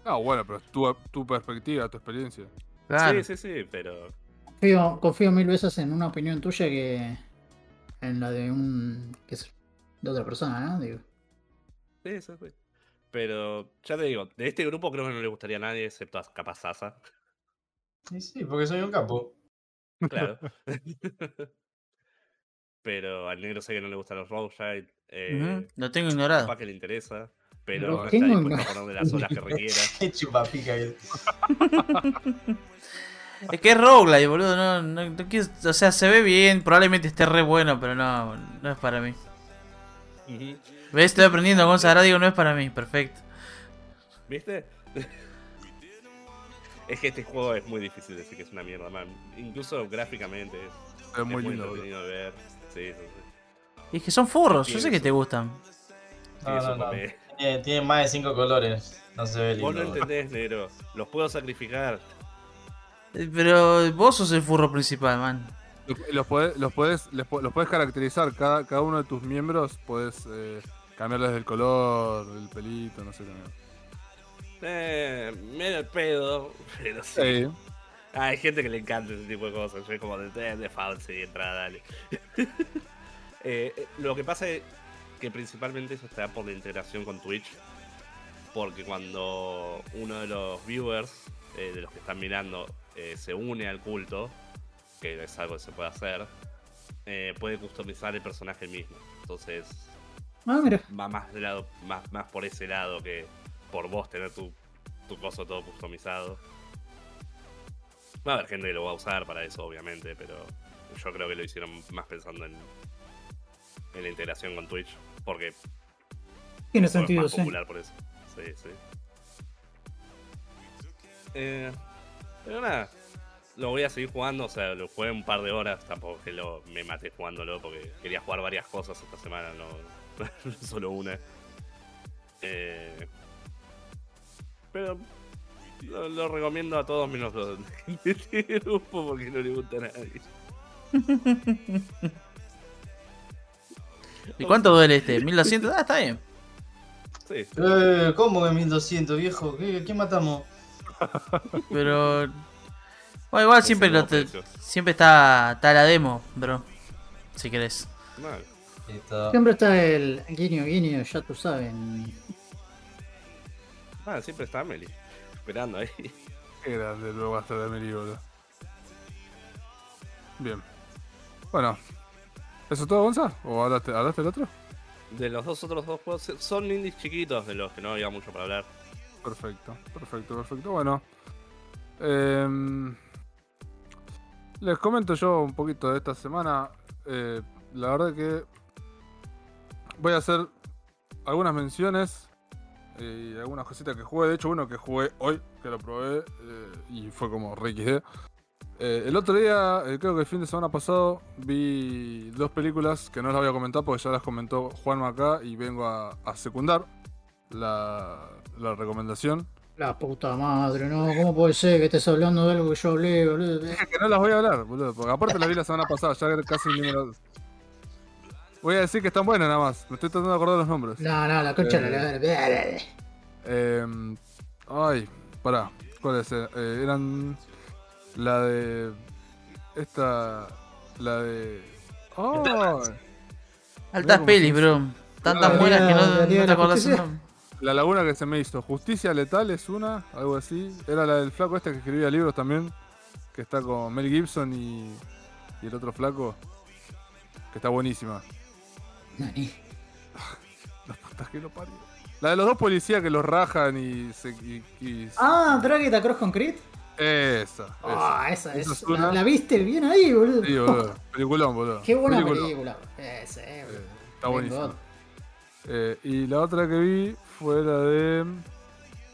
no, bueno, pero es tu, tu perspectiva, tu experiencia. Claro. Sí, sí, sí, pero Confío, confío mil veces en una opinión tuya que en la de un. que es de otra persona, ¿no? Digo. Sí, sí, sí. Pero, ya te digo, de este grupo creo que no le gustaría a nadie, excepto a capaz Sasa. Sí, sí, porque soy un capo. Claro. Pero al negro sé que no le gustan los roguelite. Eh, Ujú, Lo tengo ignorado. Capaz que le interesa. Pero no está dispuesto a ponerle las horas que requiera. Qué chupapica que Es que es roguelite, boludo. No, no, no quiero- o sea, se ve bien, probablemente esté re bueno, pero no, no es para mí. ¿Ves? Estoy aprendiendo con Sara, digo, no es para mí, perfecto. ¿Viste? Es que este juego es muy difícil decir que es una mierda, man. Incluso gráficamente es, Es muy lindo, entretenido de ver. Sí, sí, sí. Y es que son furros, yo sé que te gustan. Sí, No, no, no. Tiene, tiene más de cinco colores. No se ve Vos no lindo. entendés, negro. Los puedo sacrificar. Eh, Pero vos sos el furro principal, man. Los, los podés, los, podés, los podés caracterizar, cada, cada uno de tus miembros podés eh, cambiarles el color, el pelito, no sé qué. Eh, el pedo, pero sí. Sí. Ah, hay gente que le encanta ese tipo de cosas. Yo es como de, de, falso y entra, dale. Eh, eh, lo que pasa es que principalmente eso está por la integración con Twitch. Porque cuando uno de los viewers, eh, de los que están mirando, se une al culto, que es algo que se puede hacer, puede customizar el personaje mismo. Entonces Ah, mira. va más, de lado, más, más por ese lado que por vos tener tu, tu coso todo customizado. Va a haber gente que lo va a usar para eso, obviamente, pero yo creo que lo hicieron más pensando en, en la integración con Twitch, porque Tiene sentido, es más sí. popular por eso. Sí, sí. Eh, pero nada, lo voy a seguir jugando, o sea, lo jugué un par de horas, tampoco que lo, me maté jugándolo, porque quería jugar varias cosas esta semana, no, no solo una. Eh, pero lo, lo recomiendo a todos menos los de este grupo porque no le gusta a nadie. ¿Y cuánto duele este? ¿1200? Ah, está bien. Sí, sí. Eh, ¿Cómo que 1200, viejo? ¿Qué, qué matamos? Pero. Bueno, igual siempre, lo te- siempre está, está la demo, bro. Si querés. Mal. Siempre está el guiño, guiño, ya tú saben. Ah, siempre está Amelie. Esperando ahí. Qué grande luego va a estar de Meli, boludo. Bien. Bueno. ¿Eso todo, Gonza? ¿O hablaste, hablaste del otro? De los dos otros dos juegos son indies chiquitos de los que no había mucho para hablar. Perfecto, perfecto, perfecto. Bueno. em, les comento yo un poquito de esta semana. Eh, la verdad que voy a hacer algunas menciones eh, y algunas cositas que jugué. De hecho, uno que jugué hoy, que lo probé eh, y fue como re XD. Eh, el otro día, eh, creo que el fin de semana pasado, vi dos películas que no las voy a comentar porque ya las comentó Juanma acá y vengo a, a secundar la, la recomendación. La puta madre, no, ¿cómo puede ser que estés hablando de algo que yo hablé, boludo? Que no las voy a hablar, boludo, porque aparte las vi la semana pasada, ya casi ni me las... Voy a decir que están buenas nada más, me estoy tratando de acordar los nombres. No, no, la concha de la la- Eh, ay, pará, ¿cuáles eran? Eh, eran la de... esta. La de. ¡Oh! Altas pelis, bro. Tantas Ah, buenas que no, la no te la acordás el Justicia. nombre. La laguna que se me hizo. Justicia Letal es una, algo así. Era la del flaco este que escribía libros también. Que está con Mel Gibson y, y el otro flaco. Que está buenísima. Nani. La puta que lo parió. La de los dos policías que los rajan y se. Y, y- Ah, Drag Across Concrete. Esa. Ah, esa Esa es. una. La, la viste bien ahí, boludo. Sí, boludo. Peliculón, boludo. Qué buena Peliculón. película. Ese, Eh, boludo. está Thank buenísimo. God. Eh, y la otra que vi fue la de.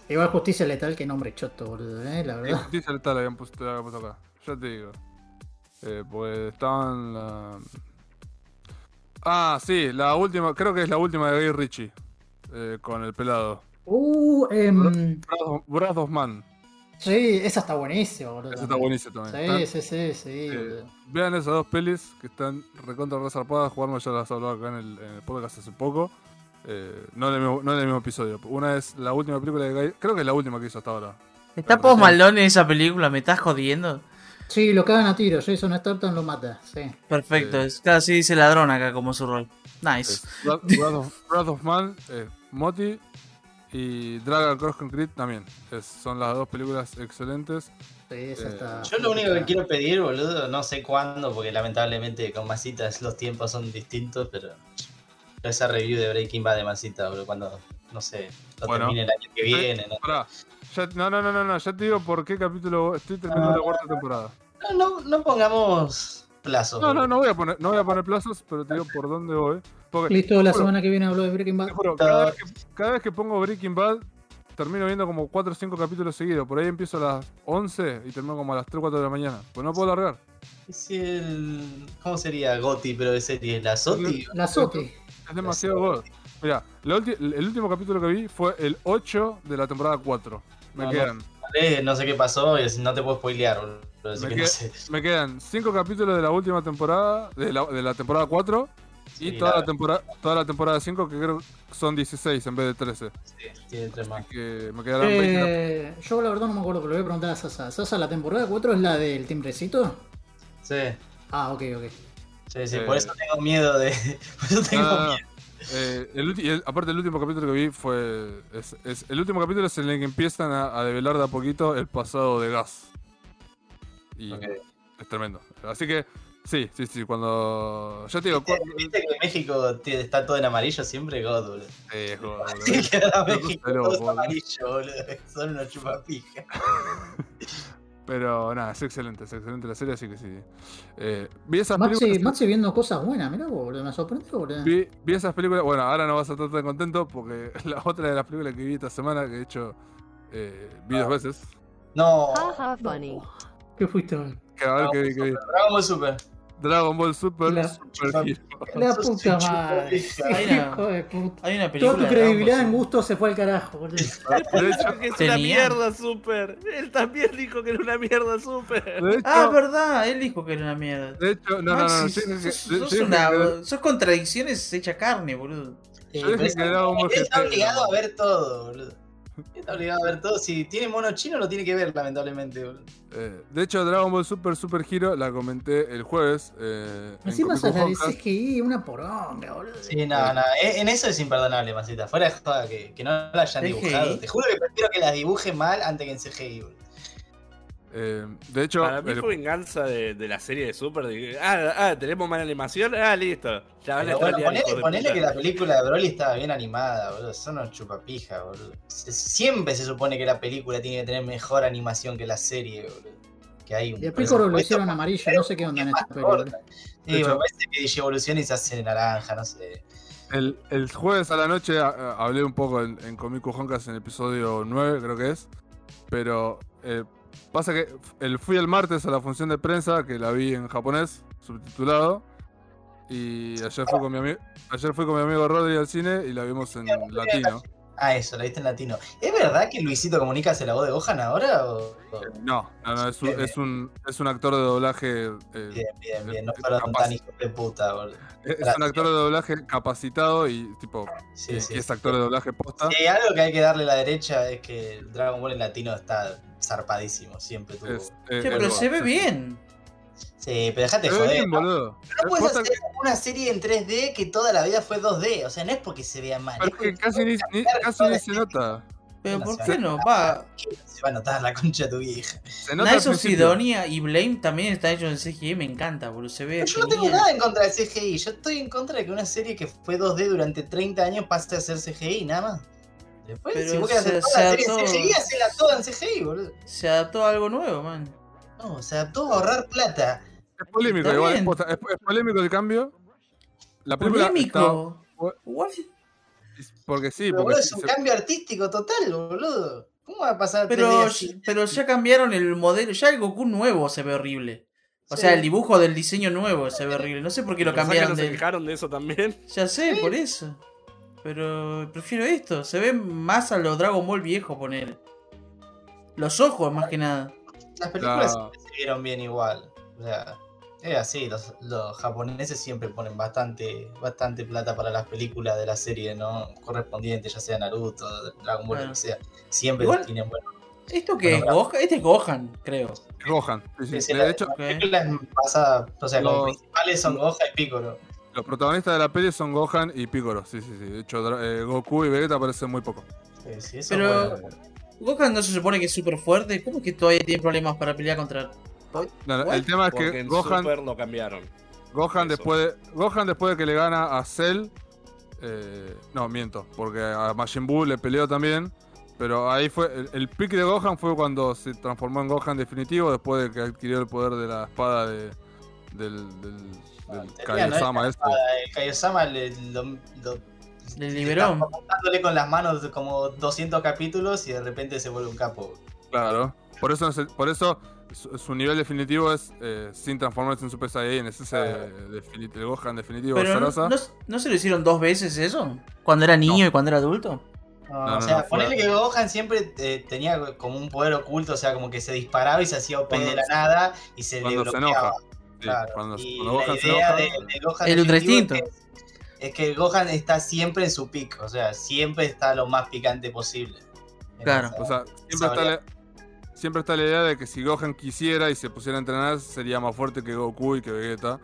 Igual Justicia Letal, que nombre choto, boludo, eh, la verdad. Justicia Letal la habían puesto, la habían puesto acá. Ya te digo. Eh, pues estaban la. Ah, sí, la última, creo que es la última de Guy Ritchie. eh, con el pelado. Uh, em, Brad of- Brad of Man. sí, esa está buenísima, boludo. Esa está buenísima también. Sí, sí, sí, sí, Eh, boludo. vean esas dos pelis que están recontra resarpadas. Jugarme ya las hablaba acá en el, en el podcast hace poco. Eh, no, en el mismo, no en el mismo episodio. Una es la última película de Guy. Creo que es la última que hizo hasta ahora. ¿Está Post Malone en esa película? ¿Me estás jodiendo? Sí, lo cagan a tiro, Jason Statham lo mata, sí. Perfecto, Eh. es casi dice ladrón acá como su rol. Nice. Brad of, Brad of Man, eh, Moti y Dragon Cross Concrete también. Es- son las dos películas excelentes. Sí, esa Eh, está. Yo lo único que quiero pedir, boludo, no sé cuándo, porque lamentablemente con Masitas los tiempos son distintos, pero esa review de Breaking Bad de Masita, boludo, cuando, no sé, lo Bueno. termine el año que viene, ¿no? Ya- no, no, no, no, no, ya te digo por qué capítulo estoy terminando Ah. la cuarta temporada. No, no, no pongamos plazos. No, no, no voy a poner, no voy a poner plazos, pero te digo por dónde voy. Porque, Listo, la Juro. semana que viene hablo de Breaking Bad. juro, cada vez, que, cada vez que pongo Breaking Bad, termino viendo como 4 o 5 capítulos seguidos. Por ahí empiezo a las 11 y termino como a las 3 o 4 de la mañana. Pues no puedo largar. Es el... ¿Cómo sería Goti, pero de serie? ¿La Soti? La Soti. Es demasiado god. Mira, el último capítulo que vi fue el 8 de la temporada 4. Me No, quedan. Eh, No sé qué pasó, y no te puedo spoilear, boludo, Me que no sé. Me quedan 5 capítulos de la última temporada, de la, de la temporada 4, y Sí, toda la- la, temporada toda la temporada 5, que creo que son 16 en vez de 13. sí, tiene tres más. Que me quedarán 20. Eh, yo la verdad no me acuerdo, pero le voy a preguntar a Sasa. Sasa, ¿la temporada 4 es la del timbrecito? Sí, Ah, ok, ok. sí, sí, Eh. por eso tengo miedo de... Por eso tengo No, no, no. miedo. Eh, el ulti- y el- aparte, el último capítulo que vi fue. Es, es- el último capítulo es en el que empiezan a, a develar de a poquito el pasado de Gas. Y es tremendo. Así que, sí, sí, sí. Cuando. Ya te digo, cu- ¿Viste que México está todo en amarillo siempre? God, boludo. Boludo. Sí, que ahora Pero, México todo es boludo. amarillo, boludo. Son unos chupapijas. Pero nada, es excelente, es excelente la serie, así que sí. Eh, vi esas Maxi, películas. Maxi viendo cosas buenas, mirá vos, boludo. Me sorprendió, boludo. Vi, vi esas películas. Bueno, ahora no vas a estar tan contento porque la otra de las películas que vi esta semana, que de hecho eh, vi dos veces. No. Funny. ¿Qué fuiste? boludo? Que a ver qué vi, qué vi. Ball Super. Dragon Ball Super, La- Super Hero. La Sos puta madre. Hay una- Hijo de puta. Hay una Toda película. tu de credibilidad en gusto se fue al carajo, boludo. De hecho, que es Tenía. una mierda, Super. Él también dijo que era una mierda, Super. hecho, Ah, verdad, él dijo que era una mierda. de hecho, no, no, no, no, Maxi, sos, sos una- sos contradicciones hecha carne, boludo. yo dije que Dragon Ball Él está obligado a ver todo, boludo. Está obligado a ver todo. Si tiene mono chino, lo tiene que ver, lamentablemente, boludo. Eh, de hecho, Dragon Ball Super Super Hero la comenté el jueves. Eh, en Encima esa la de. CGI, una poronga, boludo. Sí, no, no. e- En eso es imperdonable, Masita. Fuera de joda que, que no la hayan CGI. dibujado. Te juro que prefiero que las dibuje mal antes que en CGI, boludo. Eh, de hecho, Para mí el- fue venganza de, de la serie de Super. de ah, ah, tenemos mala animación. Ah, listo. Ya van a bueno, ponele, ponele que la película de Broly estaba bien animada, boludo. Son unos chupapijas, boludo. Se- Siempre se supone que la película tiene que tener mejor animación que la serie, boludo. Que hay un Y a Piccolo lo hicieron amarillo, no sé qué onda en esta. De Sí, hecho- me parece que Digievolución y se hace naranja, no sé. el, el jueves a la noche a- a- hablé un poco en, en Comic Honkas en el episodio 9, creo que es. Pero eh, pasa que el, fui el martes a la función de prensa, que la vi en japonés, subtitulado. Y ayer fui con mi, ami- ayer fui con mi amigo Rodri al cine y la vimos en latino. Ah, eso, la viste en latino. ¿Es verdad que Luisito Comunica hace la voz de Gohan ahora? O... o- No, no, no, es un, es un, es un actor de doblaje. eh, Bien, bien, bien. No Eh, fueron capaz. tan hijos de puta, boludo. es un actor de doblaje capacitado y tipo, Sí, sí. es actor de doblaje posta. Sí, algo que hay que darle a la derecha es que Dragon Ball en latino está zarpadísimo, siempre tuvo. Eh, Che, pero se ve sí. bien. Sí, pero dejate joder. bien, ¿no? boludo. No puedes hacer una serie en 3D que toda la vida fue 2D. O sea, no es porque se vea mal. pero es que porque casi ni, ni- casi ni se nota. Pero No ¿por qué no? Va. se va a notar la concha de tu vieja. Se nota al Nice of. Sidonia y Blame también está hecho en CGI, me encanta, boludo. Se ve. Yo no tengo nada en contra del CGI. Yo estoy en contra de que una serie que fue 2D durante 30 años pase a ser CGI, nada más. Después, Pero si vos querés se- hacer toda se la serie en adaptó- CGI, hacela toda en CGI, boludo. Se adaptó a algo nuevo, man. No, se adaptó a ahorrar plata. Es polémico, igual. Es, es polémico el cambio. La película Polémico. está- What? porque sí, Pero, porque boludo, sí, es un se- cambio artístico total, boludo. ¿Cómo va a pasar a 3D Pero, pero ya cambiaron el modelo. Ya el Goku nuevo se ve horrible. O Sí. sea, el dibujo del diseño nuevo se ve horrible. No sé por qué lo ¿Pensás que cambiaron no se de. de eso también? Ya sé, por eso. Pero prefiero esto. Se ve más a los Dragon Ball viejo, poner. Los ojos, más que nada. Las películas La- siempre se vieron bien igual. O sea, es así, los, los japoneses siempre ponen bastante, bastante plata para las películas de la serie, ¿no? Correspondientes, ya sea Naruto, Dragon Ball, lo que sea. Siempre Igual- tienen bueno. ¿Esto que es Bueno, Gohan? Este es Gohan, creo. Gohan. sí, sí. Sí, sí, De la- hecho, Ok. películas pasadas, o sea, como Los- principales son Gohan y Piccolo. los protagonistas de la peli son Gohan y Piccolo. Sí, sí, sí. De hecho, eh, Goku y Vegeta aparecen muy poco. Sí, sí, eso Pero- es bueno. Gohan no se supone que es súper fuerte. ¿Cómo es que todavía tiene problemas para pelear contra.? No, no, el tema es Porque que en Gohan, Super lo cambiaron. Gohan, eso. después de, Gohan después de que le gana a Cell. eh, no, miento. Porque a Majin Buu le peleó también. Pero ahí fue. El, el pick de Gohan fue cuando se transformó en Gohan definitivo. Después de que adquirió el poder de la espada de, del, del, del ¿no? Kaiosama este. espada, El Kaiosama lo, lo- Le liberó. con las manos como 200 capítulos y de repente se vuelve un capo. Claro. Por eso, no se- por eso su, su nivel definitivo es eh, sin transformarse en Super Saiyan. Es ese Claro. defini- el Gohan definitivo Pero no, no- ¿no se lo hicieron dos veces eso? ¿Cuando era niño y cuando era adulto? No, No, no, o sea, ponerle que Gohan siempre eh, tenía como un poder oculto, o sea, como que se disparaba y se hacía OP de la nada y se le cuando se bloqueaba. enoja. Sí, Claro. cuando, y cuando la Gohan se enoja. de, de Gohan El Ultra Instinto. Es, es que Gohan está siempre en su pico, o sea, siempre está lo más picante posible. Claro. O sea, siempre está, la, siempre está la idea de que si Gohan quisiera y se pusiera a entrenar, sería más fuerte que Goku y que Vegeta.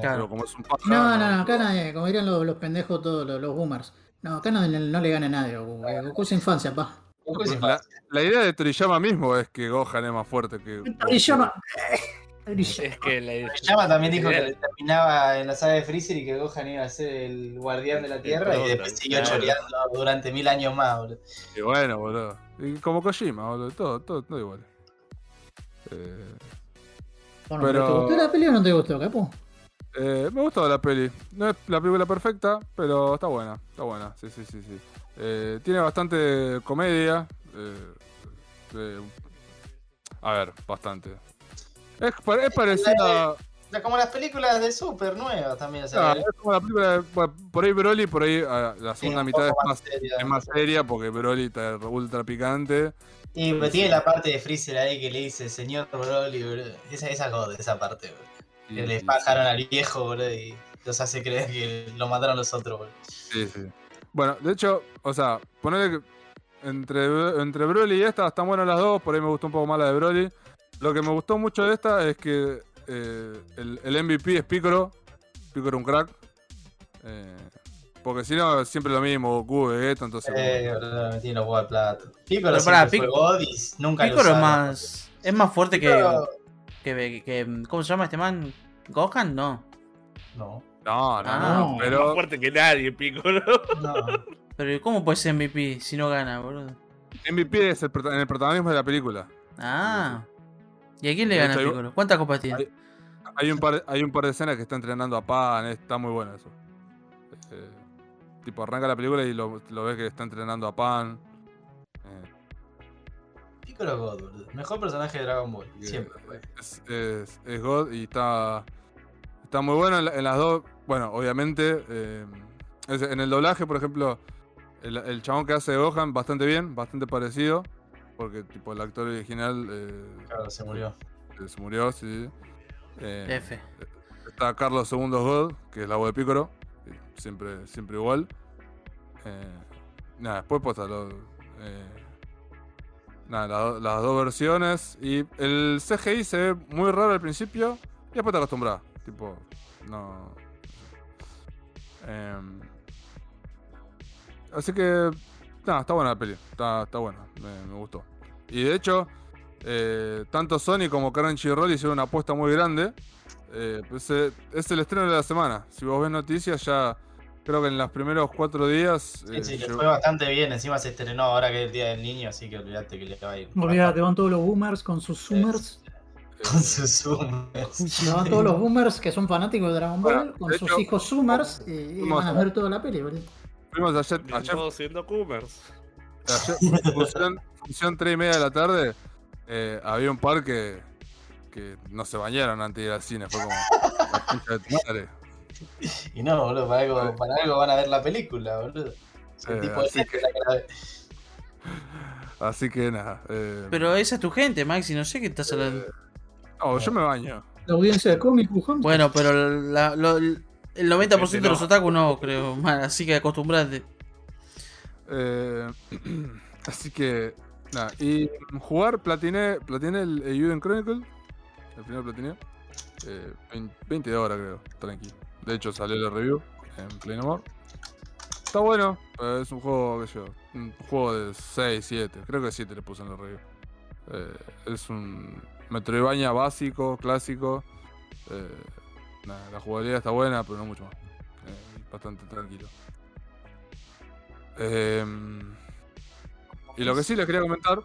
Claro. Como es un paja, No, no, no, acá nadie, como dirían los, los pendejos todos, los, los boomers. No, acá no, no le gana a nadie Goku. eh, Goku es infancia, pa. Goku es la, infancia. la idea de Toriyama mismo es que Gohan es más fuerte que. Goku. Toriyama. Es que la, Toriyama también dijo que terminaba en la saga de Freezer y que Gohan iba a ser el guardián de la Tierra y después siguió claro. choreando durante mil años más, boludo. Y bueno, boludo. Y como Kojima, boludo. Todo, todo, todo igual. Eh, Bueno, pero- ¿Te gustó la peli o no te gustó, capo? eh, me gustó la peli. No es la película perfecta, pero está buena. Está buena, sí, sí, sí. sí. Eh, tiene bastante comedia. eh, eh, a ver, bastante. Es, es parecida. Sea, como las películas de Super nuevas también, es como la película de- por ahí Broly, por ahí ah, la segunda un mitad es más, seria. es más seria porque Broly está ultra picante. Y pero tiene la parte de Freezer ahí que le dice, señor Broly, boludo. Esa, esa god, esa parte, Que le bajaron al viejo, boludo, y los hace creer que lo mataron los otros, boludo. Sí, sí. Bueno, de hecho, o sea, ponerle que entre, entre Broly y esta están buenas las dos, por ahí me gustó un poco más la de Broly. Lo que me gustó mucho de esta es que eh, el, el MVP es Piccolo. Piccolo un crack. Eh, porque si no, siempre lo mismo, Goku, Vegeta, entonces... Eh, huevos al plato. Piccolo Pero Pic- nunca lo Piccolo es más. Es más fuerte que, que, que- ¿Cómo se llama este man? ¿Gohan? No. No, No, no, Ah, no, no. más pero... fuerte que nadie, Piccolo. no. Pero ¿cómo puede ser MVP si no gana, boludo? MVP es el, prota- en el protagonismo de la película. Ah. ¿Y a quién le gana Piccolo? ¿Cuántas copas tiene? hay- Hay un par, hay un par de escenas que está entrenando a Pan, está muy bueno eso. Eh, tipo, arranca la película y lo, lo ves que está entrenando a Pan. Eh, Piccolo God, boludo. Mejor personaje de Dragon Ball, que siempre. Es, es, es God y está, está muy bueno en, la- en las dos. Bueno, obviamente, eh, en el doblaje, por ejemplo, el, el chabón que hace Gohan, bastante bien, bastante parecido. Porque, tipo, el actor original eh, Claro, se murió. se murió, sí. Eh, F. Está Carlos II God, que es la voz de Pícoro. Siempre, siempre igual. Eh, nada, después posta lo, eh, nada, la- las dos versiones. Y el CGI se ve muy raro al principio. Y después te acostumbras. Tipo, no. Em, así que. Nada, está buena la peli. Está, está buena. Me, me gustó. Y de hecho, eh, tanto Sony como Crunchyroll hicieron una apuesta muy grande. Eh, pues, eh, es el estreno de la semana. Si vos ves noticias, ya creo que en los primeros cuatro días. Sí, eh, sí, le llegó- fue bastante bien. Encima se estrenó ahora que es el Día del Niño, así que olvídate que le va a ir. Olvídate, van todos los boomers con sus zoomers. Con sus zoomers. Van todos los boomers que son fanáticos de Dragon Ball Bueno, con sus hecho, hijos zoomers y, y van a a- ver toda la peli, boludo. Fuimos ayer, ayer Todos siendo Coomers. Ayer, función, función 3 y media de la tarde, eh, había un par que, que no se bañaron antes de ir al cine. Fue como, la concha de tu madre. Y no, boludo, para algo, para algo van a ver la película, boludo. Es el Eh, tipo de así que- la. Así que nada. eh, Pero esa es tu gente, Maxi, no sé qué estás hablando. no, yo me baño. La audiencia de cómic. Bueno, pero la- lo- el 90% de Gente, los no. otaku no, creo. man, así que acostumbrate. Eh, así que nada. Y jugar, platiné, platiné el Euden Chronicle. El primer platiné. Eh, 20 20 horas creo, tranqui. De hecho salió la review en Play No More. Está bueno, eh, es un juego, qué sé yo, un juego de 6, 7, creo que 7 le puse en la review. Eh, es un Metroidvania básico, clásico. Eh, la jugabilidad está buena, pero no mucho más. Eh, bastante tranquilo. Em, y lo que sí les quería comentar,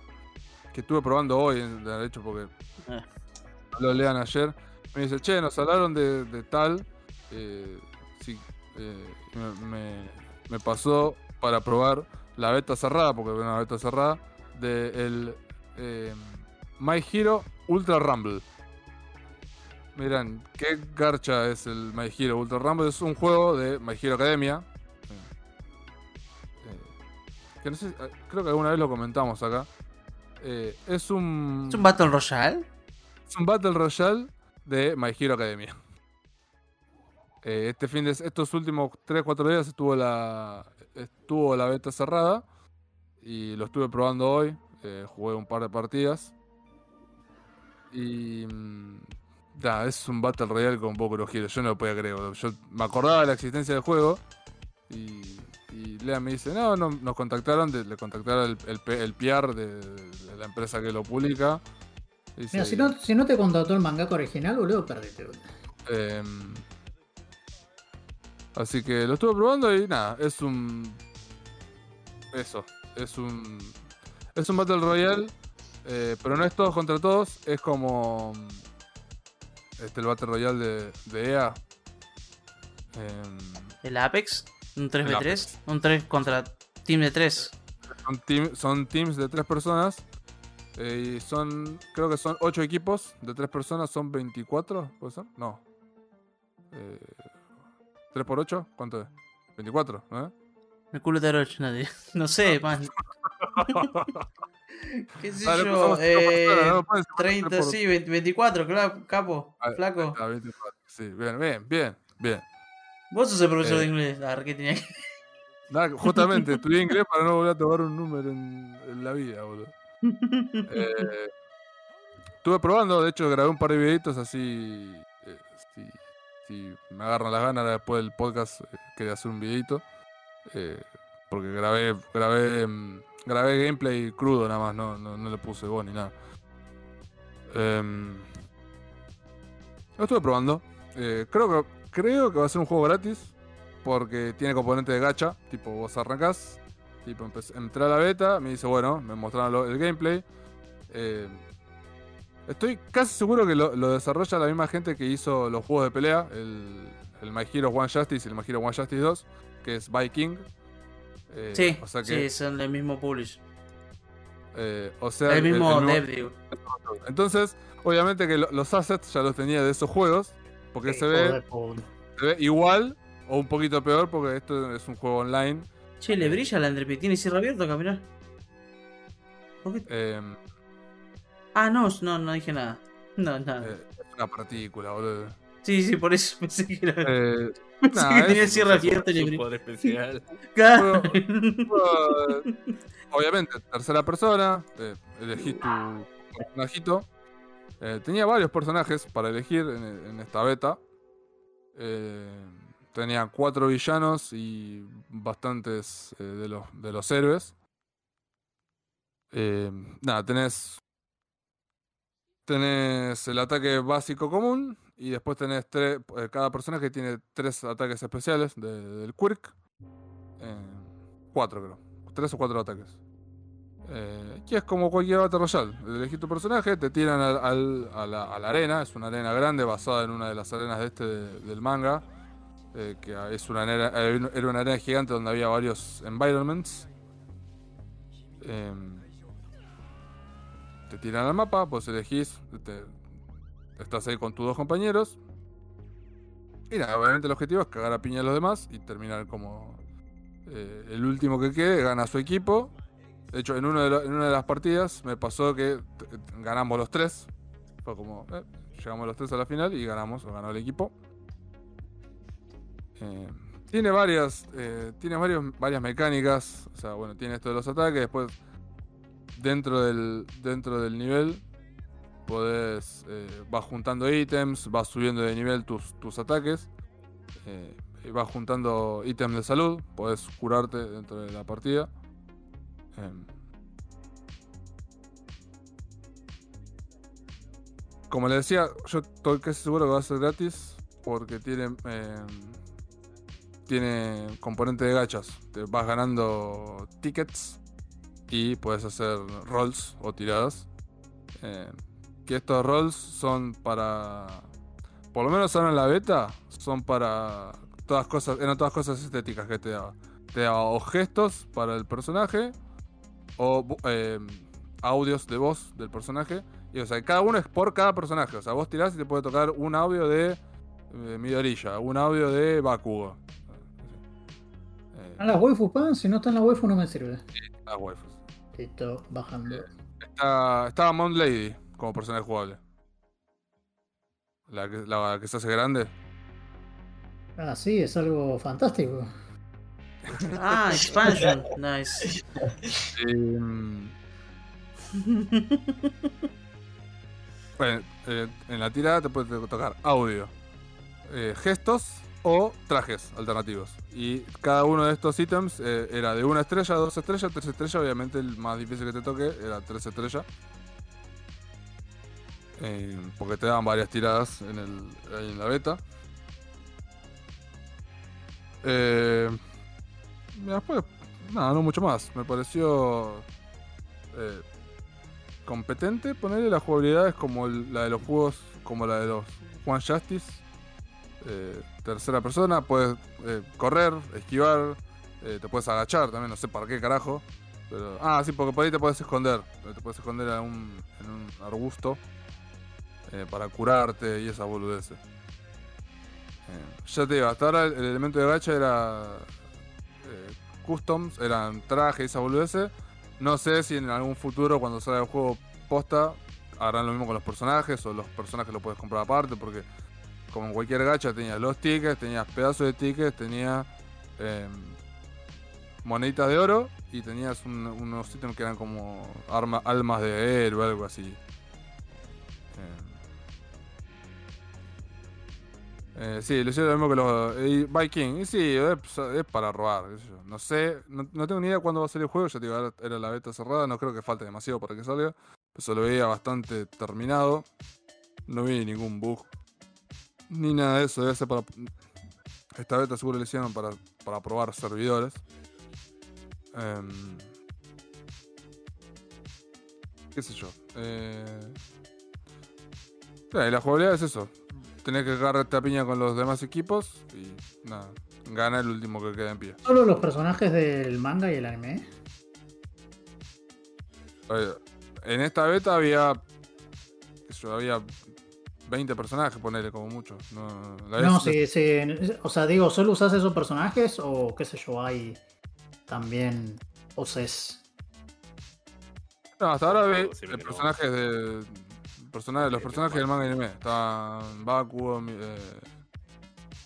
que estuve probando hoy, de hecho porque no lo lean ayer, me dice, che, nos hablaron de, de tal, eh, sí, eh, me, me- me pasó para probar la beta cerrada, porque era una beta cerrada, de el eh, My Hero Ultra Rumble. Miran, qué garcha es el My Hero Ultra Rumble, es un juego de My Hero Academia. Eh, que no sé, eh, creo que alguna vez lo comentamos acá. Eh, es un. ¿Es un Battle Royale? Es un Battle Royale de My Hero Academia. Eh, este fin de estos últimos 3-4 días estuvo la estuvo la beta cerrada y lo estuve probando hoy. eh, jugué un par de partidas. Y nada, es un Battle Royale con poco de giros. Yo no lo podía creer. boludo. Yo me acordaba de la existencia del juego. Y, y Lea me dice, no, no, nos contactaron, de- le contactaron el, el, el PR de, de la empresa que lo publica. Dice, Mira, si no, si no te contrató el mangaka original, boludo, perdiste, boludo. Em, así que lo estuve probando y nada, es un. Eso, es un. Es un Battle Royale, eh, pero no es todos contra todos, es como. Este, el Battle Royale de, de EA. Em, ¿El Apex? ¿Un 3v3? Apex. ¿Un 3 contra Team de 3? son, team- son teams de tres personas. eh, y son. Creo que son ocho equipos de tres personas, son 24, ¿puede ser? No. Eh, ¿3 por 8? ¿Cuánto es? 24, ¿no? El culo de Orochi, nadie. No sé, man. ¿Qué sé yo? pusimos cinco Eh, 30, por- sí, 20 24, claro, capo, Ah, flaco. ah, 24, Sí, bien, bien, bien, bien. Vos sos el profesor Eh. de inglés. Ah, ¿qué tenía que... Nada, justamente estudié inglés para no volver a tomar un número en, en la vida, boludo. Eh, estuve probando, de hecho grabé un par de videitos así. eh, si, si me agarran las ganas después del podcast, eh, quería hacer un videito. eh, porque grabé, grabé, mm, grabé gameplay crudo nada más, no, no, no le puse voz ni nada. Em, lo estuve probando. eh, creo que creo que va a ser un juego gratis. Porque tiene componente de gacha. Tipo, vos arrancás. Tipo, entré a la beta. Me dice, bueno, me mostraron el gameplay. eh, estoy casi seguro que lo, lo desarrolla la misma gente que hizo los juegos de pelea. El, el My Hero One Justice y el My Hero One Justice 2. Que es Viking. Eh, Sí, o sea sí, son el mismo publish. eh, o sea, El mismo dev, digo. Entonces, obviamente que lo- los assets ya los tenía de esos juegos. Porque se, ve, se ve igual o un poquito peor porque esto es un juego online. Che, le brilla la Andrepi. Tiene cierre abierto acá, mirá. ¿Por qué? Em, Ah, no, no, no dije nada. No, nada. Eh, es una partícula, boludo. Sí, sí, por eso pensé que, era... Nah, que tenía es- cierre abierto Su poder especial. Claro. obviamente, tercera persona, eh, elegís tu personajito. Eh, tenía varios personajes para elegir en, en esta beta. Eh, tenía cuatro villanos y bastantes eh, de, los, de los héroes. Eh, nada, tenés. Tenés el ataque básico común. Y después tenés tres. eh, cada personaje tiene tres ataques especiales de- del Quirk. Eh, cuatro, creo. Tres o cuatro ataques. Eh, que es como cualquier Battle Royale. Elegís tu personaje, te tiran al- a, la, arena. Es una arena grande basada en una de las arenas de este de- del manga. eh, que es una arena, eh, era una arena gigante donde había varios environments. Te tiran al mapa, pues elegís. Estás ahí con tus dos compañeros. Y nada, obviamente el objetivo es cagar a piña a los demás y terminar como eh, el último que quede gana su equipo. De hecho, en, uno de en una de las partidas me pasó que ganamos los tres. Fue como, eh, llegamos los tres a la final y ganamos, o ganó el equipo. Eh, tiene varias, tiene varios, varias mecánicas. O sea, bueno, tiene esto de los ataques. Después, dentro del, dentro del nivel, podés, eh, vas juntando ítems, vas subiendo de nivel tus, tus ataques. eh, y vas juntando ítems de salud. Podés curarte dentro de la partida. Em, como le decía, yo estoy casi seguro que va a ser gratis porque tiene em, tiene componente de gachas. Te vas ganando tickets y puedes hacer rolls o tiradas. Eh, que estos rolls son para. Por lo menos ahora en la beta, son para todas cosas. Eran todas cosas estéticas que te daba. Te daba o gestos para el personaje. O eh, audios de voz del personaje. Y o sea, cada uno es por cada personaje. O sea, vos tirás y te puede tocar un audio de eh, Midorilla, un audio de Bakugo. Eh, ¿Están las waifus, pan? Si no están las waifus no me sirve. las waifus. Listo, bajando. Está, estaba Mount Lady como personaje jugable. La que, la que se hace grande. Ah, sí, es algo fantástico. Ah, expansion. Nice. Bueno, eh, en la tirada te puede tocar audio, eh, gestos o trajes alternativos. Y cada uno de estos ítems eh, era de una estrella, dos estrellas, tres estrellas. Obviamente el más difícil que te toque era tres estrellas. Eh, porque te daban varias tiradas en, el, en la beta. Eh, después, nada, no mucho más. Me pareció eh, competente. Ponerle la jugabilidad es como la de los juegos, como la de los One Justice. Eh, tercera persona, puedes correr, esquivar, te puedes agachar también, no sé para qué carajo. Pero, ah, sí, porque por ahí te puedes esconder. Te puedes esconder en un arbusto eh, para curarte y esa boludeces. Eh, ya te digo, hasta ahora el, el elemento de gacha era eh, customs, eran trajes y esa boludeces. No sé si en algún futuro, cuando salga el juego posta, harán lo mismo con los personajes o los personajes los puedes comprar aparte, porque como en cualquier gacha tenías los tickets, tenías pedazos de tickets, tenías em, moneditas de oro y tenías un- unos ítems que eran como arma, almas de héroe o algo así. Eh, sí, lo hicieron lo mismo que los eh, Viking. Y sí, es, es para robar. No sé, no, tengo ni idea cuándo va a salir el juego. Ya te digo, era la beta cerrada. No creo que falte demasiado para que salga. Pero se lo veía bastante terminado. No vi ningún bug. Ni nada de eso. Debe ser para. Esta beta seguro le hicieron para, para probar servidores. Em, ¿Qué sé yo? Eh, eh, la jugabilidad es eso. Tenés que agarrarte a piña con los demás equipos y nada. Gana el último que queda en pie. Solo los personajes del manga y el anime. En esta beta había. qué sé yo, había 20 personajes, ponele como mucho. No, la No, sí, sí. O sea, digo, ¿solo usas esos personajes o qué sé yo, hay también OCs? No, hasta ahora ve personajes de. Personajes, los personajes del manga y anime. Estaban Bakugo, eh,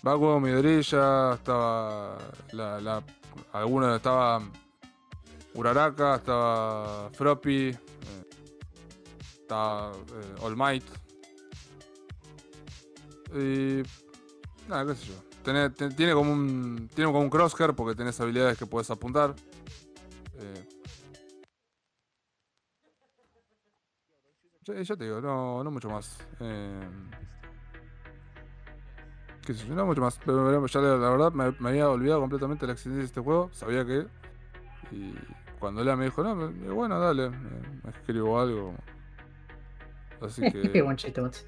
Bakugo, Midorilla, estaba. La, la, algunos estaba. Uraraka, estaba Froppy, eh, estaba eh, All Might, Y. Nada, qué sé yo. Tiene como un. Tiene como un crosshair porque tenés habilidades que puedes apuntar. Eh, ya, ya te digo, no, no mucho más. Eh, qué sé yo, no mucho más. Pero, pero ya la, la verdad me, me había olvidado completamente la existencia de este juego. Sabía que. Y cuando Lea me dijo, no, me- bueno, dale, me, me escribo algo. Así Qué que. buen chiste, Mati.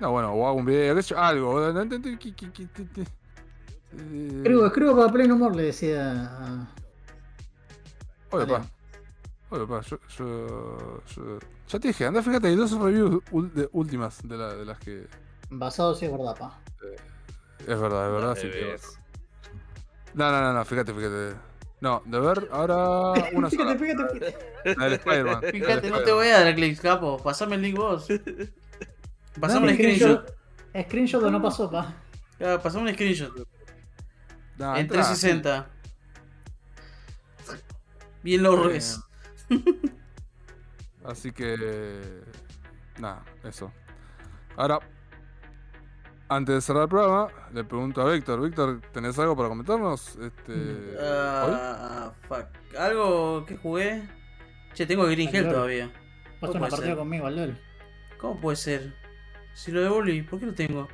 No, bueno, o hago un video, qué sé yo, algo. no, no, no, Escribo, escribo para pleno humor, le decía a. Oye, pa. Oye, pa, yo, yo, yo- Ya te dije, anda, fíjate, hay dos reviews de- últimas de, la- de las que. Basado sí es verdad, pa. Es verdad, es verdad, sí. que- Debes. No, no, no, no, fíjate, fíjate. No, de ver, ahora una sola. Fíjate, fíjate, fíjate. Spider-Man. Fíjate, no te voy a dar clics, capo. Pasame el link vos. Pasame Dame un screenshot. Screenshot o no pasó, pa. Ah, Pasame un screenshot. No, en entrá, 360. Bien lo res. Así que. Nada, eso. Ahora, antes de cerrar el programa, le pregunto a Víctor: Víctor, ¿tenés algo para comentarnos? Este, hoy? Ah, fuck. Algo que jugué. Che, tengo Green Hell todavía. Pasó ¿Cómo una puede partida ser? conmigo al LOL. ¿Cómo puede ser? Si lo devolví, ¿por qué lo tengo?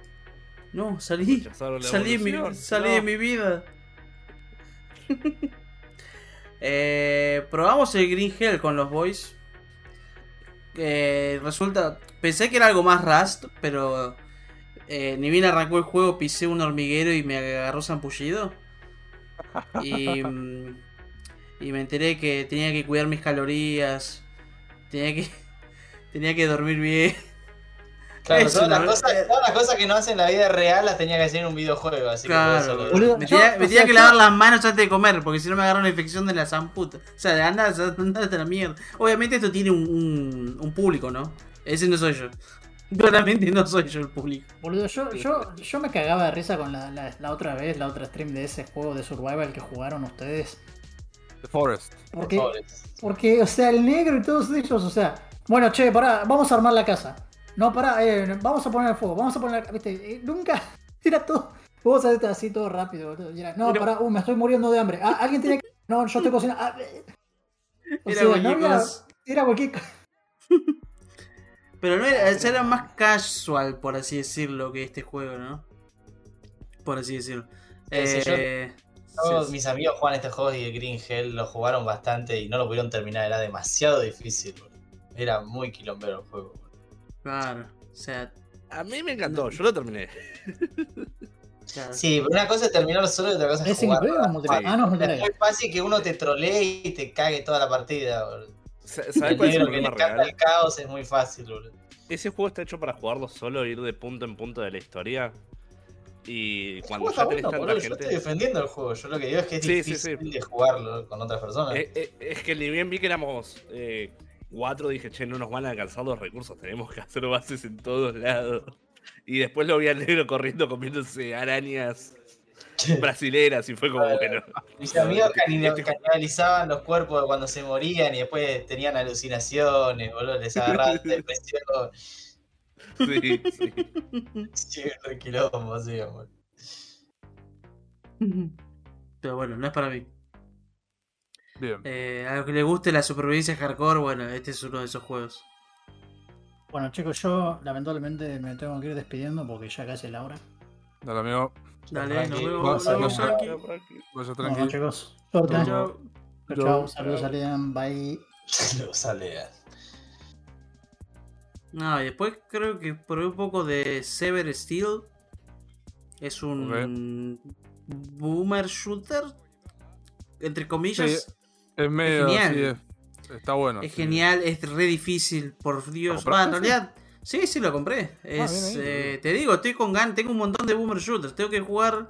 No, salí. Salí, de mi, salí No. de mi vida. Eh, probamos el Green Hell con los boys. Eh, resulta. Pensé que era algo más Rust, pero. eh, ni bien arrancó el juego, pisé un hormiguero y me agarró zampullido. Y. mm, y me enteré que tenía que cuidar mis calorías. Tenía que. Tenía que dormir bien. Claro, Es todas, una- las cosas, todas las cosas que no hacen en la vida real las tenía que hacer en un videojuego. Así que por eso Claro, Boludo, me yo- tenía, me o tenía sea, que yo- lavar las manos antes de comer, porque si no me agarra una infección de la zamputa. O sea, anda, andate a la mierda. Obviamente esto tiene un, un- un público, ¿no? Ese no soy yo. Claramente no soy yo el público. Boludo, yo, yo, yo me cagaba de risa con la, la, la otra vez, la otra stream de ese juego de Survival que jugaron ustedes. The Forest. Porque, Pobres. porque, o sea, el negro y todos ellos, o sea, bueno, che, pará, vamos a armar la casa. No, pará, eh, vamos a poner el fuego, vamos a poner, viste, eh, nunca, era todo, vos sabés, así todo rápido, boludo. y era, no, Pero- pará, uh, me estoy muriendo de hambre. Ah, alguien tiene que, no, yo estoy cocinando. Ah, eh. o Era sea, no cualquier había- cosa. era cualquier cosa. Pero no era, era más casual, por así decirlo, que este juego, ¿no? Por así decirlo. Sí, sí, yo- Eh, Todos sí, mis amigos juegan este juego y el Green Hell lo jugaron bastante y no lo pudieron terminar, era demasiado difícil. boludo. Era muy quilombero el juego. boludo. Claro. O sea, A mí me encantó, yo lo terminé. claro. Sí, pero una cosa es terminarlo solo y otra cosa es ¿Es jugar. Ah, no, es muy fácil que uno te trolee y te cague toda la partida. boludo. ¿Sabes cuál es el que problema encanta real? el caos es muy fácil, boludo. Ese juego está hecho para jugarlo solo, ir de punto en punto de la historia. Y cuando ya está tenés bueno, tanta boludo. Yo estoy gente. defendiendo el juego. Yo lo que digo es que es Sí, sí, difícil sí. de jugarlo con otras personas. Eh, eh, es que ni bien vi que éramos eh, cuatro, dije, che, no nos van a alcanzar los recursos, tenemos que hacer bases en todos lados. Y después lo vi al negro corriendo comiéndose arañas brasileras y fue como, bueno. Mis amigos este- canibalizaban los cuerpos cuando se morían y después tenían alucinaciones, boludo. Les agarraban depresión. Sí, sí. Sí, re quilombo, sí, amor. Pero bueno, no es para mí. Bien. Eh, a los que les guste la supervivencia hardcore, bueno, este es uno de esos juegos. Bueno, chicos, yo lamentablemente me tengo que ir despidiendo porque ya casi es la hora. Dale, amigo. Dale, nos vemos. Vaya tranquilo. chicos, suerte. Chao. Saludos a bye. Lo sale. No, y después creo que probé un poco de Sever Steel. Es un boomer shooter. Entre comillas. Sí, Es medio. genial. sí, es- está bueno. es sí. genial, es re difícil, por Dios. ¿Lo Va, en realidad, sí, sí lo compré. Es, ahí, eh, te digo, estoy con gan, tengo un montón de boomer shooters. Tengo que jugar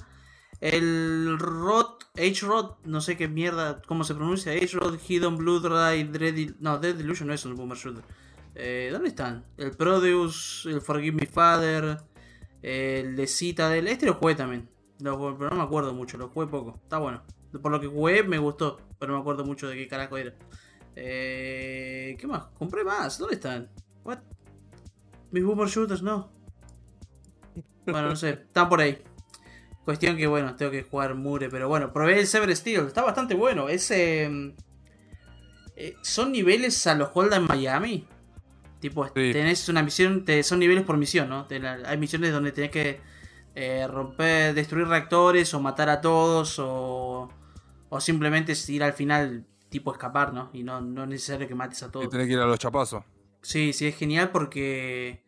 el Rot, H-Rot, no sé qué mierda, cómo se pronuncia. H-Rot, Hidden Blood Ray, Dread, no, Dread Illusion no es un boomer shooter. Eh, ¿Dónde están? El Produce, el Forgive Me Father, el de Citadel. Este lo jugué también. Lo jugué, pero no me acuerdo mucho, lo jugué poco. Está bueno. Por lo que jugué me gustó, pero no me acuerdo mucho de qué carajo era. Eh, ¿Qué más? Compré más. ¿Dónde están? What? Mis boomer shooters no. Bueno, no sé, están por ahí. Cuestión que, bueno, tengo que jugar Mure, pero bueno, probé el Sever Steel, está bastante bueno. Es, eh, eh, son niveles a los Holda en Miami. Tipo, Sí. tenés una misión, te- son niveles por misión, ¿no? Hay misiones donde tenés que eh, romper, destruir reactores o matar a todos o, o simplemente ir al final, tipo escapar, ¿no? Y no, no es necesario que mates a todos. Y tenés que ir a los chapazos. Sí, sí, es genial porque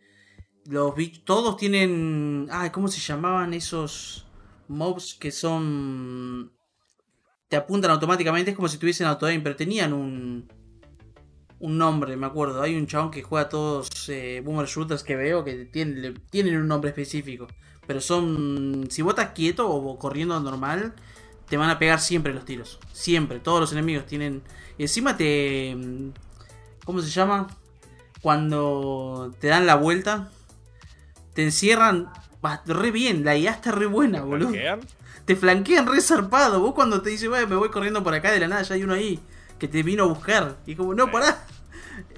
los bichos, todos tienen... Ah, ¿cómo se llamaban esos mobs que son... Te apuntan automáticamente, es como si tuviesen autoaim, pero tenían un... Un nombre, me acuerdo. Hay un chabón que juega todos eh, boomer shooters que veo que tienen, le- tienen un nombre específico. Pero son... Si vos estás quieto o corriendo normal, te van a pegar siempre los tiros. Siempre, todos los enemigos tienen... Y encima te... ¿Cómo se llama? cuando te dan la vuelta, te encierran re bien, la IA está re buena, boludo. ¿Flanquean? Te flanquean re zarpado. Vos cuando te dices, "Bueno, me voy corriendo por acá de la nada, ya hay uno ahí que te vino a buscar. Y como, no, pará.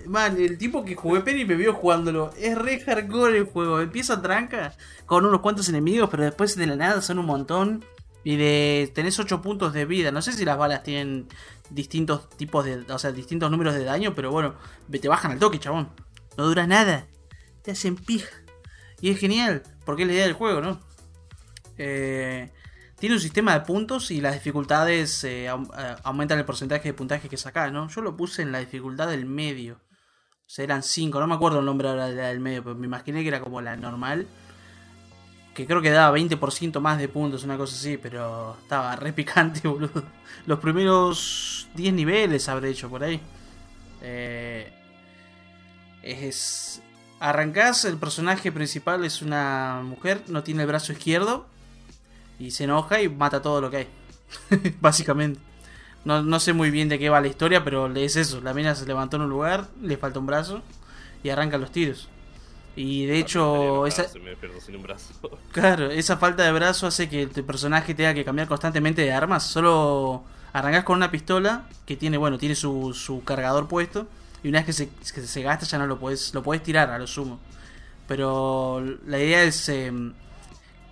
Man, el tipo que jugué Penny me vio jugándolo. Es re hardcore el juego. Empieza tranca con unos cuantos enemigos, pero después de la nada son un montón. Y de tenés 8 puntos de vida. No sé si las balas tienen distintos tipos de. O sea, distintos números de daño, pero bueno, te bajan al toque, chabón. No dura nada. Te hacen pija. Y es genial, porque es la idea del juego, ¿no? Eh, tiene un sistema de puntos y las dificultades eh, eh, aumentan el porcentaje de puntaje que sacás, ¿no? Yo lo puse en la dificultad del medio. O sea, eran 5, no me acuerdo el nombre ahora de la del medio, pero me imaginé que era como la normal. Que creo que daba 20% más de puntos, una cosa así, pero estaba re picante, boludo. Los primeros 10 niveles habré hecho por ahí. Eh, es. Arrancás, el personaje principal es una mujer, no tiene el brazo izquierdo. Y se enoja y mata todo lo que hay. Básicamente. No, no sé muy bien de qué va la historia, pero es eso. La mina se levantó en un lugar, le falta un brazo y arranca los tiros. Y de hecho, esa, Se me despierto sin un brazo. Claro, esa falta de brazo hace que tu personaje tenga que cambiar constantemente de armas. Solo arrancas con una pistola que tiene, bueno, tiene su, su cargador puesto. Y una vez que se, que se gasta ya no lo puedes, lo puedes tirar a lo sumo. Pero la idea es, eh,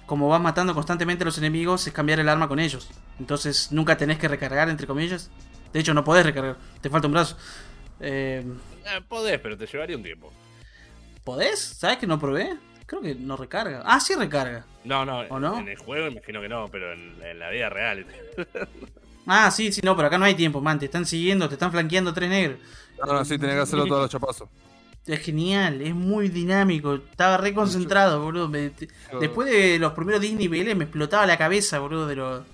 como vas matando constantemente a los enemigos, es cambiar el arma con ellos. Entonces nunca tenés que recargar, entre comillas. De hecho, no podés recargar, te falta un brazo. Eh, Eh, podés, pero te llevaría un tiempo. ¿Podés? ¿Sabes que no probé? Creo que no recarga. Ah, sí recarga. No, no, ¿O no? en el juego imagino que no, pero en, en la vida real. Ah, sí, sí, no, pero acá no hay tiempo, man. Te están siguiendo, te están flanqueando tres negros. No, no, sí, tenés que hacerlo todos los chapazos. Es genial, es muy dinámico. Estaba re concentrado, boludo. Me- te- después de los primeros 10 niveles me explotaba la cabeza, boludo, de lo,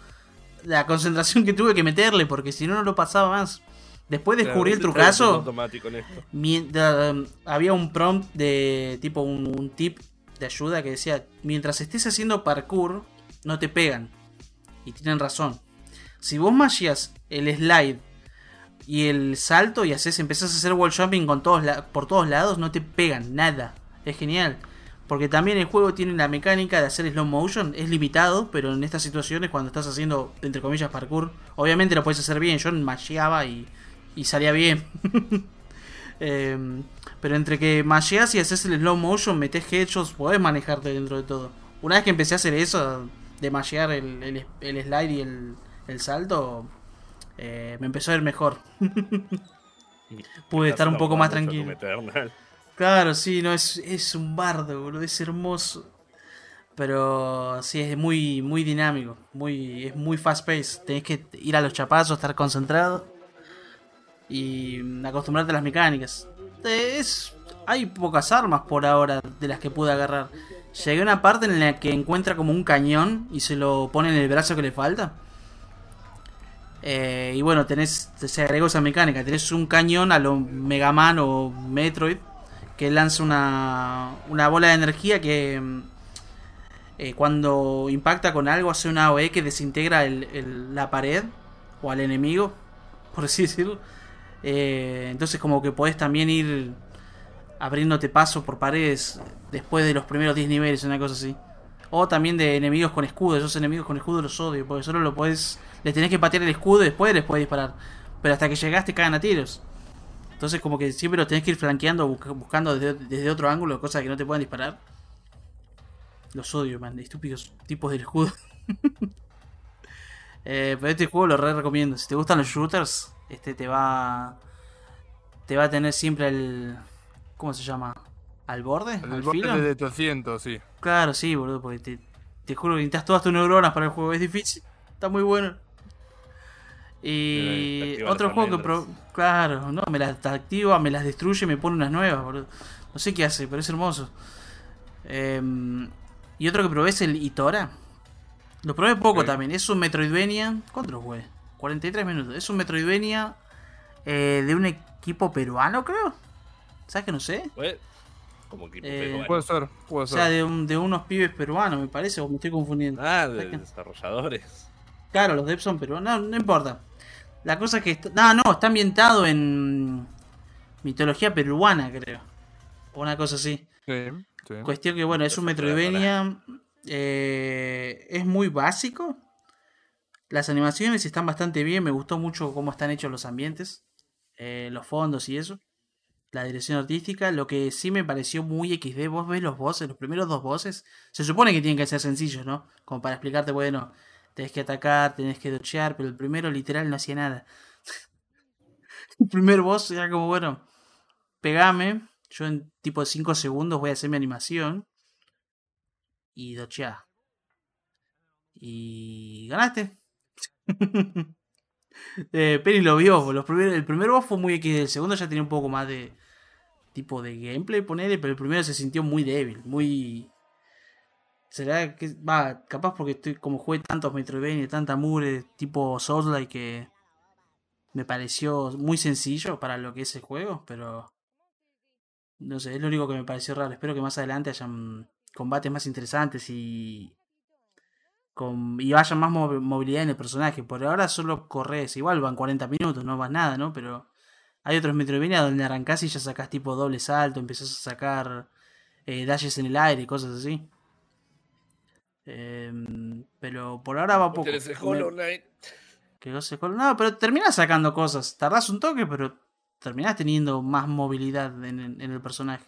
la concentración que tuve que meterle, porque si no, no lo pasaba más. Después descubrí el Claro, trucazo. automático en esto. Mientras, um, había un prompt de tipo un, un tip de ayuda que decía, mientras estés haciendo parkour, no te pegan. Y tienen razón. Si vos masheas el slide y el salto y haces, empezás a hacer wall jumping con todos la- por todos lados, no te pegan nada. Es genial. Porque también el juego tiene la mecánica de hacer slow motion. Es limitado, pero en estas situaciones cuando estás haciendo, entre comillas, parkour, obviamente lo puedes hacer bien. Yo masheaba y, y salía bien. Eh, pero entre que masheas y haces el slow motion, metes headshots, podés manejarte dentro de todo. Una vez que empecé a hacer eso, de mashear el, el- el slide y el, el salto, eh, me empezó a ir mejor. Pude estar un poco más tranquilo. Claro, sí, no, es, es un bardo, boludo, es hermoso. Pero sí, es muy, muy dinámico, muy, es muy fast paced. Tenés que ir a los chapazos, estar concentrado y acostumbrarte a las mecánicas. Es, hay pocas armas por ahora de las que pude agarrar. Llegué a una parte en la que encuentra como un cañón y se lo pone en el brazo que le falta. Eh, y bueno, tenés, se agregó esa mecánica. Tenés un cañón a lo Mega Man o Metroid que lanza una, una bola de energía que mm, eh, cuando impacta con algo hace una AOE que desintegra el- el- la pared o al enemigo, por así decirlo. Eh, entonces como que podés también ir abriéndote paso por paredes después de los primeros 10 niveles, una cosa así. O también de enemigos con escudo. Esos enemigos con escudo los odio. Porque solo lo puedes. Les tenés que patear el escudo y después les puedes disparar. Pero hasta que llegaste cagan a tiros. Entonces como que siempre los tenés que ir flanqueando busca- buscando desde, desde otro ángulo, cosas que no te puedan disparar. Los odio, man. Estúpidos tipos del escudo. Eh, pero este juego lo re recomiendo. Si te gustan los shooters, este te va. Te va a tener siempre el. ¿Cómo se llama? ¿Al borde? El ¿Al borde filo? de 800, sí. Claro, sí, boludo, porque te, te juro que necesitas todas tus neuronas para el juego. Es difícil. Está muy bueno. Y otro juego que... pro- Claro, no, me las activa, me las destruye y me pone unas nuevas, boludo. No sé qué hace, pero es hermoso. Em, y otro que probé es el Itora. Lo probé poco también. Es un Metroidvania. ¿Cuánto lo jugué? 43 minutos. Es un Metroidvania eh, de un equipo peruano, creo. ¿Sabes que no sé? Como equipo Eh, peruano. Puede ser, puede O ser. sea, de, un- de unos pibes peruanos, me parece, o me estoy confundiendo. Ah, ¿sabes de desarrolladores. Claro, los devs son peruanos. No, no importa. La cosa es que. Está... No, no, está ambientado en. Mitología peruana, creo. O una cosa así. Sí, sí. Cuestión que, bueno, es un Metroidvania. eh, es muy básico. Las animaciones están bastante bien. Me gustó mucho cómo están hechos los ambientes. eh, los fondos y eso. La dirección artística. Lo que sí me pareció muy XD. Vos ves los bosses, los primeros dos bosses. Se supone que tienen que ser sencillos, ¿no? Como para explicarte, bueno, tenés que atacar, tenés que dochear. Pero el primero literal no hacía nada. el primer boss era como, bueno, pegame. Yo en tipo 5 segundos voy a hacer mi animación. Y docheá. Y ganaste. eh, Penny lo vio. Los el primer fue muy X. El segundo ya tenía un poco más de tipo de gameplay, ponerle. Pero el primero se sintió muy débil. Muy. Será que. Va, capaz porque estoy como jugué tantos Metroidvania, tanta mure, tipo Souls-like que. Me pareció muy sencillo para lo que es el juego, pero. No sé, es lo único que me pareció raro. Espero que más adelante hayan combates más interesantes y. Con, y haya más mov- movilidad en el personaje. Por ahora solo corres, igual van 40 minutos, no vas nada, ¿no? Pero hay otros Metroidvania donde arrancás y ya sacás tipo doble salto, empezás a sacar eh, dashes en el aire, cosas así. Em, pero por ahora va poco. Hollow Knight. Que no sé cuál- No, pero terminás sacando cosas. Tardás un toque, pero terminás teniendo más movilidad en, en- en el personaje.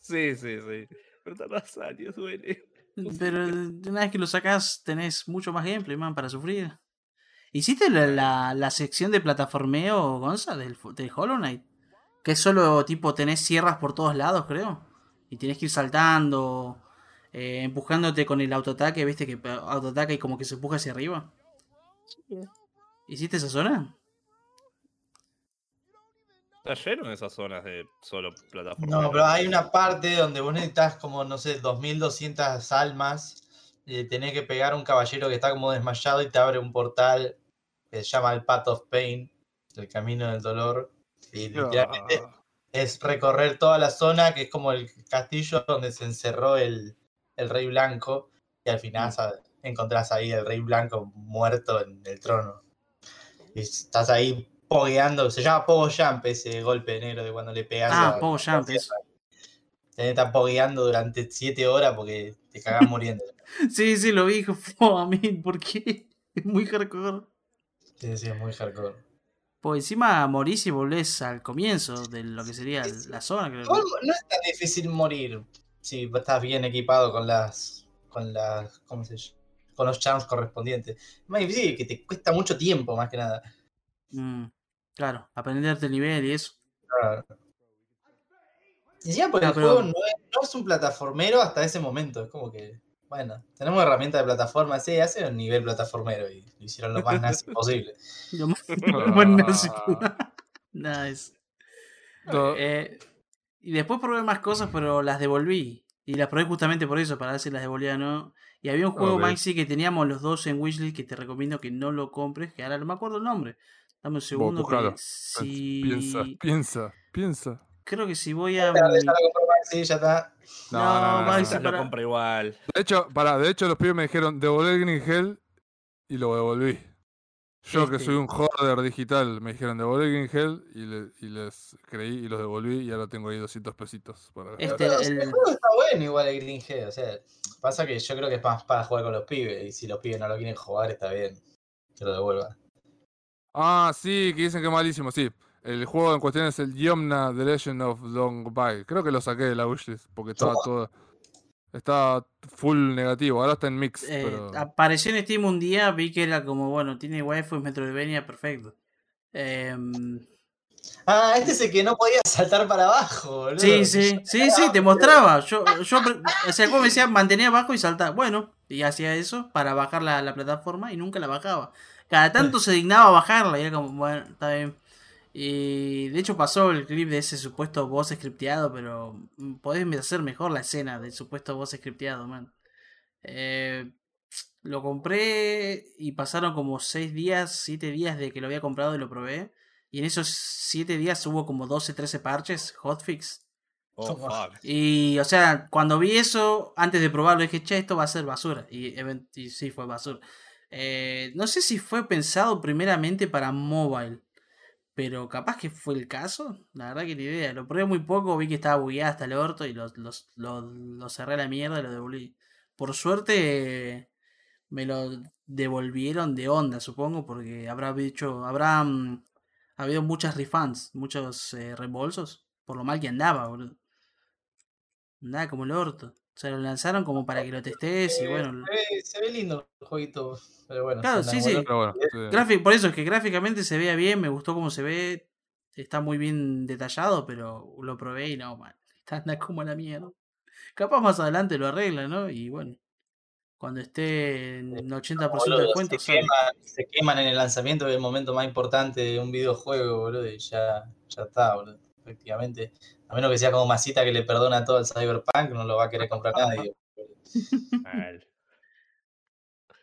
Sí, sí, sí. Pero tardás años, duele. Pero una vez que lo sacas, tenés mucho más gameplay, man, para sufrir. ¿Hiciste la, la, la sección de plataformeo, Gonza, del, del Hollow Knight? Que es solo tipo, tenés sierras por todos lados, creo. Y tienes que ir saltando, eh, empujándote con el autoataque, viste que autoataca y como que se empuja hacia arriba. ¿Hiciste esa zona? Está lleno de esas zonas de solo plataforma. No, pero hay una parte donde vos necesitas como, no sé, 2200 almas. Y tenés que pegar a un caballero que está como desmayado y te abre un portal que se llama el Path of Pain, el camino del dolor. Y literalmente es recorrer toda la zona que es como el castillo donde se encerró el, el rey blanco. Y al final sa- encontrás ahí el rey blanco muerto en el trono. Y estás ahí pogueando, se llama Pogo Jump ese golpe negro de cuando le pegas Ah, Pogo Jump, que estar pogueando durante 7 horas porque te cagás muriendo. Sí, sí, lo vi, dijo, "Fua, a mí, ¿por qué? Es muy hardcore. Sí, sí, es muy hardcore. Pues encima morís y volvés al comienzo de lo que sería la zona, creo. No es tan difícil morir si estás bien equipado con las. con las. ¿cómo se llama? con los champs correspondientes. Es más difícil que te cuesta mucho tiempo, más que nada. Mm, claro, aprenderte el nivel y eso. Claro. Y encima porque No, el pero- juego no es, no es un plataformero hasta ese momento. Es como que. Bueno, tenemos herramientas de plataforma, sí, hace un nivel plataformero y lo hicieron lo más nazi posible. Lo más- sí. nice. Eh, y después probé más cosas, pero las devolví. Y las probé justamente por eso, para ver si las devolvía o no. Y había un juego, Ok. Maxi, que teníamos los dos en Wishlist que te recomiendo que no lo compres, que ahora no me acuerdo el nombre. Dame un segundo. buscalo. si... Piensa, piensa, piensa. Crro que si voy a... Ya mi- lo compró Maxi, ya está. No, No, no, no, lo compra igual. De hecho, para, de hecho los pibes me dijeron devolver Green Hell y lo devolví. Yo que Este. soy un hoarder digital, me dijeron devolver Green Hell y, le- y les creí y los devolví y ahora tengo ahí 200 pesitos. Para Este, Pero, el- el juego está bueno igual el Green Head, o sea, pasa que yo creo que es más para jugar con los pibes, y si los pibes no lo quieren jugar, está bien, que lo devuelvan. Ah, sí, que dicen que es malísimo, sí. El juego en cuestión es el Yomna The Legend of Long Bye. Creo que lo saqué de la wishlist porque estaba todo. Estaba full negativo, ahora está en mix. Eh, pero... Apareció en Steam un día, vi que era como, bueno, tiene waifu y Metroidvania, perfecto. Em, Ah, este es el que no podía saltar para abajo, boludo. sí, sí, sí, sí, te mostraba. Yo, yo, o sea, como me decía, mantenía abajo y saltaba. Bueno, y hacía eso para bajar la, la plataforma y nunca la bajaba. Cada tanto se dignaba a bajarla y era como, bueno, está bien. Y de hecho pasó el clip de ese supuesto voz scripteado, pero mm, podés hacer mejor la escena del supuesto voz scripteado, man. Eh, lo compré y pasaron como 6 días, 7 días de que lo había comprado y lo probé. Y en esos 7 días hubo como 12, 13 parches, hotfix. Oh, fuck. Y, o sea, cuando vi eso, antes de probarlo, dije, che, esto va a ser basura. Y, y sí, fue basura. Eh, no sé si fue pensado primeramente para mobile. Pero capaz que fue el caso. La verdad que ni idea. Lo probé muy poco, vi que estaba bugueado hasta el orto y lo, los- lo- lo cerré a la mierda y lo devolví. Por suerte me lo devolvieron de onda, supongo, porque habrá dicho, habrá mm, habido muchas refunds, muchos eh, reembolsos, por lo mal que andaba, boludo. Andaba como el orto. O sea, lo lanzaron como para que lo testes y Eh, bueno. se, ve, se ve lindo el jueguito, pero bueno. Claro, sí, sí. enamoró. Pero bueno, sí. Grafi- por eso es que gráficamente se vea bien, me gustó cómo se ve, está muy bien detallado, pero lo probé y no, man, está anda como la mierda. Capaz más adelante lo arregla, ¿no? Y bueno, cuando esté en 80% de Boludo, descuento, se, queman, se queman en el lanzamiento, que es el momento más importante de un videojuego, boludo, y ya, ya está, boludo. Efectivamente. A menos que sea como Masita que le perdona todo al Cyberpunk, no lo va a querer comprar nadie. Mal.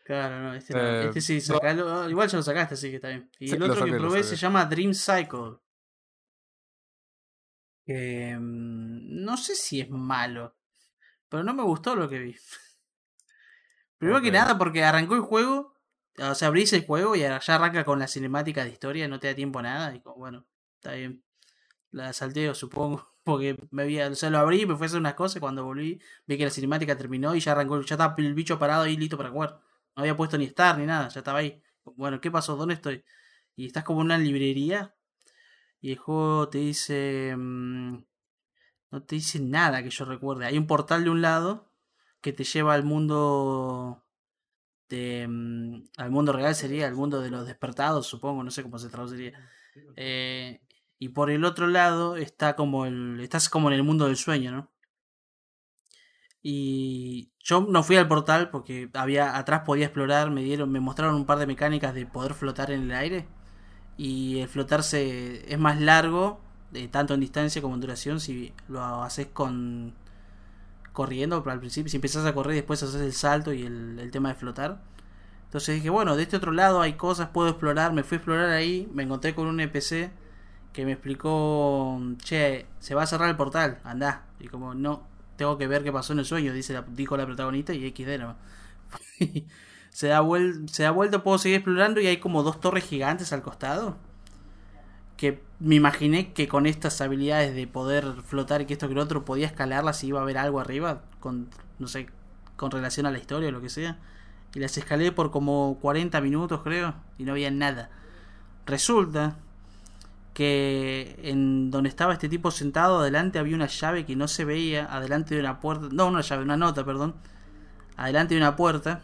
Claro, no, este, no, Eh, este sí, sacalo. ah, Igual ya lo sacaste, así que está bien. Y Sí, el otro saqué, que probé se llama Dream Cycle. Que, mm, no sé si es malo, pero no me gustó lo que vi. Primero que nada, porque arrancó el juego, o sea, abrís el juego y ya arranca con la cinemática de historia, no te da tiempo a nada. Y como, bueno, está bien. La salteo, supongo. Porque me había, o sea, lo abrí, me fue a hacer unas cosas. y Cuando volví, vi que la cinemática terminó y ya arrancó, ya estaba el bicho parado ahí listo para jugar. No había puesto ni estar ni nada, ya estaba ahí. Bueno, ¿qué pasó? ¿Dónde estoy? Y estás como en una librería y el juego te dice. mm, no te dice nada que yo recuerde. Hay un portal de un lado que te lleva al mundo. De, mm, al mundo real sería, al mundo de los despertados, supongo, no sé cómo se traduciría. Eh, y por el otro lado está como el. Estás como en el mundo del sueño, ¿no? Y yo no fui al portal porque había atrás podía explorar, me dieron, me mostraron un par de mecánicas de poder flotar en el aire. Y el flotarse es más largo, eh, tanto en distancia como en duración, si lo haces con corriendo al principio, si empezás a correr después haces el salto y el, el tema de flotar. Entonces dije, bueno, de este otro lado hay cosas, puedo explorar, me fui a explorar ahí, me encontré con un NPC que me explicó, che, se va a cerrar el portal, andá. Y como, no, tengo que ver qué pasó en el sueño, dice la, dijo la protagonista y XD nomás. se, da vuel- se da vuelta, puedo seguir explorando y hay como dos torres gigantes al costado. Que me imaginé que con estas habilidades de poder flotar y que esto que lo otro podía escalarlas y iba a haber algo arriba, con, no sé, con relación a la historia o lo que sea. Y las escalé por como 40 minutos creo y no había nada. Resulta que en donde estaba este tipo sentado adelante había una llave que no se veía adelante de una puerta no una llave una nota perdón adelante de una puerta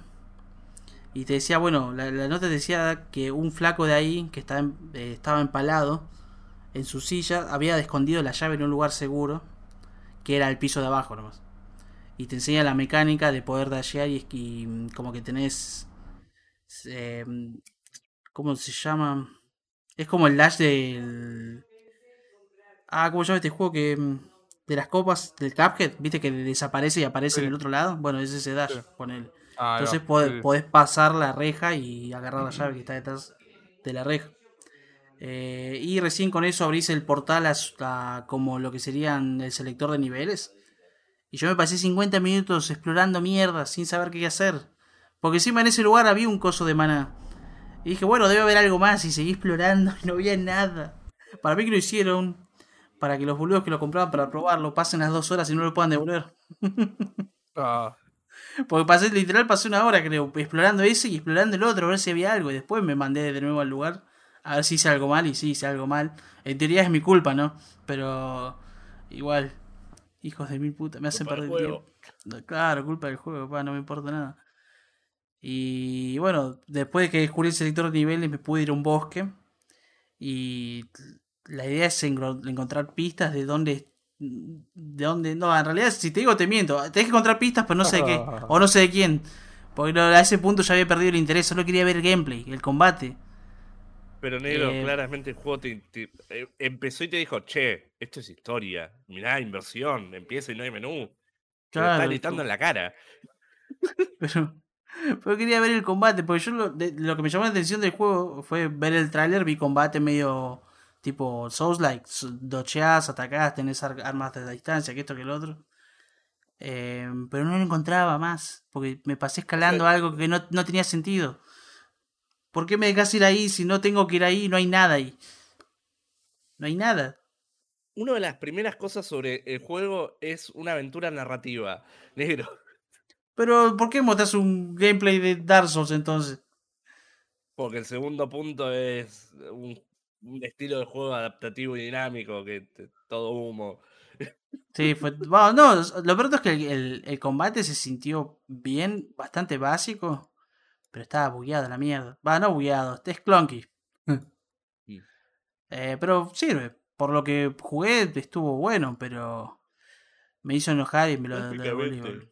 y te decía bueno la, nota decía que un flaco de ahí que estaba, eh, estaba empalado en su silla había escondido la llave en un lugar seguro que era el piso de abajo nomás y te enseña la mecánica de poder dashear y, y mm, como que tenés eh, ¿cómo se llama? Es como el dash del. Ah, ¿cómo se llama este juego que. mm, De las copas del Cuphead, viste que desaparece y aparece Sí. en el otro lado? Bueno, es ese dash, Sí. Ah, ahí Entonces podés, sí. podés pasar la reja y agarrar la llave que está detrás de la reja. Eh, y recién con eso abrís el portal a, a como lo que serían el selector de niveles. Y yo me pasé 50 minutos explorando mierda sin saber qué hacer. Porque encima en ese lugar había un coso de mana. Y dije, bueno, debe haber algo más. Y seguí explorando y no había nada. Para mí que lo hicieron. Para que los boludos que lo compraban para probarlo pasen las dos horas y no lo puedan devolver. Ah, Porque pasé, literal, pasé una hora, creo, explorando ese y explorando el otro, a ver si había algo. Y después me mandé de nuevo al lugar, a ver si hice algo mal. Y sí, hice algo mal. En teoría es mi culpa, ¿no? Pero igual, hijos de mil putas, me hacen Culpa perder el tiempo. Claro, culpa del juego, pa, no me importa nada. Y bueno, después de que descubrí el selector de niveles, me pude ir a un bosque. Y la idea es encontrar pistas de dónde. De dónde. No, en realidad, si te digo, te miento. Tenés que encontrar pistas, pero no sé de qué. O no sé de quién. Porque a ese punto ya había perdido el interés. Solo quería ver el gameplay, el combate. Pero negro, Eh, claramente el juego te, te- eh, empezó y te dijo, che, esto es historia. Mirá, inversión, empieza y no hay menú. Te Claro, está gritando en la cara. Pero, pero quería ver el combate, porque yo lo, de- lo que me llamó la atención del juego fue ver el tráiler, vi combate medio tipo Souls-like, s- docheás, atacás, tenés ar- armas de distancia, que esto que el otro. Eh, pero no lo encontraba más, porque me pasé escalando algo que no, no tenía sentido. ¿Por qué me dejas ir ahí si no tengo que ir ahí? No hay nada ahí. No hay nada. Una de las primeras cosas sobre el juego es una aventura narrativa. Negro. Pero ¿por qué mostras un gameplay de Dark Souls entonces? Porque el segundo punto es un, un estilo de juego adaptativo y dinámico, que te- todo humo. Sí, fue. bueno, no, lo peor es que el, el- el combate se sintió bien, bastante básico, pero estaba bugueado la mierda. Va, no bugueado, es clunky. Mm. Eh, pero sirve. Por lo que jugué estuvo bueno, pero me hizo enojar y me lo, lo devolví.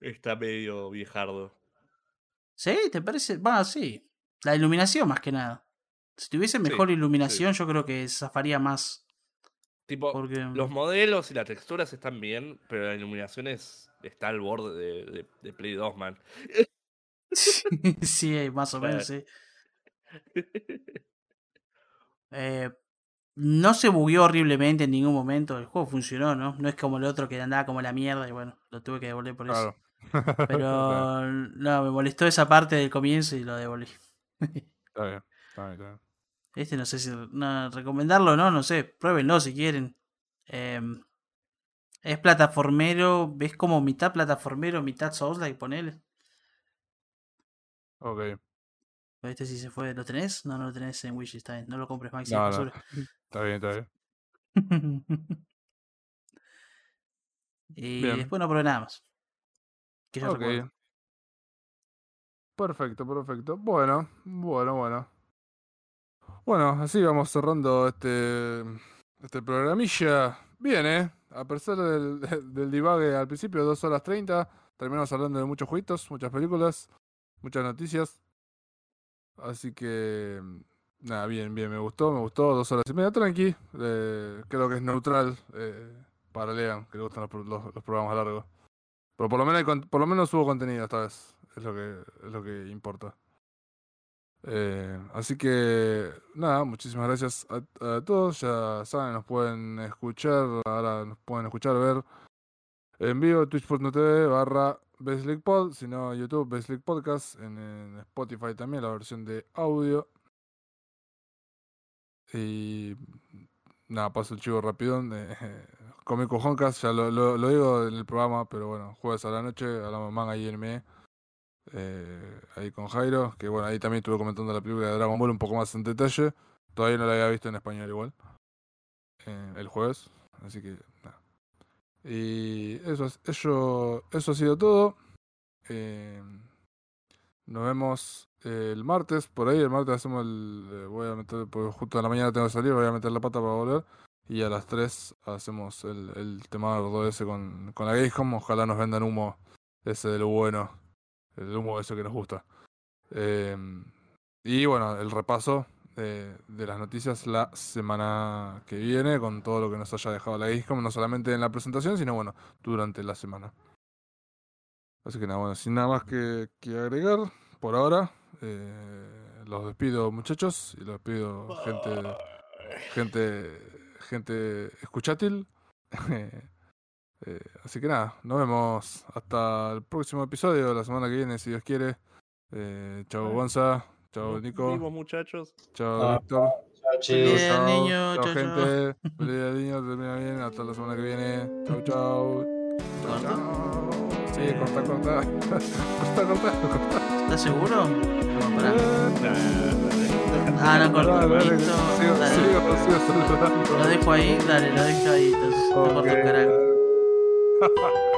Está medio viejardo. ¿Sí? ¿Te parece? Va, sí. La iluminación más que nada. Si tuviese Sí, mejor iluminación, yo creo que zafaría más. Tipo, Porque... los modelos y las texturas están bien, pero la iluminación es, está al borde de, de- de Play 2, man. sí, más o menos, Claro. sí. Eh, no se bugueó horriblemente en ningún momento. El juego funcionó, ¿no? No es como el otro que andaba como la mierda y bueno, lo tuve que devolver por eso. Pero no, me molestó esa parte del comienzo y lo devolví. Está bien, está bien, está bien. Este no sé si no, recomendarlo o no, no sé. Pruébenlo si quieren. Em, es plataformero, ves como mitad plataformero, mitad Souls-like, ponele. Ok. Este sí se fue, ¿lo tenés? No, no lo tenés en Wish, está bien. No lo compres, Maxi, No, no. Está bien, está bien. y Bien. después no probé nada más. Que yo Ok. recuerdo. Perfecto, perfecto. Bueno, bueno, bueno. Bueno, así vamos cerrando este, este programilla. Bien, ¿eh? A pesar del, del divague al principio, 2 horas 30, terminamos hablando de muchos jueguitos, muchas películas, muchas noticias. Así que, nada, bien, bien, me gustó, me gustó. Dos horas y media, tranqui. eh, creo que es neutral eh, para Lean, que le gustan los, los- los programas largos. Pero por lo menos por lo menos hubo contenido esta vez. Es lo que, es lo que importa. Eh, así que nada, muchísimas gracias a, todos. Ya saben, nos pueden escuchar, ahora nos pueden escuchar, ver en vivo, twitch.tv barra Pod, si no YouTube Baselick Podcast, en, Spotify también la versión de audio. Y nada, paso el chivo rapidón. Eh, Come Cojoncas, ya lo, lo, lo digo en el programa, pero bueno, jueves a la noche, hablamos manga y anime. Eh, ahí con Jairo, que bueno, ahí también estuve comentando la película de Dragon Ball un poco más en detalle. Todavía no la había visto en español igual. eh, el jueves. Así que nada. Y eso, es- eso, eso ha sido todo. Eh, nos vemos el martes. Por ahí el martes hacemos el. voy a meter, porque justo en la mañana tengo que salir, voy a meter la pata para volver. Y a las 3 hacemos el, el tema ese con, con la Gamescom. Ojalá nos vendan humo ese de lo bueno. El humo ese que nos gusta. Eh, y bueno, el repaso de, de las noticias la semana que viene con todo lo que nos haya dejado la Gamescom, no solamente en la presentación, sino bueno, durante la semana. Así que nada, bueno, sin nada más que, que agregar por ahora, eh, los despido muchachos y los despido gente, gente, gente escuchátil. Eh, así que nada, nos vemos hasta el próximo episodio, la semana que viene, si Dios quiere. Eh, chao Gonza, chao Nico, vimos, muchachos. chao Ah. Víctor. Chao. Bien, Chao, niño, chao, gente. Feliz día niño, termina bien. Hasta la semana que viene. Chao, chao. Chao, chao. Sí, corta, corta. corta, corta, corta. ¿Estás seguro? Pará. Nah, Ah, no, corto. Dale, dale, Listo, sigo, dale. sigo, sigo saludando. Lo dejo ahí, dale, lo dejo ahí. Entonces, no corto carajo.